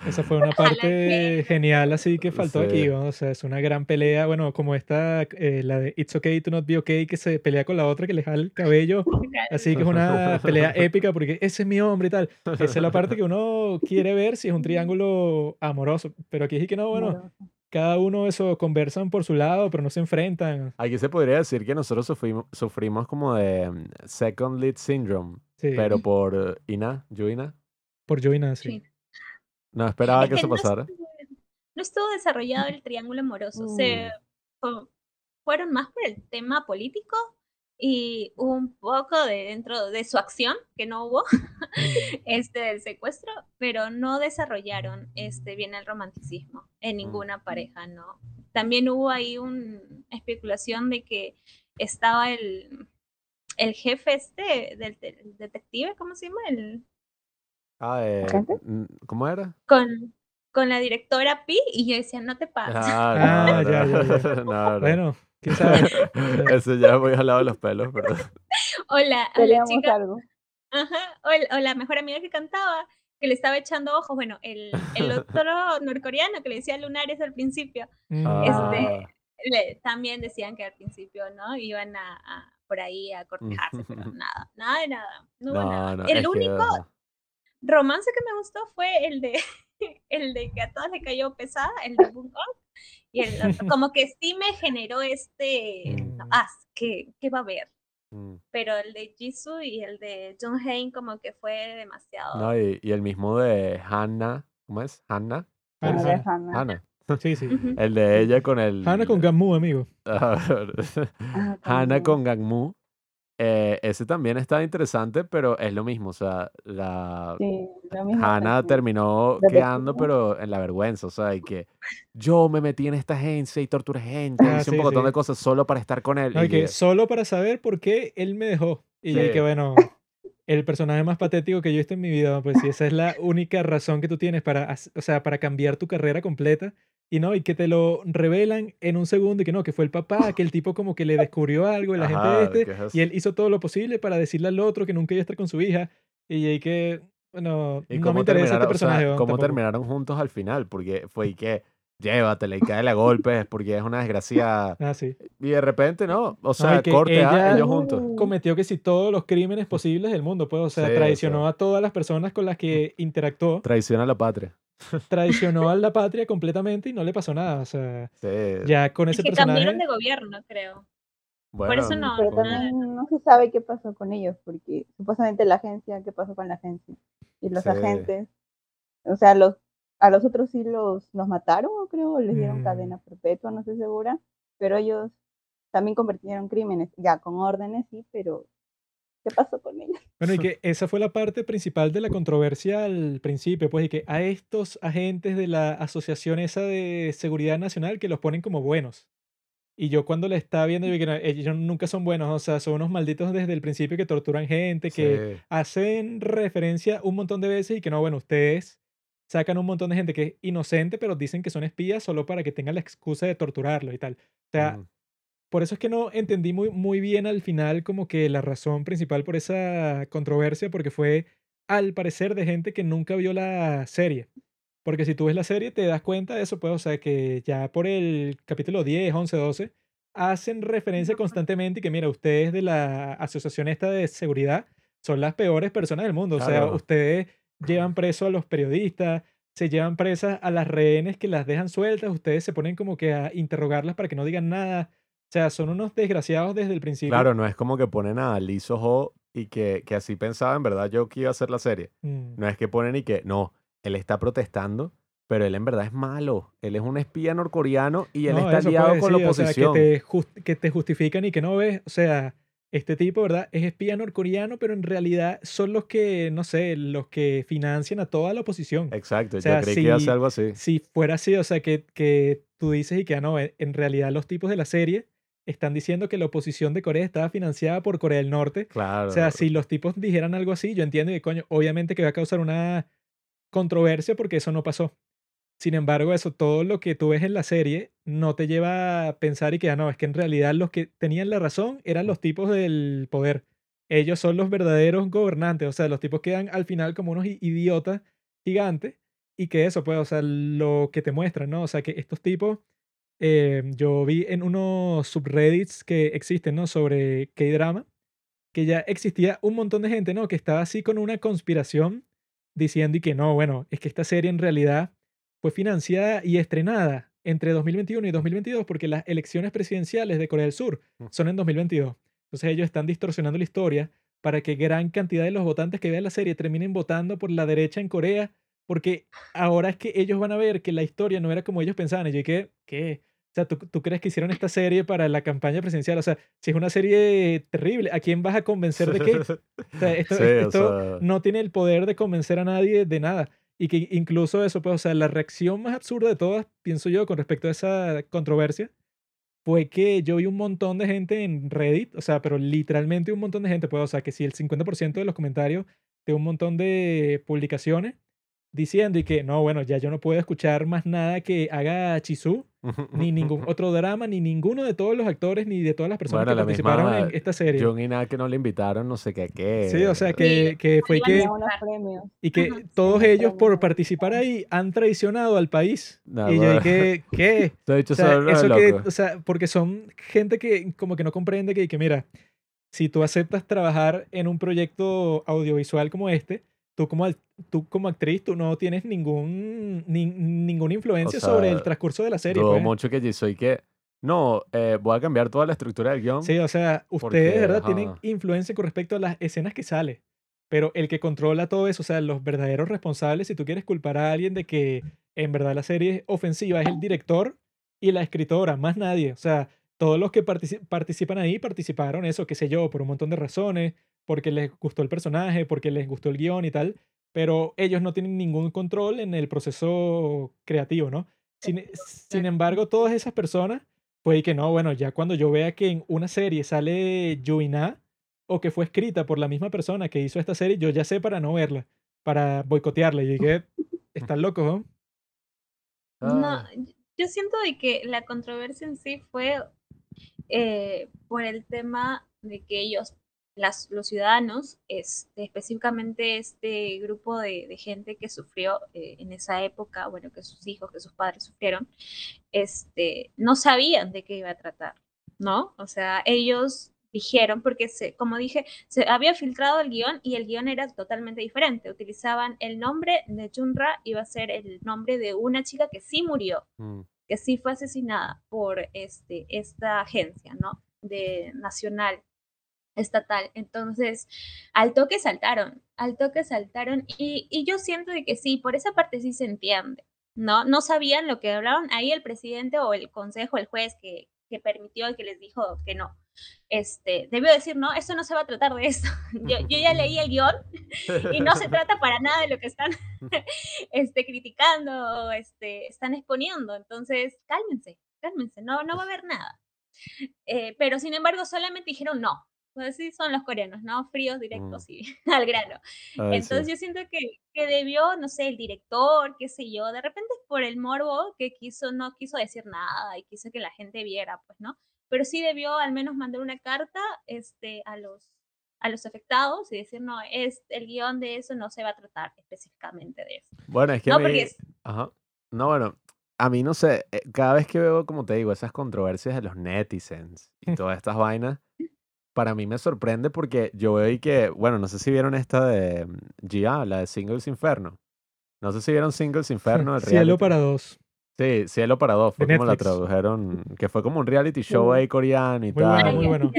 Esa fue una parte genial, así que faltó Sí. aquí, ¿no? O sea, es una gran pelea, bueno, como esta, eh, la de It's Okay to Not Be Okay, que se pelea con la otra que le jala el cabello, así que es una pelea épica porque ese es mi hombre y tal. Esa es la parte que uno quiere ver si es un triángulo amoroso, pero aquí es que no, bueno, cada uno eso conversan por su lado, pero no se enfrentan. Aquí se podría decir que nosotros sufrimos, sufrimos como de mm, Second Lead Syndrome, Sí, pero por Ina, Yuina. por Joina, sí. Sí. No esperaba Es que eso no pasara. estuvo- No estuvo desarrollado el triángulo amoroso. Se fu- fueron más por el tema político y un poco de dentro de su acción, que no hubo, Mm. este del secuestro, pero no desarrollaron este bien el romanticismo en ninguna pareja, ¿no? También hubo ahí una especulación de que estaba el, el jefe este del, del detective, ¿cómo se llama? El, Ah, eh, mm, ¿Cómo era? con, con la directora Pi y yo decía, no te pases. Ah, Ah, no, ya, no, ya, ya. no, no. Bueno, quién sabe. Eso ya voy jalado de los pelos, pero O la, o la chica, algo. ajá, o, la mejor amiga que cantaba, que le estaba echando ojos. Bueno, el, el otro norcoreano que le decía lunares al principio, Mm, Ah. le- también decían que al principio, ¿no? Iban a, a- por ahí a cortejarse, pero nada, nada de nada. No, no, nada. no. el que, único ajá. romance que me gustó fue el de el de que a todas le cayó pesada, el de Bangkok. Y el otro, como que sí me generó este, Mm. ah, que, que va a haber. Mm. Pero el de Jisoo y el de Jung Hae como que fue demasiado. No, y, y el mismo de Hannah, ¿cómo es? Hannah. Hannah, Sí, sí. El de ella con el. Hannah con Gamu, amigo. Ah, Hannah con Gangmu. eh, ese también está interesante, pero es lo mismo. O sea, la Sí, mismo Hannah terminó De quedando, pero en la vergüenza. O sea, y que yo me metí en esta agencia y torturé gente, Ah, hice un sí, montón sí. de cosas solo para estar con él. No, y que solo para saber por qué él me dejó. Y yo Sí. que bueno, el personaje más patético que yo he visto en mi vida, pues si esa es la única razón que tú tienes para, o sea, para cambiar tu carrera completa. Y no, y que te lo revelan en un segundo y que no, que fue el papá, que el tipo como que le descubrió algo la gente Ajá, este, es y él hizo todo lo posible para decirle al otro que nunca iba a estar con su hija. Y ahí que, bueno, y no me interesa este terminaron, o sea, personaje. cómo tampoco. terminaron juntos al final, porque fue y que llévatela y cae a golpes porque es una desgracia. Ah, sí. Y de repente no, o sea, que corte A, ella- ellos juntos. Cometió que si todos los crímenes posibles del mundo, pues, o sea, Sí, o traicionó sea. a todas las personas con las que interactuó. Traiciona a la patria. Traicionó a la patria completamente y no le pasó nada. O sea, Sí. ya con Es ese que personaje. cambiaron de gobierno, creo. Bueno, eso no- Pero también no se sabe qué pasó con ellos, porque supuestamente la agencia, ¿qué pasó con la agencia? Y los Sí. agentes, o sea, los a los otros sí los, los mataron, o creo, les dieron Mm. cadena perpetua, no estoy segura, pero ellos también convirtieron crímenes, ya con órdenes, sí, pero ¿qué pasó con ellos? Bueno, y que esa fue la parte principal de la controversia al principio, pues, y que a estos agentes de la asociación esa de seguridad nacional que los ponen como buenos. Y yo cuando le estaba viendo, yo vi que no, ellos nunca son buenos, o sea, son unos malditos desde el principio que torturan gente, que sí. hacen referencia un montón de veces y que no, bueno, ustedes sacan un montón de gente que es inocente, pero dicen que son espías solo para que tengan la excusa de torturarlo y tal. O sea, Mm. Por eso es que no entendí muy, muy bien al final como que la razón principal por esa controversia, porque fue al parecer de gente que nunca vio la serie. Porque si tú ves la serie te das cuenta de eso, pues, o sea, que ya por el capítulo 10, 11, 12, hacen referencia constantemente y que, mira, ustedes de la asociación esta de seguridad son las peores personas del mundo. O sea, Claro. ustedes llevan preso a los periodistas, se llevan presas a las rehenes que las dejan sueltas, ustedes se ponen como que a interrogarlas para que no digan nada. O sea, son unos desgraciados desde el principio. Claro, no es como que ponen a Lee Soho y que, que así pensaba en verdad yo que iba a hacer la serie. Mm. No es que ponen y que, no, él está protestando, pero él en verdad es malo. Él es un espía norcoreano y él No, está puede con la decir, o sea, oposición. que, te jus- que te justifican y que no ves. O sea, este tipo, ¿verdad? Es espía norcoreano, pero en realidad son los que, no sé, los que financian a toda la oposición. Exacto, o sea, yo creí que iba a si- ser algo así. Si fuera así, o sea, que, que tú dices y que ah, no, en realidad los tipos de la serie están diciendo que la oposición de Corea estaba financiada por Corea del Norte. Claro. O sea, si los tipos dijeran algo así, yo entiendo que, coño, obviamente que va a causar una controversia porque eso no pasó. Sin embargo, eso, todo lo que tú ves en la serie no te lleva a pensar y que, ah, no, es que en realidad los que tenían la razón eran los tipos del poder. Ellos son los verdaderos gobernantes, o sea, los tipos quedan al final como unos idiotas gigantes y que eso, pues, o sea, lo que te muestran, ¿no? O sea, que estos tipos, eh, yo vi en unos subreddits que existen, ¿no? Sobre K-drama, que ya existía un montón de gente, ¿no? Que estaba así con una conspiración diciendo y que no, bueno, es que esta serie en realidad fue financiada y estrenada entre 2021 y 2022 porque las elecciones presidenciales de Corea del Sur Mm. son en 2022. Entonces ellos están distorsionando la historia para que gran cantidad de los votantes que vean la serie terminen votando por la derecha en Corea porque ahora es que ellos van a ver que la historia no era como ellos pensaban. Y yo dije, ¿qué? O sea, ¿tú, tú crees que hicieron esta serie para la campaña presidencial? O sea, si es una serie terrible, ¿a quién vas a convencer de qué? O sea, esto, Sí, esto- o sea- no tiene el poder de convencer a nadie de nada. Y que incluso eso, pues, o sea, la reacción más absurda de todas, pienso yo, con respecto a esa controversia, fue que yo vi un montón de gente en Reddit, o sea, pero literalmente un montón de gente, pues, o sea, que si el 50% de los comentarios de un montón de publicaciones diciendo y que no, bueno, ya yo no puedo escuchar más nada que haga Chisu, ni ningún otro drama, ni ninguno de todos los actores, ni de todas las personas Bueno, que la participaron misma en esta serie. Jung y nada que no le invitaron, no sé qué, qué. Sí, o sea, que, que fue que, y que Ajá. todos Sí, ellos por participar ahí han traicionado al país. Nah, y yo dije, ¿qué? Te he dicho O sea, eso que, o sea, porque son gente que como que no comprende que, que, mira, si tú aceptas trabajar en un proyecto audiovisual como este, tú como, tú como actriz, tú no tienes ningún, ni- ninguna influencia sobre el sea, transcurso de la serie. Dudo pues. mucho que soy que. No, eh, voy a cambiar toda la estructura del guion. Sí, o sea, ustedes Porque, de verdad tienen influencia con respecto a las escenas que sale. Pero el que controla todo eso, o sea, los verdaderos responsables, si tú quieres culpar a alguien de que en verdad la serie es ofensiva, es el director y la escritora, más nadie. O sea, todos los que partici- participan ahí participaron, eso, qué sé yo, por un montón de razones, porque les gustó el personaje, porque les gustó el guion y tal, pero ellos no tienen ningún control en el proceso creativo, ¿no? Sin, sin embargo, todas esas personas, pues que no, bueno, ya cuando yo vea que en una serie sale Yuina o que fue escrita por la misma persona que hizo esta serie, yo ya sé para no verla, para boicotearla. Y dije, están locos, ¿no? No, Ah, yo siento de que la controversia en sí fue eh, por el tema de que ellos, las, los ciudadanos, este, específicamente este grupo de, de gente que sufrió eh, en esa época, bueno, que sus hijos, que sus padres sufrieron, este, no sabían de qué iba a tratar, ¿no? O sea, ellos dijeron, porque se, como dije, se había filtrado el guion y el guion era totalmente diferente. Utilizaban el nombre de Junra, iba a ser el nombre de una chica que sí murió, mm, que sí fue asesinada por este, esta agencia, ¿no? De nacional, estatal. Entonces, al toque saltaron, al toque saltaron y, y yo siento de que sí, por esa parte sí se entiende, ¿no? No sabían lo que hablaban ahí el presidente o el consejo, el juez que, que permitió y que les dijo que no. Este, debió decir, no, esto no se va a tratar de esto. Yo, ya leí el guion y no se trata para nada de lo que están este, criticando este, están exponiendo. Entonces, cálmense, cálmense, no, no va a haber nada. Eh, pero sin embargo, solamente dijeron no. Pues sí, son los coreanos, ¿no? Fríos, directos y al grano. ay, sí. Entonces yo siento que, que debió, no sé, el director, qué sé yo, de repente por el morbo que quiso, no quiso decir nada y quiso que la gente viera, pues, ¿no? Pero sí debió al menos mandar una carta este, a, los, a los afectados y decir, no, es, el guion de eso no se va a tratar específicamente de eso. Bueno, es que No, a mí. porque es- Ajá. No, bueno, a mí no sé. eh, Cada vez que veo, como te digo, esas controversias de los netizens y todas estas vainas, para mí me sorprende porque yo veo y que, bueno, no sé si vieron esta de mm, GA, la de Singles Inferno. No sé si vieron Singles Inferno, el Cielo reality. para dos. Sí, Cielo para dos, De fue como la tradujeron, que fue como un reality show Sí. ahí coreano y Muy bueno, tal. muy bueno.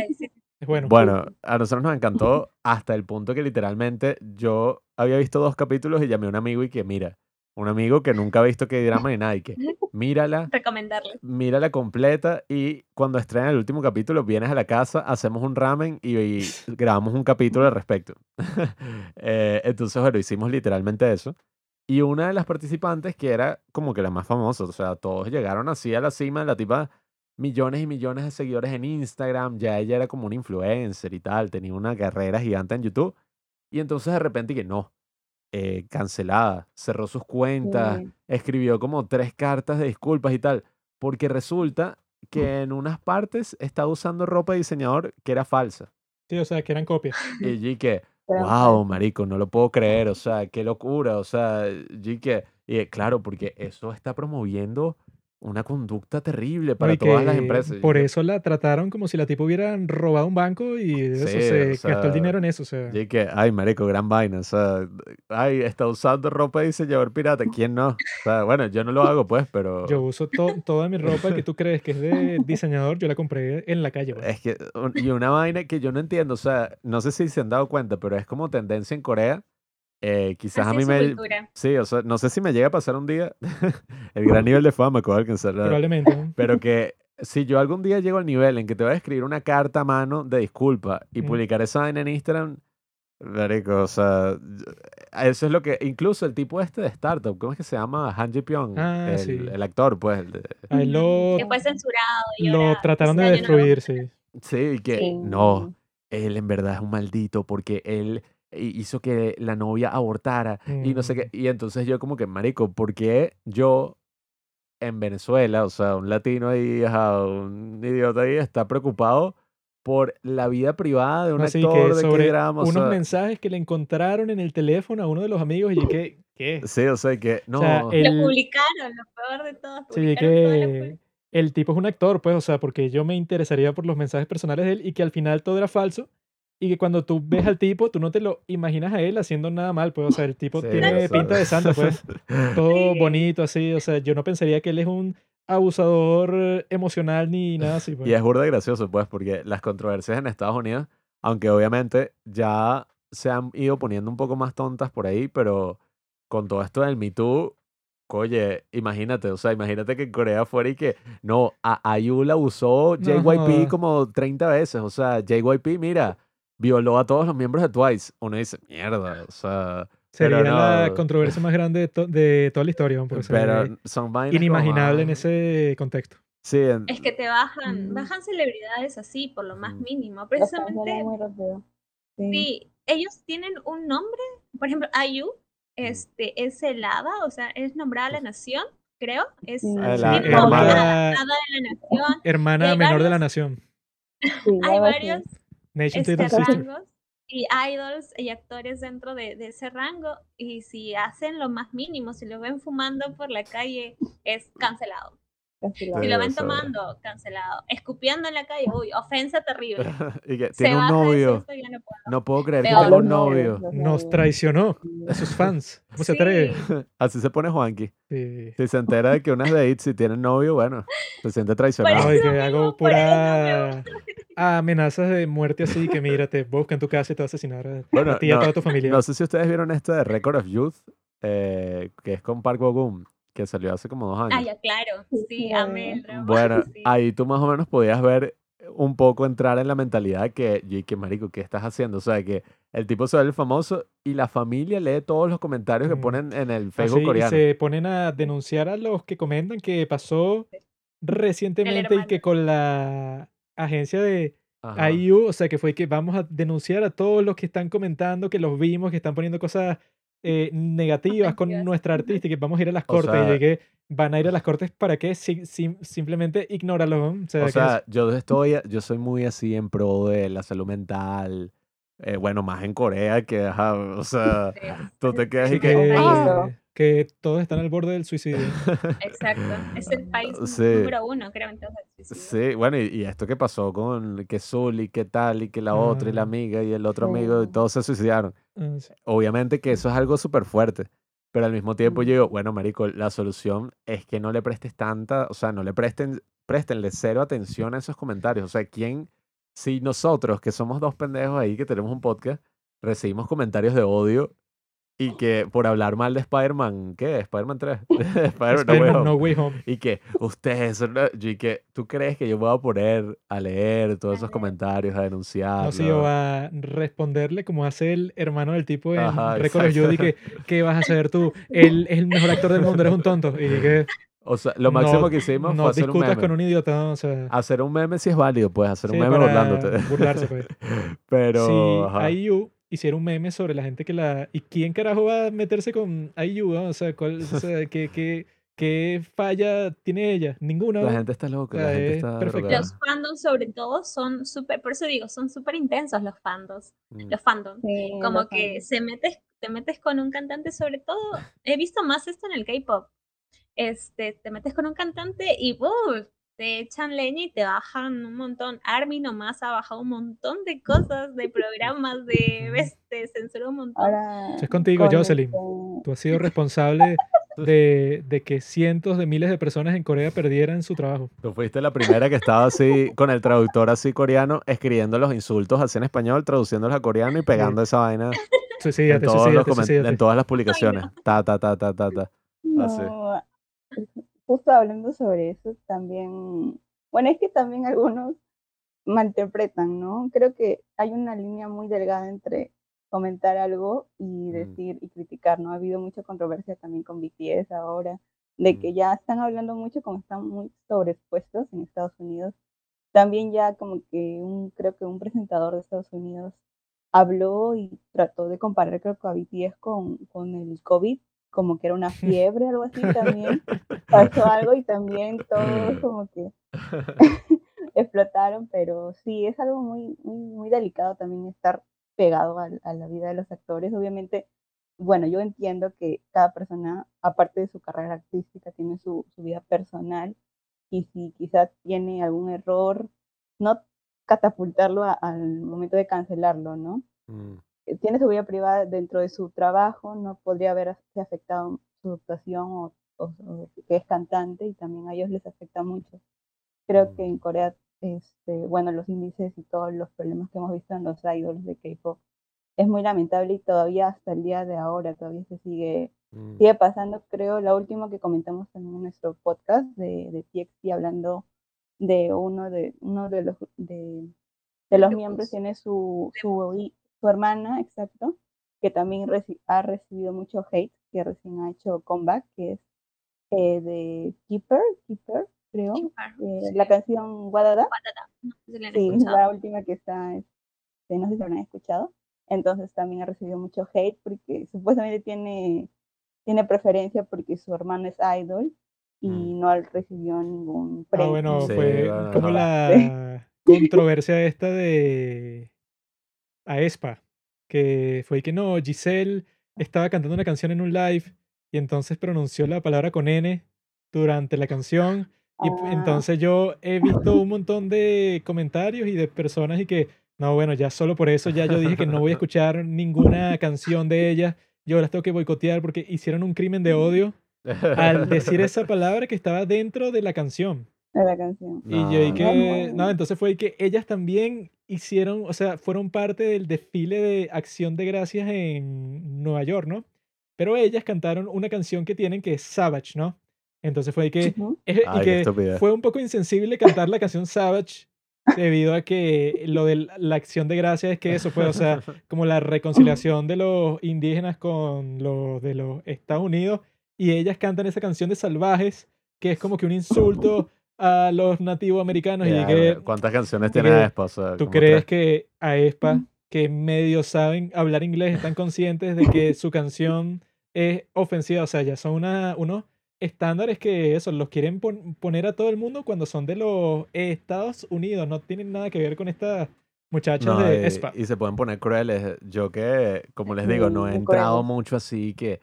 Es bueno. Bueno, a nosotros nos encantó hasta el punto que literalmente yo había visto dos capítulos y llamé a un amigo y que mira, un amigo que nunca ha visto que drama ni nada y que mírala, Recomendarle. mírala completa y cuando estrenen el último capítulo vienes a la casa, hacemos un ramen y, y grabamos un capítulo al respecto. Eh, entonces, bueno, hicimos literalmente eso. Y una de las participantes, que era como que la más famosa, o sea, todos llegaron así a la cima, la tipa millones y millones de seguidores en Instagram, ya ella era como una influencer y tal, tenía una carrera gigante en YouTube. Y entonces de repente que no, eh, cancelada, cerró sus cuentas, Sí. escribió como tres cartas de disculpas y tal, porque resulta que en unas partes estaba usando ropa de diseñador que era falsa. Sí, o sea, que eran copias. Y yo que, wow, marico, no lo puedo creer, o sea, qué locura, o sea, yo que, y claro, porque eso está promoviendo una conducta terrible para todas las empresas. Por eso la trataron como si la tipo hubiera robado un banco y eso Sí, se o gastó el sea, dinero en eso. O sea, Y que, ay, marico, gran vaina, o sea, ay, está usando ropa de diseñador pirata, ¿quién no? O sea, bueno, yo no lo hago, pues, pero yo uso to- toda mi ropa que tú crees que es de diseñador, yo la compré en la calle. pues. es que, y una vaina que yo no entiendo, o sea, no sé si se han dado cuenta, pero es como tendencia en Corea, eh, quizás a mí me, cultura. sí, o sea, no sé si me llega a pasar un día el gran nivel de fama que voy a alcanzar, Probablemente. pero que si yo algún día llego al nivel en que te voy a escribir una carta a mano de disculpa y Mm. publicar esa vaina en Instagram, marico, o sea, eso es lo que, incluso el tipo este de startup, ¿cómo es que se llama? Han Ji Pyong, Ah, el, sí. el actor, pues, el de- lo, Que fue censurado. y lo ahora trataron de año no lo- destruir, sí. sí, que Sí. no, él en verdad es un maldito porque él hizo que la novia abortara y no sé qué. Mm. Y entonces yo como que, marico, ¿por qué yo en Venezuela, o sea, un latino ahí, ajá, un idiota ahí, está preocupado por la vida privada de un Así actor que de sobre K-drama? O unos sea, mensajes que le encontraron en el teléfono a uno de los amigos y que, ¿qué? sí, o sea, que no, sea, Lo el- publicaron, lo peor de todo. Sí, que el tipo es un actor, pues, o sea, porque yo me interesaría por los mensajes personales de él y que al final todo era falso y que cuando tú ves al tipo, tú no te lo imaginas a él haciendo nada mal, pues, o sea, el tipo sí, tiene o sea, pinta de santo, pues, todo Sí. bonito así, o sea, yo no pensaría que él es un abusador emocional ni nada así, pues. Y es burda gracioso, pues, porque las controversias en Estados Unidos, aunque obviamente ya se han ido poniendo un poco más tontas por ahí, pero con todo esto del Me Too, oye, imagínate, o sea, imagínate que en Corea fuera y que, no, a IU la usó No JYP jodas. como 30 veces, o sea, JYP, mira, violó a todos los miembros de Twice. Uno dice, mierda, o sea, Sería pero la no. controversia más grande de, to- de toda la historia, pero son vainas como inimaginable en ese contexto. Sí, en- Es que te bajan, Mm. bajan celebridades así, por lo más Mm. mínimo. Precisamente. Sí. sí, ellos tienen un nombre, por ejemplo, IU, este, es el hada, o sea, es nombrada a la nación, creo, es Sí. La tiene hermana- de la nación. hermana menor de la varios- nación. Sí, Hay varios Nation este, rangos y idols y actores dentro de, de ese rango y si hacen lo más mínimo, si lo ven fumando por la calle, es cancelado. Cancelado. Si lo ven tomando, cancelado. Escupiendo en la calle, uy, ofensa terrible. y que Se tiene un novio. eso, no puedo. No puedo creer que Peor. tenga un Los novios, novio. Nos traicionó a sus fans. ¿Cómo se Sí. atreve? Así se pone Juanqui. Sí. Si se entera de que unas de IT si tienen novio, bueno, se siente traicionado. Ay, que hago pura amenazas de muerte así que mira, te busca en tu casa y te va a asesinar a, Bueno, a ti y a no, toda tu familia. No sé si ustedes vieron esta de Record of Youth, eh, que es con Park Bo-gum, que salió hace como dos Ah, años. ya, claro. Sí, Sí, sí, amé el drama. Bueno, sí. ahí tú más o menos podías ver un poco entrar en la mentalidad que, y que marico, ¿qué estás haciendo? O sea, que el tipo se vuelve famoso y la familia lee todos los comentarios que ponen en el Facebook Así, y coreano. se ponen a denunciar a los que comentan que pasó recientemente y que con la agencia de Ajá. IU, o sea, que fue que vamos a denunciar a todos los que están comentando, que los vimos, que están poniendo cosas eh, negativas con Ofensivas. nuestra artista y que vamos a ir a las O cortes. sea- y llegué, van a ir a las cortes para qué? Si- sim- simplemente ignóralo. O sea, O sea, yo estoy, yo soy muy así en pro de la salud mental. eh, bueno, más en Corea que, ajá, o sea, Sí, tú te quedas sí y que, que, "Ah". Que todos están al borde del suicidio. Exacto. Es el país Sí. número uno, creo, entonces. suicidio. Sí, bueno, y, y esto que pasó con que Zully, que tal, y que la otra, y la Ah. amiga, y el otro amigo, y Sí. todos se suicidaron. Ah, sí. Obviamente que eso es algo súper fuerte, pero al mismo tiempo Mm. yo digo, bueno, marico, la solución es que no le prestes tanta, o sea, no le presten, préstenle cero atención a esos comentarios. O sea, ¿quién, si nosotros, que somos dos pendejos ahí, que tenemos un podcast, recibimos comentarios de odio y que por hablar mal de Spider-Man, ¿qué? Spider-Man 3, Spider-Man No Spider-Man Home. No Way Home. Y que ustedes y que tú crees que yo voy a poner a leer todos esos comentarios, a denunciarlo. No sé, yo a responderle como hace el hermano del tipo en Ajá, Record of Youth y que, ¿qué vas a hacer tú? Él es el mejor actor del mundo, eres un tonto. Y que O sea, lo máximo no, que hicimos no fue hacer un discutas meme. con un idiota, ¿no? o sea, Hacer un meme si es válido, pues hacer un sí, meme para burlándote. burlarse, pues. Pero, si ajá. IU hiciera un meme sobre la gente que la... ¿Y quién carajo va a meterse con IU? ah? O sea, ¿cuál, o sea ¿qué, qué, qué falla tiene ella? Ninguna. La gente está loca, O la gente es está perfecta. Los fandoms, sobre todo, son súper, por eso digo, son súper intensos los fandoms. Mm. Los fandoms. Sí, Como los que se metes, te metes con un cantante, sobre todo, he visto más esto en el K-pop. Este, te metes con un cantante y ¡uh! Te echan leña y te bajan un montón. Army nomás ha bajado un montón de cosas, de programas, de este, censura un montón. Ahora, Eso es contigo, con Jocelyn. este- Tú has sido responsable de, de que cientos de miles de personas en Corea perdieran su trabajo. Tú fuiste la primera que estaba así, con el traductor así coreano, escribiendo los insultos así en español, traduciéndolos a coreano y pegando esa vaina en, Suicídate, todos los suicídate, suicídate. en todas las publicaciones. Ta, ta, ta, ta, ta, ta. Así. No, justo hablando sobre eso, también, bueno, es que también algunos malinterpretan, ¿no? Creo que hay una línea muy delgada entre comentar algo y Mm. decir y criticar, ¿no? Ha habido mucha controversia también con BTS ahora, de que Mm. ya están hablando mucho como están muy sobreexpuestos en Estados Unidos. También ya como que un, creo que un presentador de Estados Unidos habló y trató de comparar creo que a BTS con, con el COVID, como que era una fiebre, algo así también. Pasó algo y también todos como que explotaron, pero sí, es algo muy, muy, muy delicado también estar pegado a, a la vida de los actores. Obviamente, bueno, yo entiendo que cada persona, aparte de su carrera artística, tiene su, su vida personal y si quizás tiene algún error, no catapultarlo a- al momento de cancelarlo, ¿no? Mm, Tiene su vida privada dentro de su trabajo, no podría haberse afectado su actuación o, o- o que es cantante y también a ellos les afecta mucho. Creo que Mm. en Corea, este, bueno, los índices y todos los problemas que hemos visto en los idols de K-pop es muy lamentable y todavía hasta el día de ahora todavía se sigue mm, sigue pasando, creo, la última que comentamos también en nuestro podcast de, de TXT hablando de uno de uno de los de, de los miembros tiene su, su, su hermana, exacto, que también reci- ha recibido mucho hate, que recién ha hecho comeback, que es eh, de Keeper, Keeper, creo, Keeper, eh, sí. la canción Wadada, No sé si la han sí, escuchado. la última que está, este, no sé si lo habrán escuchado, entonces también ha recibido mucho hate porque supuestamente tiene tiene preferencia porque su hermano es idol y Mm. no recibió ningún Ah, premio. bueno, Sí, fue bueno, como no. la controversia esta de Aespa, que fue que no, Giselle estaba cantando una canción en un live y entonces pronunció la palabra con N durante la canción. Y Ah. entonces yo he visto un montón de comentarios y de personas y que, no, bueno, ya solo por eso ya yo dije que no voy a escuchar ninguna canción de ella. Yo las tengo que boicotear porque hicieron un crimen de odio al decir esa palabra que estaba dentro de la canción. De la canción. Y yo y No, que, no. no, entonces fue que ellas también hicieron, o sea, fueron parte del desfile de Acción de Gracias en Nueva York, ¿no? Pero ellas cantaron una canción que tienen que es Savage, ¿no? Entonces fue que, Ujú. eh, Ay, y que estupidez. fue un poco insensible cantar la canción Savage debido a que lo de la acción de gracias es que eso fue, o sea, como la reconciliación de los indígenas con los de los Estados Unidos y ellas cantan esa canción de salvajes que es como que un insulto a los nativos americanos y Ya, que ¿Cuántas canciones y tiene Aespa? O sea, tú crees tres. que a ESPA que medio saben hablar inglés están conscientes de que su canción es ofensiva, o sea, ya son una, unos estándares que eso, los quieren pon- poner a todo el mundo cuando son de los Estados Unidos, no tienen nada que ver con estas muchachas No, de y, ESPA. y se pueden poner crueles. Yo que, como les digo, no he Mm, entrado mucho así que,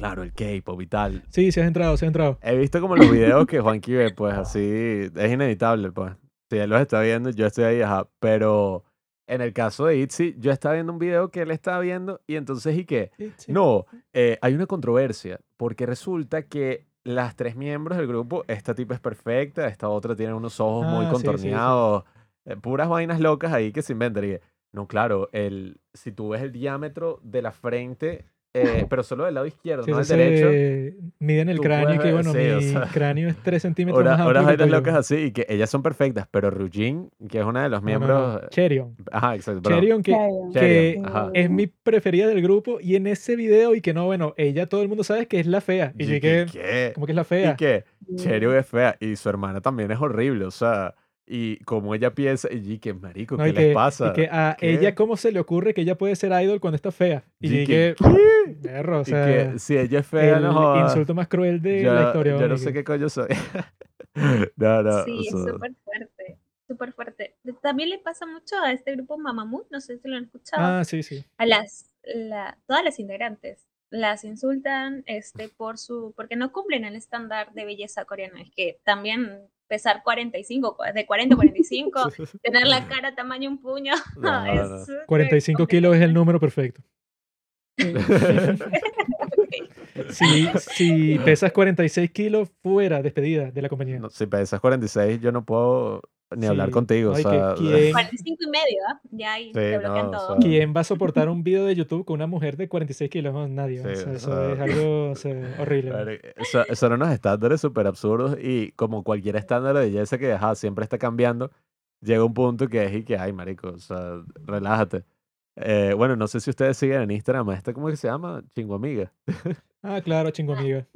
claro, el K-pop y tal. Sí, sí has entrado, sí has entrado. He visto como los videos que Juanqui ve, pues así, es inevitable, pues. Si él los está viendo, yo estoy ahí, ajá. Pero en el caso de Itzy, yo estaba viendo un video que él estaba viendo y entonces, ¿y qué? No, eh, hay una controversia, porque resulta que las tres miembros del grupo, esta tipa es perfecta, esta otra tiene unos ojos muy Ah, sí, sí, sí. contorneados, eh, puras vainas locas ahí que se inventan. Y no, claro, el, si tú ves el diámetro de la frente, eh, pero solo del lado izquierdo, Sí, no del derecho. miden el cráneo y que bueno, sí, o mi sea, cráneo es 3 centímetros Hora- más Horas amplio que el tuyo. locas así, y que ellas son perfectas, pero Ryujin, que es una de los No, no, no, miembros. Cherion. Ajá, exacto. Cherion que, Chaeyoung. que ajá. es mi preferida del grupo y en ese video y que no, bueno, ella todo el mundo sabe que es la fea. Y ¿Y que, qué? ¿cómo que es la Y fea? que Mm. Cherio es fea y su hermana también es horrible, o sea, y como ella piensa, y que marico, No, ¿qué y les que, pasa? y que a ¿Qué? ella, ¿cómo se le ocurre que ella puede ser idol cuando está fea? Y Y yo que, que, perro, o Y sea, que si ella es fea, el no jodas. insulto más cruel de yo, la historia. yo no sé qué coño soy. no, no, Sí, es súper fuerte, súper fuerte. También le pasa mucho a este grupo Mamamoo, no sé si lo han escuchado, Ah, sí, sí. a las, la, todas las integrantes. Las insultan este, por su, porque no cumplen el estándar de belleza coreana. Es que también pesar 45, de 40 a 45, tener la cara tamaño un puño, No, es no. súper 45 kilos es el número perfecto. Si, si pesas 46 kilos, fuera, despedida de la compañía. no, si pesas 46, yo no puedo ni hablar Sí, contigo, no, o sea, ¿quién, 45 y medio. Ya ahí Sí, te bloquean no, o todo. sea, quién va a soportar un video de YouTube con una mujer de 46 kilos? No, nadie. o Sí, sea, o eso sea, es algo o sea, horrible. ¿no? Marico, so- son unos estándares súper absurdos y como cualquier estándar de belleza que ajá, siempre está cambiando, llega un punto que es y que, ay, marico, o sea, relájate. Eh, bueno, no sé si ustedes siguen en Instagram esta, ¿cómo que se llama? Chingo Amiga. Ah, claro, chingo amiga.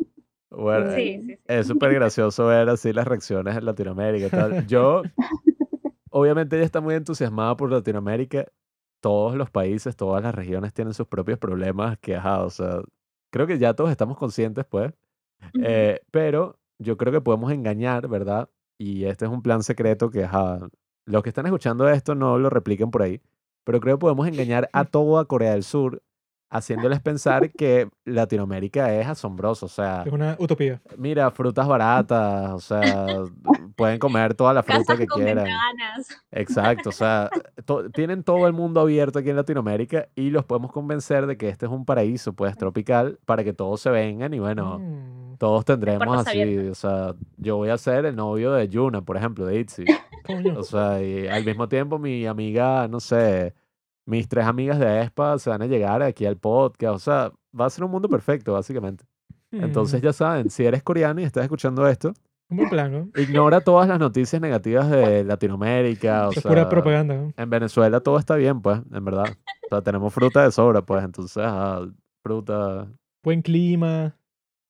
Bueno, Sí, sí, sí. es súper gracioso ver así las reacciones en Latinoamérica y tal. Yo, obviamente ella está muy entusiasmada por Latinoamérica, todos los países, todas las regiones tienen sus propios problemas que, ajá, o sea, creo que ya todos estamos conscientes, pues, eh, pero yo creo que podemos engañar, ¿verdad? Y este es un plan secreto que, ajá, los que están escuchando esto no lo repliquen por ahí, pero creo que podemos engañar a toda Corea del Sur haciéndoles pensar que Latinoamérica es asombroso, o sea, Es una utopía. mira, frutas baratas, o sea, pueden comer toda la fruta Casas que con quieran. ventanas. Exacto, o sea, to- tienen todo el mundo abierto aquí en Latinoamérica y los podemos convencer de que este es un paraíso, pues, tropical, para que todos se vengan y bueno, Mm, todos tendremos así, o sea, yo voy a ser el novio de Yuna, por ejemplo, de Itzy. coño. O sea, y al mismo tiempo mi amiga, no sé, mis tres amigas de ESPA se van a llegar aquí al podcast, o sea, va a ser un mundo perfecto, básicamente. Entonces Mm, ya saben, si eres coreano y estás escuchando esto, un buen plan, ¿no? ignora todas las noticias negativas de Latinoamérica, o es pura sea, propaganda. ¿no? en Venezuela todo está bien, pues, en verdad. O sea, tenemos fruta de sobra, pues, entonces, fruta. Buen clima.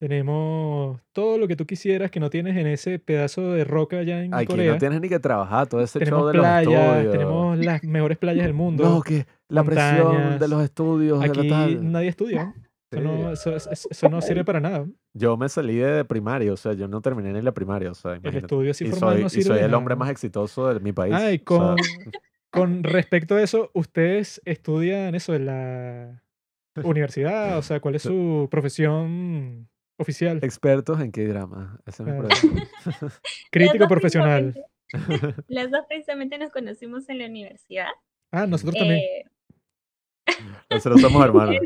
Tenemos todo lo que tú quisieras que no tienes en ese pedazo de roca allá en Aquí Corea. no tienes ni que trabajar, todo ese show tenemos de los playas, estudios. tenemos las mejores playas del mundo. No, que la presión de los estudios, de la Aquí tal. nadie estudia. Eso, no, eso, eso- no sirve para nada. Yo me salí de primaria, o sea, yo no terminé ni la primaria, o sea, El imagínate. estudio así Y formal soy, no y soy de el nada, hombre más exitoso de mi país. Y o sea, con, con respecto a eso, ¿ustedes estudian eso en la universidad? O sea, ¿cuál es su profesión oficial? expertos en qué drama. Ese es mi. Crítico profesional. Las dos precisamente nos conocimos en la universidad. Ah, nosotros también. Eh, Nosotros somos hermanos.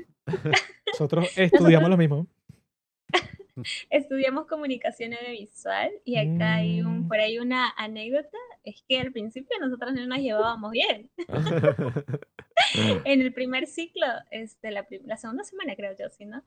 Nosotros estudiamos lo mismo. estudiamos comunicación audiovisual y acá hay un, Mm. por ahí una anécdota, es que al principio nosotros no nos llevábamos bien. En el primer ciclo, este, la, la segunda semana creo yo, sí, ¿no?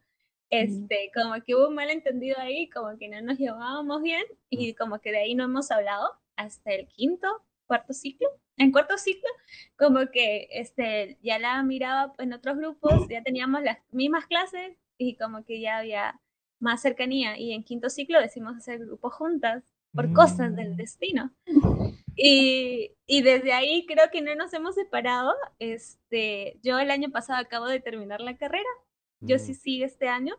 Este, como que hubo un malentendido ahí, como que no nos llevábamos bien y como que de ahí no hemos hablado hasta el quinto, cuarto ciclo. En cuarto ciclo, como que este, ya la miraba en otros grupos, ya teníamos las mismas clases y como que ya había más cercanía. Y en quinto ciclo decimos hacer grupos juntas por cosas del Mm. destino. Y, y desde ahí creo que no nos hemos separado. Este, yo el año pasado acabo de terminar la carrera, yo sí Mm. sigo este año.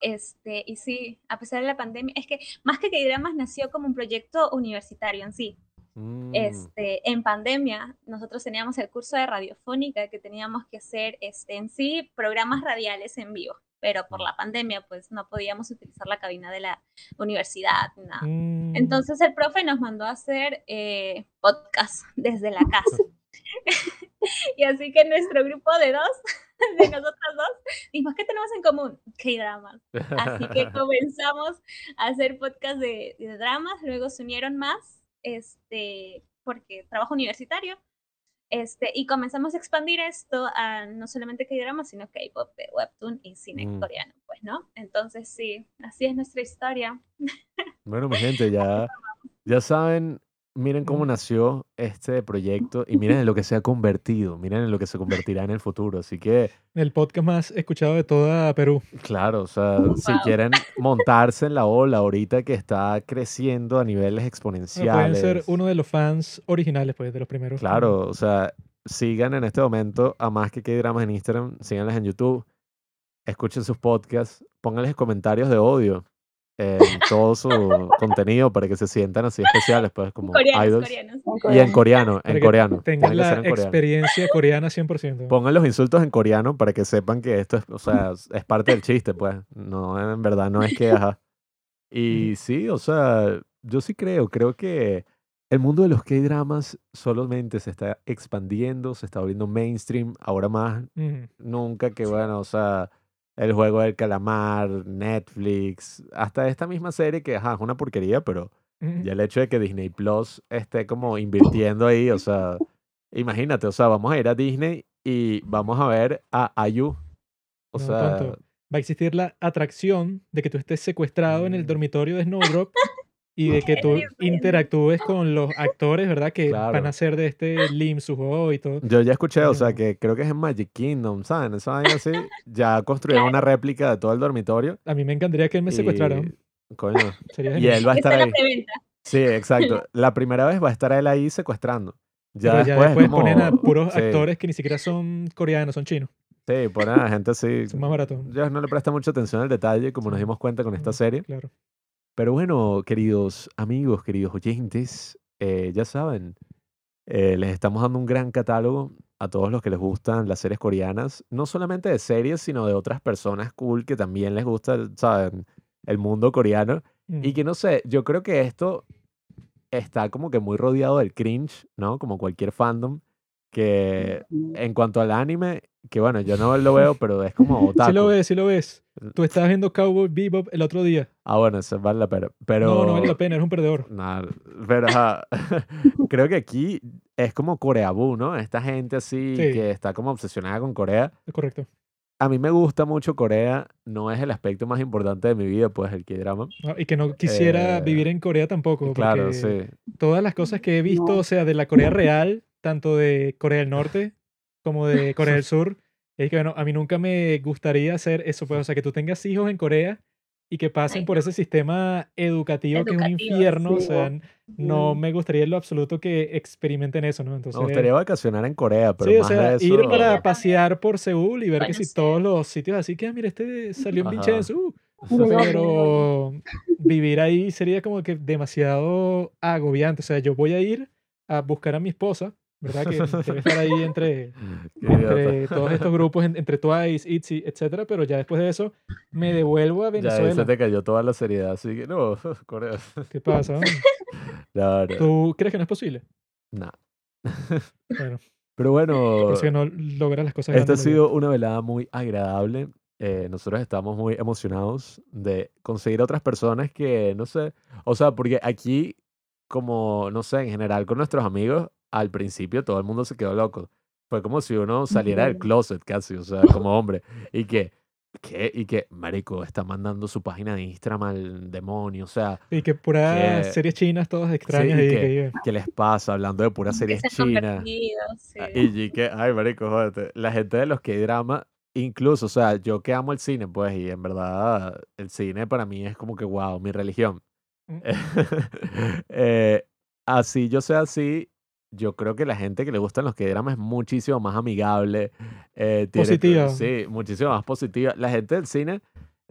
Este, y sí, a pesar de la pandemia, es que más que K-Dramas nació como un proyecto universitario en sí. Mm. Este, en pandemia, nosotros teníamos el curso de radiofónica que teníamos que hacer este, en sí programas radiales en vivo, pero por la pandemia pues no podíamos utilizar la cabina de la universidad ni nada. Mm, Entonces el profe nos mandó a hacer eh, podcast desde la casa. y así que nuestro grupo de dos, de nosotros dos, dijimos, ¿qué tenemos en común? K-dramas. Así que comenzamos a hacer podcast de, de dramas, luego se unieron más, este, porque trabajo universitario, este, y comenzamos a expandir esto a no solamente K-dramas, sino K-pop, eh, webtoon y cine Mm. coreano, pues, ¿no? Entonces sí, así es nuestra historia. Bueno, mi gente, ya, ya saben, miren cómo nació este proyecto y miren en lo que se ha convertido, miren en lo que se convertirá en el futuro. Así que, El podcast más escuchado de toda Perú. claro, o sea, si quieren montarse en la ola ahorita que está creciendo a niveles Bueno, pueden exponenciales. ser uno de los fans originales, pues, de los primeros. Claro, o sea, sigan en este momento a más que que dramas en Instagram, síganlas en YouTube, escuchen sus podcasts, pónganles comentarios de odio en todo su contenido para que se sientan así especiales, pues como Coreanos, idols. coreanos. Y en coreano, en coreano. Tengan la en coreano. experiencia coreana 100%. Pongan los insultos en coreano para que sepan que esto es, o sea, es parte del chiste, pues. No, en verdad, no es que, ajá. Y sí, o sea, yo sí creo, creo que el mundo de los K-dramas solamente se está expandiendo, se está volviendo mainstream, ahora más Ujú. nunca que, bueno, o sea, el juego del calamar, Netflix, hasta esta misma serie que, ajá, es una porquería, pero ya el hecho de que Disney Plus esté como invirtiendo ahí, o sea, imagínate, o sea, vamos a ir a Disney y vamos a ver a Ayu. O No, sea, tonto. Va a existir la atracción de que tú estés secuestrado en el Mm. dormitorio de Snowdrop y de que tú interactúes con los actores, ¿verdad? Que van Claro. a ser de este Lim Suho y todo. yo ya escuché, o sea, No. que creo que es en Magic Kingdom, ¿saben? Esa vaina así, ya construyeron una réplica de todo el dormitorio. A mí me encantaría que él me secuestrara. y, coño, Sería y él va a Esta estar ahí. Sí, exacto. La primera vez va a estar él ahí secuestrando. Ya pero ya después, después como- ponen a puros sí, actores que ni siquiera son coreanos, son chinos. Sí, ponen a gente así. Son más baratos. Ellos no le prestan mucha atención al detalle, como nos dimos cuenta con esta serie. Claro. Pero bueno, queridos amigos, queridos oyentes, eh, ya saben, eh, les estamos dando un gran catálogo a todos los que les gustan las series coreanas, no solamente de series, sino de otras personas cool que también les gusta, ¿saben? El mundo coreano. Y Mm. que no sé, yo creo que esto está como que muy rodeado del cringe, ¿no? Como cualquier fandom, que en cuanto al anime, que bueno, yo no lo veo, pero es como Sí lo otaku. ves, sí lo ves. Tú estabas viendo Cowboy Bebop el otro día. Ah, bueno, eso vale la pena. Pero... No, no vale la pena, eres un perdedor. Nah, pero creo que aquí es como Coreabú, ¿no? Esta gente así Sí. que está como obsesionada con Corea. Es correcto. A mí me gusta mucho Corea, no es el aspecto más importante de mi vida, pues el K-drama. ¿no? Y que no quisiera Eh, vivir en Corea tampoco. Claro, sí. Todas las cosas que he visto, No. o sea, de la Corea real, tanto de Corea del Norte como de Corea del Sur, es que, bueno, a mí nunca me gustaría hacer eso, pues, o sea, que tú tengas hijos en Corea y que pasen Ay, por ese sistema educativo, que es un Educativo, infierno, o sí. sea, n- no me gustaría en lo absoluto que experimenten eso, ¿no? Entonces, Me gustaría vacacionar en Corea, pero sí, o más sea, de eso... ir para pasear por Seúl y ver que si todos los sitios así que, ah, mira, este salió Ajá. Vincenzo, uh, No, pero vivir ahí sería como que demasiado agobiante. O sea, yo voy a ir a buscar a mi esposa, ¿verdad? Que debe estar ahí entre, entre todos estos grupos, en- entre Twice, ITZY, etcétera, pero ya después de eso me devuelvo a Ya ahí se Venezuela. te cayó toda la seriedad, así que no, Corea. ¿Qué pasa? No, no, ¿Tú crees que no es posible? no. Bueno, Pero bueno, por eso que no logras las cosas Esta ha sido una velada muy agradable. Eh, nosotros estamos muy emocionados de conseguir otras personas que, no sé, o sea, porque aquí, como, no sé, en general con nuestros amigos, al principio todo el mundo se quedó loco. Fue como si uno saliera del closet casi, o sea, como hombre. Y que, ¿qué? Y que, marico, está mandando su página de Instagram al demonio, o sea, Y que puras que- series chinas todas extrañas y ahí que- que- ¿qué les pasa? Hablando de puras Que series chinas. sí. Ah, Y y que, ay, marico, jódete. La gente de los que drama, incluso, o sea, yo que amo el cine, pues, y en verdad, el cine para mí es como que, wow, mi religión. Mm. Eh, así yo sea así, yo creo que la gente que le gustan los que drama es muchísimo más amigable. eh, tiene Positiva. Sí, muchísimo más positiva. La gente del cine,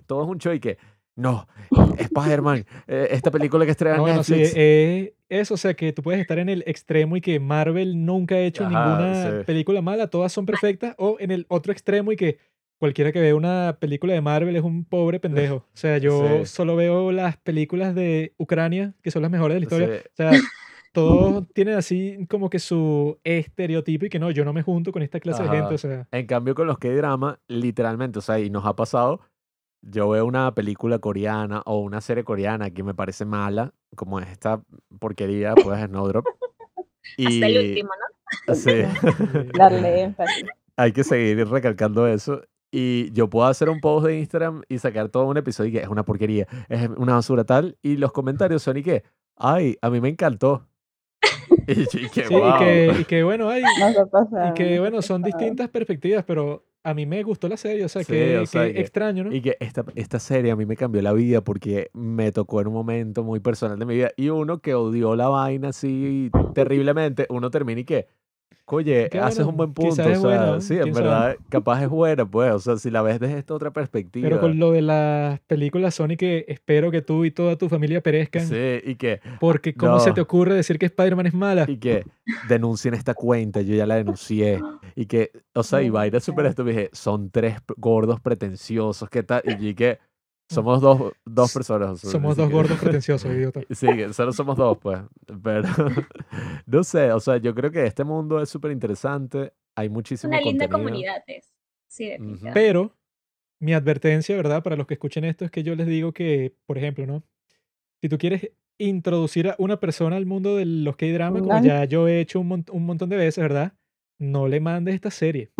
todo es un show y que, no, Spider-Man, eh, esta película que estrena Ah, en bueno, sí, Netflix. eh, eso, o sea, que tú puedes estar en el extremo y que Marvel nunca ha hecho Ajá, ninguna sí. película mala, todas son perfectas, o en el otro extremo y que cualquiera que vea una película de Marvel es un pobre pendejo. O sea, yo Sí. solo veo las películas de Ucrania, que son las mejores de la historia. Sí. O sea, todos tienen así como que su estereotipo y que no, yo no me junto con esta clase de Ajá. gente, o sea, En cambio, con los que drama, literalmente, o sea, y nos ha pasado, yo veo una película coreana o una serie coreana que me parece mala, como esta porquería, pues, Snowdrop. Hasta el Y último, ¿no? sí, Darle énfasis. hay que seguir recalcando eso. Y yo puedo hacer un post de Instagram y sacar todo un episodio y que es una porquería, es una basura tal, y los comentarios son y que, ay, a mí me encantó. Y, que, sí, wow. y, que, y que bueno, hay, y que bueno, son distintas perspectivas, pero a mí me gustó la serie, o sea, Sí, que, o sea, que que- extraño, ¿no? Y que esta, esta serie a mí me cambió la vida porque me tocó en un momento muy personal de mi vida. Y uno que odió la vaina así terriblemente, uno termina y que, oye, haces un buen punto. O es sea, buena, sí, en sabe. verdad, capaz es buena, pues. O sea, si la ves desde esta otra perspectiva. Pero con lo de las películas Sony que espero que tú y toda tu familia perezcan, Sí, y que, porque ¿cómo se te no. ocurre decir que Spider-Man es mala? y que denuncien esta cuenta, yo ya la denuncié. Y que, o sea, y No, vaina súper esto, dije, son tres gordos pretenciosos, ¿qué tal? Y y que somos dos, dos personas. Somos dos gordos pretenciosos, idiota. Sí, solo somos dos, pues. Pero no sé, o sea, yo creo que este mundo es súper interesante. Hay muchísimo Una linda contenido. comunidad es. Sí, definitivamente. Pero mi advertencia, ¿verdad? Para los que escuchen esto es que yo les digo que, por ejemplo, ¿no? Si tú quieres introducir a una persona al mundo de los K-drama, como ya yo he hecho un, mon- un montón de veces, ¿verdad? No le mandes esta serie.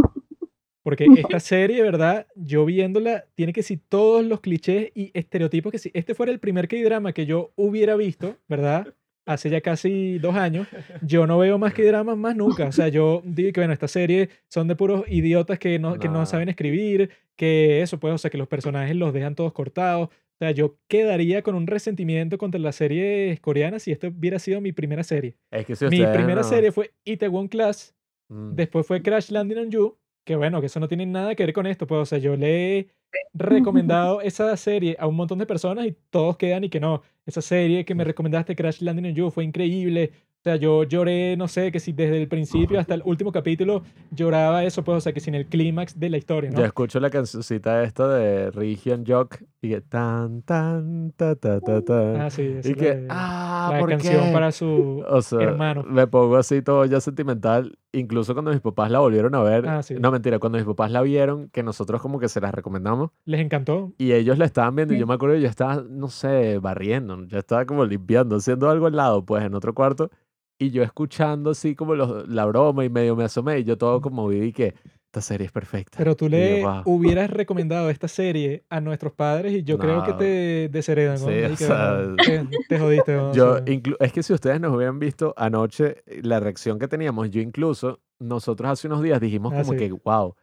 Porque esta serie, ¿verdad? Yo viéndola, tiene que si todos los clichés y estereotipos que si este fuera el primer K-drama que yo hubiera visto, ¿verdad? Hace ya casi dos años, yo no veo más K-dramas más nunca. O sea, yo digo que, bueno, esta serie son de puros idiotas que no, que no saben escribir, que eso, pues, o sea, que los personajes los dejan todos cortados. O sea, yo quedaría con un resentimiento contra las series coreanas si esto hubiera sido mi primera serie. Es que si Mi primera no- serie fue Itaewon Class, Mm. después fue Crash Landing on You, que bueno, que eso no tiene nada que ver con esto, pues, o sea, yo le he recomendado esa serie a un montón de personas y todos quedan y que no, esa serie que me recomendaste, Crash Landing on You, fue increíble. O sea, yo lloré, no sé, que si desde el principio hasta el último capítulo lloraba eso, pues, o sea, que sin el clímax de la historia, ¿no? Yo escucho la cancioncita esta de Region Jock y que tan, tan, ta, ta, ta, ta. Ah, sí, y que, de- ah, la ¿por canción qué? para su O sea, hermano. me pongo así todo ya sentimental. Incluso cuando mis papás la volvieron a ver. Ah, sí. No, mentira, cuando mis papás la vieron, que nosotros como que se las recomendamos. Les encantó. Y ellos la estaban viendo y Sí. yo me acuerdo yo estaba, no sé, barriendo. Yo estaba como limpiando, haciendo algo al lado, pues, en otro cuarto. Y yo escuchando así como los- la broma y medio me asomé y yo todo como viví que esta serie es perfecta. Pero tú Y yo, le "Guau". hubieras recomendado esta serie a nuestros padres y yo creo que No. te desheredan, ¿no? Sí, o que, sea, te, te jodiste, ¿no? Yo, es que si ustedes nos hubieran visto anoche, eh, la reacción que teníamos, yo incluso, nosotros hace unos días dijimos Ah, como sí. que, wow,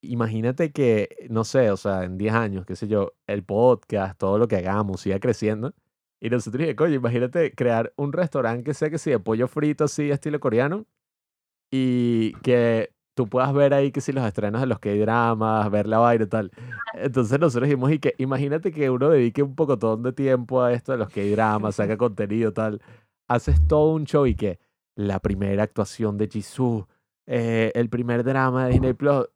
imagínate que, no sé, o sea, en 10 años, qué sé yo, el podcast, todo lo que hagamos siga creciendo. Y nosotros dije, coño, imagínate crear un restaurante que sea que sí, de pollo frito así, estilo coreano, y que tú puedas ver ahí que si los estrenos de los K-dramas, ver la vaina y tal. Entonces nosotros dijimos, y que imagínate que uno dedique un pocotón de tiempo a esto de los K-dramas, saca contenido tal, haces todo un show y que la primera actuación de Jisoo, eh, el primer drama de Disney Plus,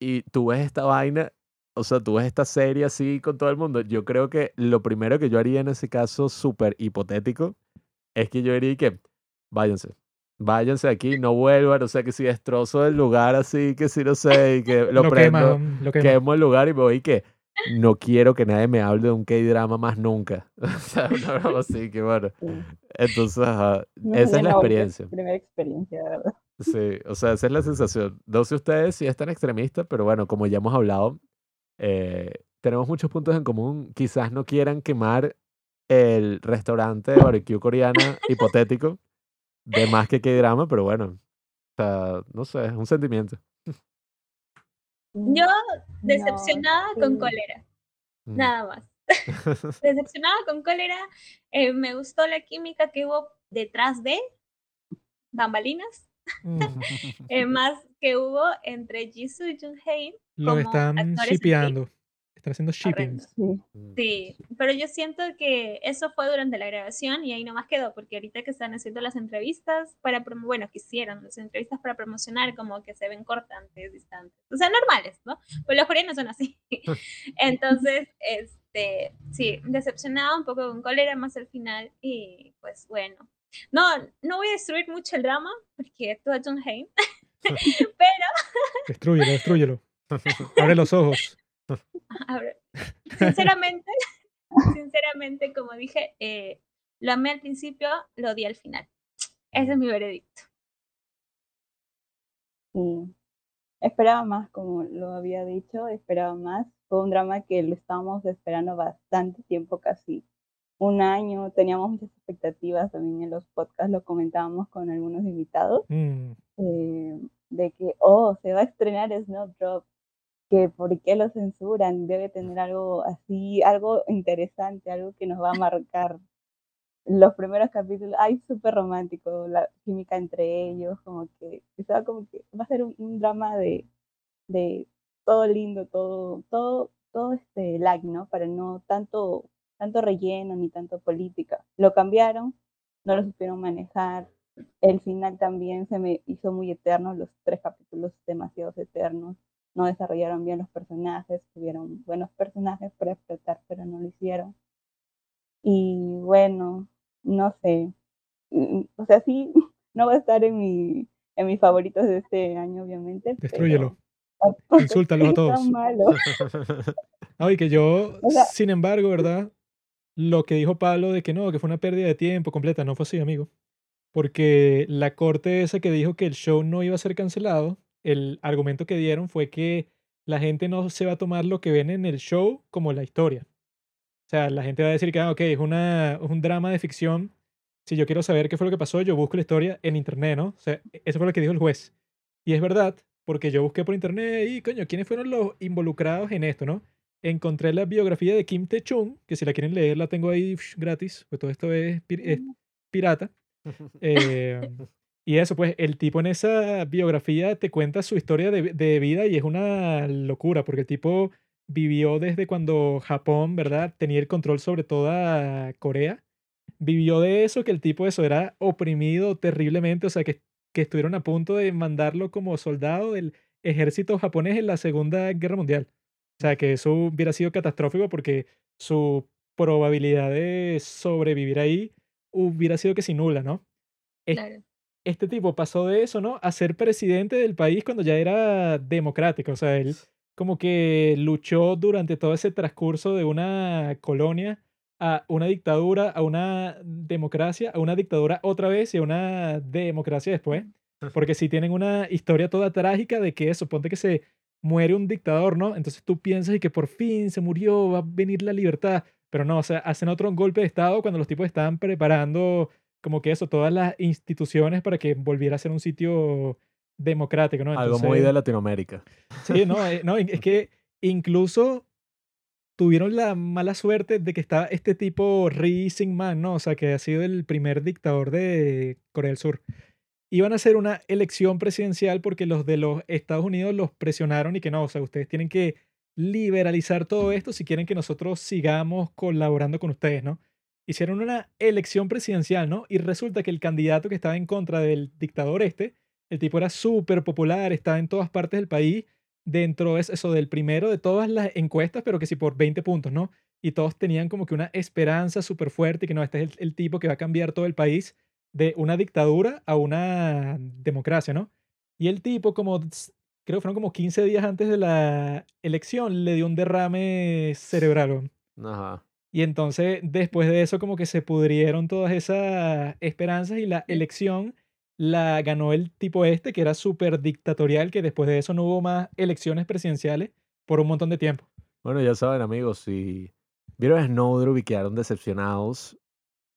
y tú ves esta vaina, o sea, tú ves esta serie así con todo el mundo. Yo creo que lo primero que yo haría en ese caso, súper hipotético, es que yo diría que váyanse. Váyanse aquí, no vuelvan, o sea que si destrozo el lugar así, que si no sé, y que lo, lo prendo, queman, lo queman. quemo el lugar y me voy y que no quiero que nadie me hable de un K-drama más nunca. O sea, una broma así, que bueno. Entonces, ajá, No esa es la experiencia. Primera experiencia, de verdad. Sí, o sea, esa es la sensación. No sé ustedes si es tan extremista, pero bueno, como ya hemos hablado, eh, tenemos muchos puntos en común. Quizás no quieran quemar el restaurante de barbecue coreana hipotético de más que K-drama, pero bueno, o sea, no sé, es un sentimiento. Yo No, decepcionada con cólera, Mm. nada más. Decepcionada con cólera, eh, me gustó la química que hubo detrás de bambalinas, Mm, eh, más que hubo entre Jisoo y Junghae. Lo están shipeando. Están haciendo shipping. Sí. Mm. Sí, pero yo siento que eso fue durante la grabación y ahí nomás quedó, porque ahorita que están haciendo las entrevistas para, promo- bueno, que hicieron las entrevistas para promocionar, como que se ven cortantes, distantes, o sea, normales, ¿no? Pues los coreanos son así. Entonces, este, sí, decepcionada, un poco con cólera más al final y pues bueno. No, no voy a destruir mucho el drama, porque actúa John Hain, pero Destrúyelo, destrúyelo. Abre los ojos. Sinceramente, sinceramente, como dije, eh, lo amé al principio, lo odié al final. Ese es mi veredicto. Sí. Esperaba más, como lo había dicho, esperaba más. Fue un drama que lo estábamos esperando bastante tiempo, casi un año. Teníamos muchas expectativas también en los podcasts, lo comentábamos con algunos invitados, Mm, eh, de que, oh, se va a estrenar Snowdrop, que por qué lo censuran, debe tener algo así, algo interesante, algo que nos va a marcar. Los primeros capítulos, ay, súper romántico, la química entre ellos, como que estaba como que va a ser un, un drama de, de todo lindo, todo, todo, todo este lag, ¿no? Para no tanto, tanto relleno ni tanto política. Lo cambiaron, no lo supieron manejar. El final también se me hizo muy eterno, los tres capítulos demasiado eternos. No desarrollaron bien los personajes, tuvieron buenos personajes para explotar, pero no lo hicieron. Y bueno, no sé. Mm, O sea, sí, no va a estar en mi, en mis favoritos de este año, obviamente. Tampoco Insúltalos a todos. malo. Ah, y que yo, O sea- sin embargo, ¿verdad? Lo que dijo Pablo de que no, que fue una pérdida de tiempo completa, no fue así, amigo. Porque la corte esa que dijo que el show no iba a ser cancelado, el argumento que dieron fue que la gente no se va a tomar lo que ven en el show como la historia. O sea, la gente va a decir que, ah, ok, es, una, es un drama de ficción. Si yo quiero saber qué fue lo que pasó, yo busco la historia en internet, ¿no? O sea, eso fue lo que dijo el juez. Y es verdad, porque yo busqué por internet y, coño, ¿quiénes fueron los involucrados en esto, no? encontré la biografía de Kim Tae-chung, que si la quieren leer la tengo ahí gratis, pues todo esto es, es pirata. Eh, y eso, pues el tipo en esa biografía te cuenta su historia de, de vida y es una locura, porque el tipo vivió desde cuando Japón, ¿verdad? Tenía el control sobre toda Corea. Vivió de eso, que el tipo eso era oprimido terriblemente, o sea, que, que estuvieron a punto de mandarlo como soldado del ejército japonés en la Segunda Guerra Mundial. O sea, que eso hubiera sido catastrófico porque su probabilidad de sobrevivir ahí hubiera sido que si nula, ¿no? Claro. Este tipo pasó de eso, ¿no? A ser presidente del país cuando ya era democrático. O sea, él como que luchó durante todo ese transcurso de una colonia a una dictadura, a una democracia, a una dictadura otra vez y a una democracia después. Porque si tienen una historia toda trágica de que eso, ponte que se muere un dictador, ¿no? Entonces tú piensas y que por fin se murió, va a venir la libertad. Pero no, o sea, hacen otro golpe de Estado cuando los tipos estaban preparando como que eso, todas las instituciones para que volviera a ser un sitio democrático, ¿no? Algo muy de Latinoamérica. Sí, no, eh, no, es que incluso tuvieron la mala suerte de que estaba este tipo Ri Sing-man, ¿no? O sea, que ha sido el primer dictador de Corea del Sur. Iban a hacer una elección presidencial porque los de los Estados Unidos los presionaron y que no, o sea, ustedes tienen que liberalizar todo esto si quieren que nosotros sigamos colaborando con ustedes, ¿no? Hicieron una elección presidencial, ¿no? Y resulta que el candidato que estaba en contra del dictador este, el tipo era súper popular, estaba en todas partes del país, dentro es eso del primero de todas las encuestas, pero que sí por 20 puntos, ¿no? Y todos tenían como que una esperanza súper fuerte y que no, este es el, el tipo que va a cambiar todo el país de una dictadura a una democracia, ¿no? Y el tipo, como creo que fueron como 15 días antes de la elección, le dio un derrame cerebral. Ajá. Y entonces, después de eso, como que se pudrieron todas esas esperanzas y la elección la ganó el tipo este, que era súper dictatorial, que después de eso no hubo más elecciones presidenciales por un montón de tiempo. Bueno, ya saben, amigos, si vieron Snowdrop y quedaron decepcionados,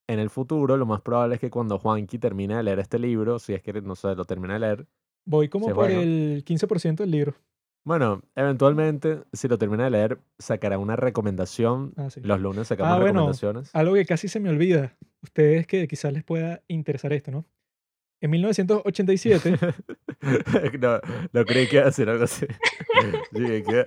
en el futuro lo más probable es que cuando Juanqui termine de leer este libro, si es que, no sé, lo termina de leer, Voy como por el 15% del libro. Bueno, eventualmente, si lo termina de leer, sacará una recomendación. Ah, sí. Los lunes sacamos Ah, bueno, recomendaciones. Algo que casi se me olvida. Ustedes que quizás les pueda interesar esto, ¿no? En 1987, no, no creí que iba a decir algo así. Sí, que-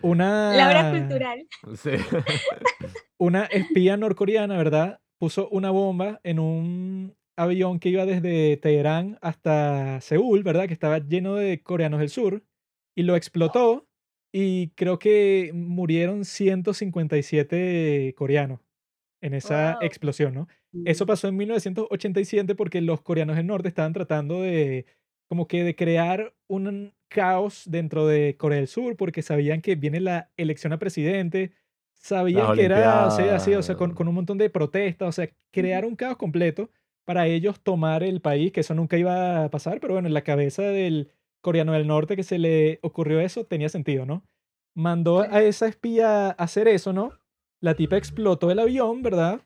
una... Palabra cultural. sí. una espía norcoreana, ¿verdad? Puso una bomba en un avión que iba desde Teherán hasta Seúl, ¿verdad? Que estaba lleno de coreanos del sur y lo explotó y creo que murieron 157 coreanos en esa Wow. explosión, ¿no? Eso pasó en 1987 porque los coreanos del norte estaban tratando de como que de crear un caos dentro de Corea del Sur porque sabían que viene la elección a presidente, sabían que era, o sea, así, o sea, con, con un montón de protestas, o sea, crear un caos completo para ellos tomar el país, que eso nunca iba a pasar, pero bueno, en la cabeza del coreano del norte que se le ocurrió eso tenía sentido, ¿no? Mandó a esa espía a hacer eso, ¿no? La tipa explotó el avión, ¿verdad?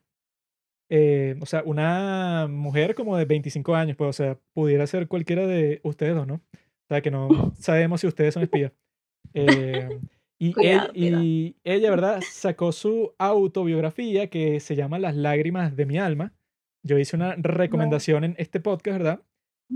Eh, o sea, una mujer como de 25 años, pues, o sea, pudiera ser cualquiera de ustedes dos, ¿no? O sea, que no sabemos si ustedes son espías. Eh, y, Cuidado, ell- y ella, ¿verdad? Sacó su autobiografía que se llama Las lágrimas de mi alma. Yo hice una recomendación en este podcast, ¿verdad?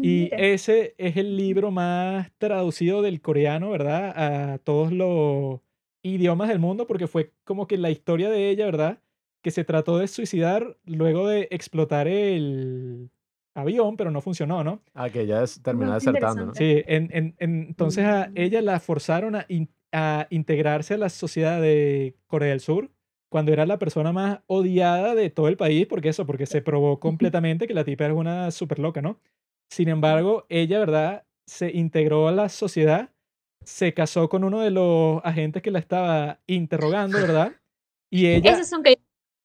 Y ese es el libro más traducido del coreano, ¿verdad? A todos los idiomas del mundo, porque fue como que la historia de ella, ¿verdad? Que se trató de suicidar luego de explotar el avión, pero no funcionó, ¿no? Ah, que ya terminó desertando, ¿no? Sí, en, en- en- entonces a ella la forzaron a, in- a integrarse a la sociedad de Corea del Sur cuando era la persona más odiada de todo el país, porque eso, porque se probó completamente que la tipa era una súper loca, ¿no? Sin embargo, ella, ¿verdad? Se integró a la sociedad, se casó con uno de los agentes que la estaba interrogando, ¿verdad? Y ella... Esos son que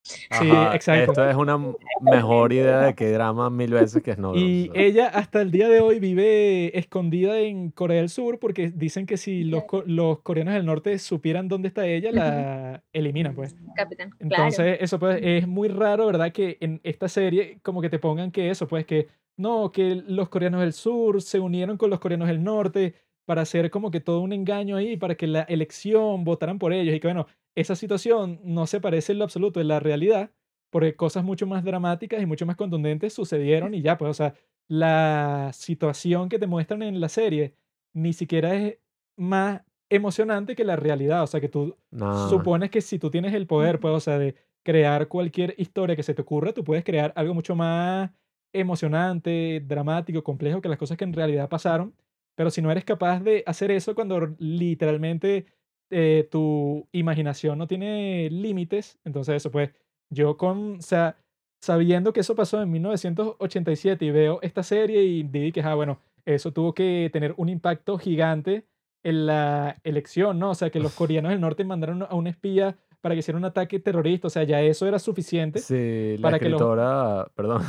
Sí, Ajá, exacto. Esto es una mejor idea de que drama mil veces que Snowdrop. Y o sea. ella hasta el día de hoy vive escondida en Corea del Sur porque dicen que si los, los coreanos del norte supieran dónde está ella, la eliminan, pues. capitán. claro. Entonces, eso pues es muy raro, ¿verdad? Que en esta serie como que te pongan que eso, pues que no, que los coreanos del sur se unieron con los coreanos del norte para hacer como que todo un engaño ahí, para que la elección votaran por ellos y que bueno, esa situación no se parece en lo absoluto en la realidad, porque cosas mucho más dramáticas y mucho más contundentes sucedieron y ya, pues, o sea, la situación que te muestran en la serie ni siquiera es más emocionante que la realidad, o sea, que tú No. supones que si tú tienes el poder, pues, o sea, de crear cualquier historia que se te ocurra, tú puedes crear algo mucho más emocionante, dramático, complejo que las cosas que en realidad pasaron. Pero si no eres capaz de hacer eso cuando literalmente eh, tu imaginación no tiene límites, entonces eso, pues, yo con, o sea, sabiendo que eso pasó en 1987 y veo esta serie y digo que, ah, bueno, eso tuvo que tener un impacto gigante en la elección, ¿no? O sea, que los coreanos del norte mandaron a un espía para que hiciera un ataque terrorista, o sea, ya eso era suficiente. Sí, la para que los- escritora, perdón.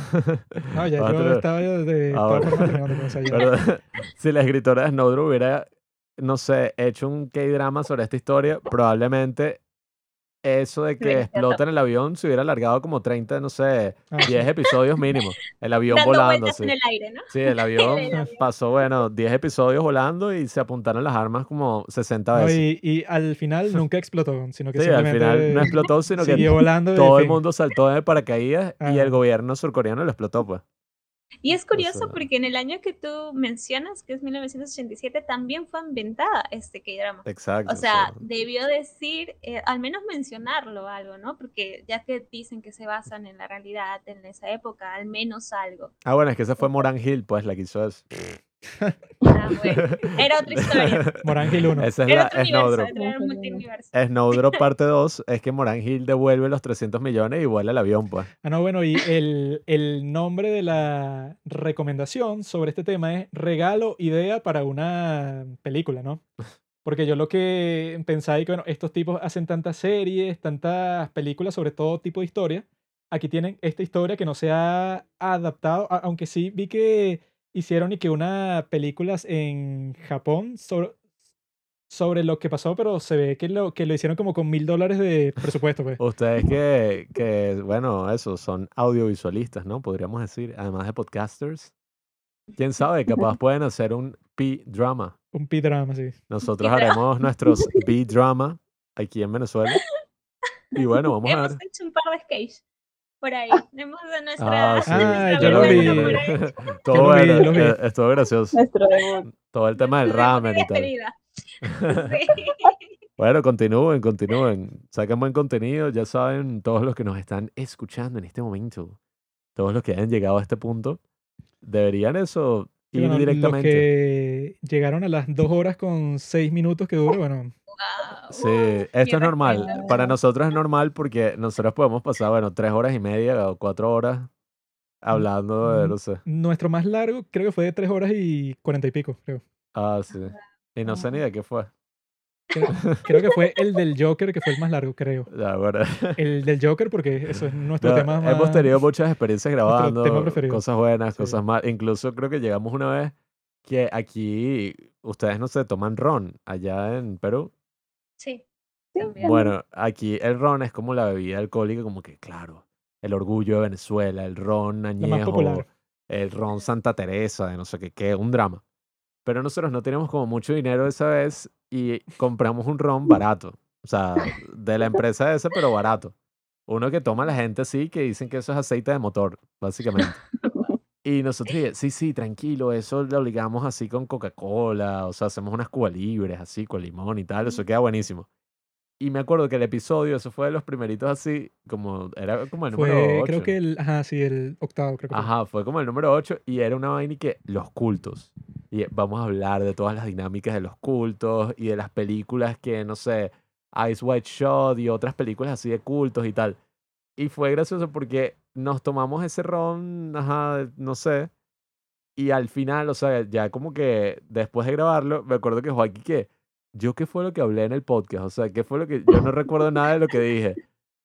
No, ya yo estaba yo de Ahora. todas formas terminando, o sea, ya. Perdón. si la escritora de Snowden hubiera, no sé, hecho un K-drama sobre esta historia, probablemente eso de que explota en el avión se hubiera alargado como 30, no sé, Ah, 10 episodios mínimo. El avión Dando volando, sí. en el aire, ¿no? Sí, el avión el avión. pasó, bueno, 10 episodios volando y se apuntaron las armas como 60 no, veces. y, y al final nunca explotó, sino que Sí, al simplemente final no explotó, sino que volando. todo el fin. mundo saltó de paracaídas y el gobierno surcoreano lo explotó, pues. Y es curioso sea- porque en el año que tú mencionas, que es 1987, también fue inventada este K-drama. Exacto. O sea, debió decir, eh, al menos mencionarlo algo, ¿no? Porque ya que dicen que se basan en la realidad en esa época, al menos algo. Ah, bueno, es que esa fue Moran Hill, pues, la hizo eso. Ah, bueno, era otra historia. Morán Hill 1. Esa es Era la Snowdrop. Snowdrop parte 2 es que Moran Hill devuelve los 300 millones y vuela el avión, pues. Ah, no, bueno, y el, el nombre de la recomendación sobre este tema es regalo, idea para una película, ¿no? Porque yo lo que pensaba y que, bueno, estos tipos hacen tantas series, tantas películas sobre todo tipo de historia. Aquí tienen esta historia que no se ha adaptado, aunque sí vi que hicieron y que una películas en Japón sobre, sobre lo que pasó, pero se ve que lo, que lo hicieron como con mil dólares de presupuesto, pues. Ustedes que, que, bueno, eso, son audiovisualistas, ¿no? Podríamos decir, además de podcasters. ¿Quién sabe? Capaz pueden hacer un P-drama. Un P-drama, sí. Nosotros haremos nuestros B-drama aquí en Venezuela. Y bueno, vamos a Hemos ver. hecho un par de sketches por ahí. Hemos de nuestra, Ah, sí. Ah, nuestra yo lo vi. Todo Yo lo vi, bueno, lo vi. eh, estuvo gracioso. Nuestro debut. Todo el tema del ramen y tal. Sí. Bueno, continúen, continúen. Saquen buen contenido. Ya saben, todos los que nos están escuchando en este momento, todos los que hayan llegado a este punto, deberían eso ir bueno, directamente. Los que llegaron a las dos horas con seis minutos que dura, bueno, Wow. Sí, esto es normal. Para nosotros es normal porque nosotros podemos pasar, bueno, tres horas y media o cuatro horas hablando de, Mm. no sé. nuestro más largo creo que fue de tres horas y cuarenta y pico, creo. Ah, sí. Y no sé ni de qué fue. Creo, creo que fue el del Joker, que fue el más largo, creo. Ya, bueno. El del Joker, porque eso es nuestro No, tema más... hemos tenido muchas experiencias grabando, cosas buenas, Sí. cosas malas. Incluso creo que llegamos una vez que aquí ustedes no se toman ron allá en Perú. Sí. También. Bueno, aquí el ron es como la bebida alcohólica, como que claro, el orgullo de Venezuela, el ron La añejo, el ron Santa Teresa, de no sé qué, qué, un drama. Pero nosotros no teníamos como mucho dinero esa vez y compramos un ron barato. O sea, de la empresa esa, pero barato. Uno que toma la gente así, que dicen que eso es aceite de motor, básicamente. Y nosotros, dije, sí, sí, tranquilo, eso lo ligamos así con Coca-Cola, o sea, hacemos unas Cuba libres así, con limón y tal, eso queda buenísimo. Y me acuerdo que el episodio, eso fue de los primeritos así, como, era como el número Fue, 8. creo que el... Ajá, sí, el octavo, creo que. Ajá, fue como el número 8 y era una vaina y que los cultos. Y vamos a hablar de todas las dinámicas de los cultos y de las películas que, no sé, Ice White Shot y otras películas así de cultos y tal. Y fue gracioso porque nos tomamos ese ron, ajá, no sé. Y al final, o sea, ya como que después de grabarlo, me acuerdo que Joaquín, que yo qué fue lo que hablé en el podcast, o sea, qué fue lo que yo no recuerdo nada de lo que dije.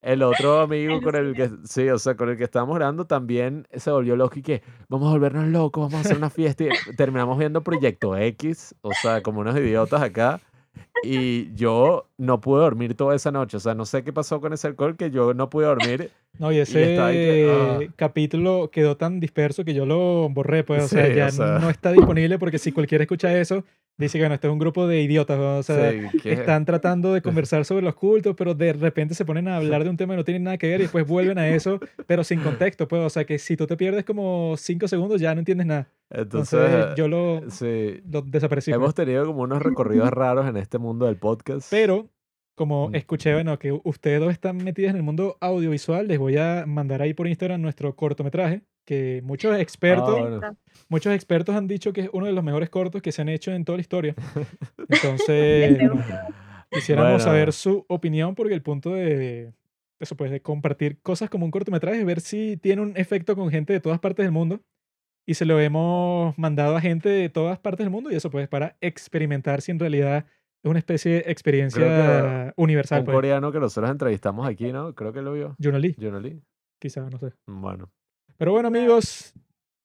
El otro amigo con el que, sí, o sea, con el que estábamos grabando también se volvió loco y que vamos a volvernos locos, vamos a hacer una fiesta y terminamos viendo Proyecto X, o sea, como unos idiotas acá. Y yo no pude dormir toda esa noche, o sea, no sé qué pasó con ese alcohol que yo no pude dormir. No, y estaba ahí que, ese capítulo quedó tan disperso que yo lo borré, pues, o sea, Sí, ya o sea. no está disponible porque si cualquiera escucha eso, Dice que bueno, este es un grupo de idiotas, ¿no? o sea, Sí, están tratando de conversar sobre los cultos, pero de repente se ponen a hablar de un tema que no tiene nada que ver y después vuelven a eso, pero sin contexto, pues, o sea, que si tú te pierdes como cinco segundos ya no entiendes nada. Entonces, Entonces, yo lo, sí, lo desaparecí. pues. hemos tenido como unos recorridos raros en este mundo del podcast. Pero, como Mm. escuché, bueno, que ustedes dos están metidos en el mundo audiovisual, les voy a mandar ahí por Instagram nuestro cortometraje, que muchos expertos, Ah, bueno. muchos expertos han dicho que es uno de los mejores cortos que se han hecho en toda la historia. Entonces, bueno, quisiéramos Bueno. saber su opinión porque el punto de eso pues de compartir cosas como un cortometraje ver si tiene un efecto con gente de todas partes del mundo y se lo hemos mandado a gente de todas partes del mundo y eso pues para experimentar si en realidad es una especie de experiencia universal Un pues. coreano que nosotros entrevistamos aquí, ¿no? Creo que lo vio. Juno Lee, Jono Lee. quizá, no sé. Bueno. Pero bueno, amigos,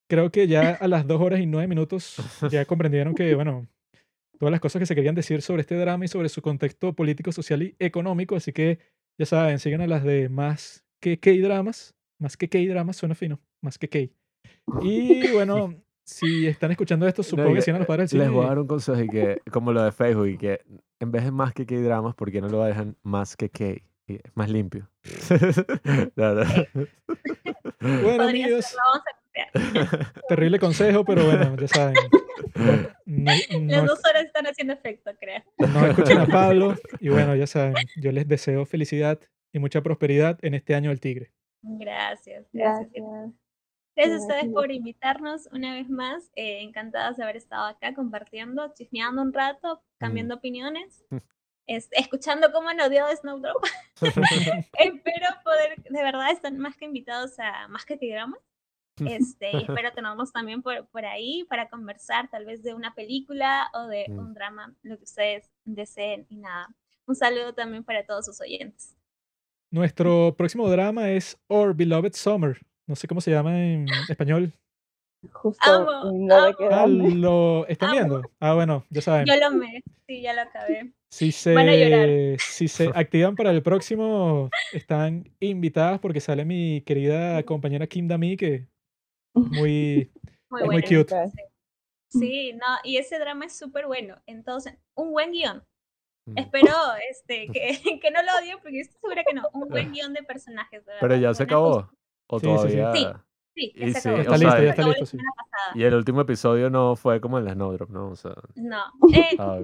creo que ya a las dos horas y nueve minutos ya comprendieron que, bueno, todas las cosas que se querían decir sobre este drama y sobre su contexto político, social y económico. Así que, ya saben, sigan a las de más que K-dramas. Más que K-dramas, suena fino. Más que K. Y bueno, si están escuchando esto, supongo No, que sigan a los padres del Les cine. voy a dar un consejo y que, como lo de Facebook, y que en vez de más que K-dramas, ¿por qué no lo dejan más que K? Y es más limpio. No, no. Bueno, Podría amigos, ser, lo vamos a copiar. terrible consejo, pero bueno, ya saben. No, no- Las dos horas están haciendo efecto, creo. No escuchen a Pablo. Y bueno, ya saben, yo les deseo felicidad y mucha prosperidad en este año del tigre. Gracias, gracias. Gracias. Gracias a ustedes por invitarnos una vez más. Eh, encantadas de haber estado acá compartiendo, chismeando un rato, cambiando opiniones, es- escuchando cómo han odiado Snowdrop. espero poder, de verdad, están más que invitados a más que Tigrama. Este, y espero tenerlos también por, por ahí para conversar tal vez de una película o de Mm. un drama, lo que ustedes deseen y nada. Un saludo también para todos sus oyentes. Nuestro próximo drama es Our Beloved Summer. No sé cómo se llama en español. Justo Amo, de amo. Ah. ¿lo están Amo. viendo? Ah, bueno, ya saben. Yo lo me, sí, ya lo acabé. Si Van a llorar. se, si se activan para el próximo, están invitadas porque sale mi querida compañera Kim Dami, que es muy, Muy es muy cute. Sí, no, y ese drama es súper bueno. Entonces, un buen guion. Mm. Espero este, que, que no lo odien, porque estoy segura que no. Un buen guion de personajes. de Pero verdad, ya se acabó. O Sí, sí, sí. todavía. Sí. Sí, ya Y se sí, acabó. Está listo, sea, ya está Acabó la listo, sí. semana pasada. Y el último episodio no fue como en la Snowdrop, ¿no? O sea, No. Eh, ah,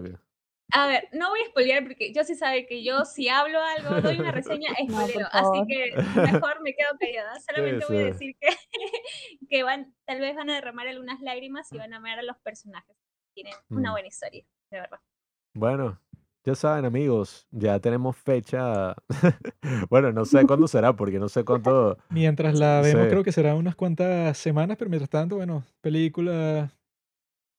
a ver, no voy a spoilear porque yo sí sabe que yo si hablo algo, doy una reseña, spoileo. así favor. que mejor me quedo callada. Solamente voy a decir que, que van, tal vez van a derramar algunas lágrimas y van a amar a los personajes. Tienen una Mm. buena historia, de verdad. Bueno, ya saben, amigos, ya tenemos fecha. bueno, no sé cuándo será, porque no sé cuánto. Mientras la vemos, Sí. creo que será unas cuantas semanas, pero mientras tanto, bueno, película.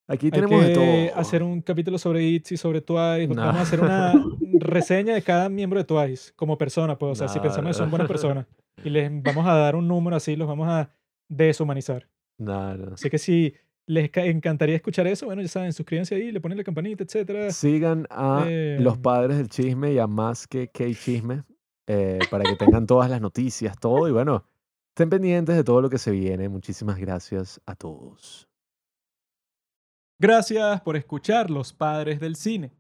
Aquí Hay tenemos de que todo. hacer un capítulo sobre ITZY, sobre Twice. No. Vamos a hacer una reseña de cada miembro de Twice como persona, pues, o sea, si No, pensamos que son buenas personas. Y les vamos a dar un número así, los vamos a deshumanizar. No. Así que si les ca- encantaría escuchar eso, bueno, ya saben, suscríbanse ahí, le ponen la campanita, etcétera. Sigan a los Em. padres del chisme y a más que K chisme eh, para que tengan todas las noticias, todo. Y bueno, estén pendientes de todo lo que se viene. Muchísimas gracias a todos. Gracias por escuchar Los Padres del Cine.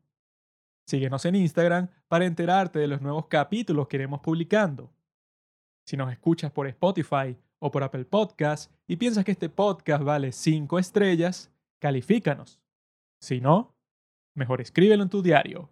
Síguenos en Instagram para enterarte de los nuevos capítulos que iremos publicando. Si nos escuchas por Spotify o por Apple Podcast y piensas que este podcast vale 5 estrellas, califícanos. Si no, mejor escríbelo en tu diario.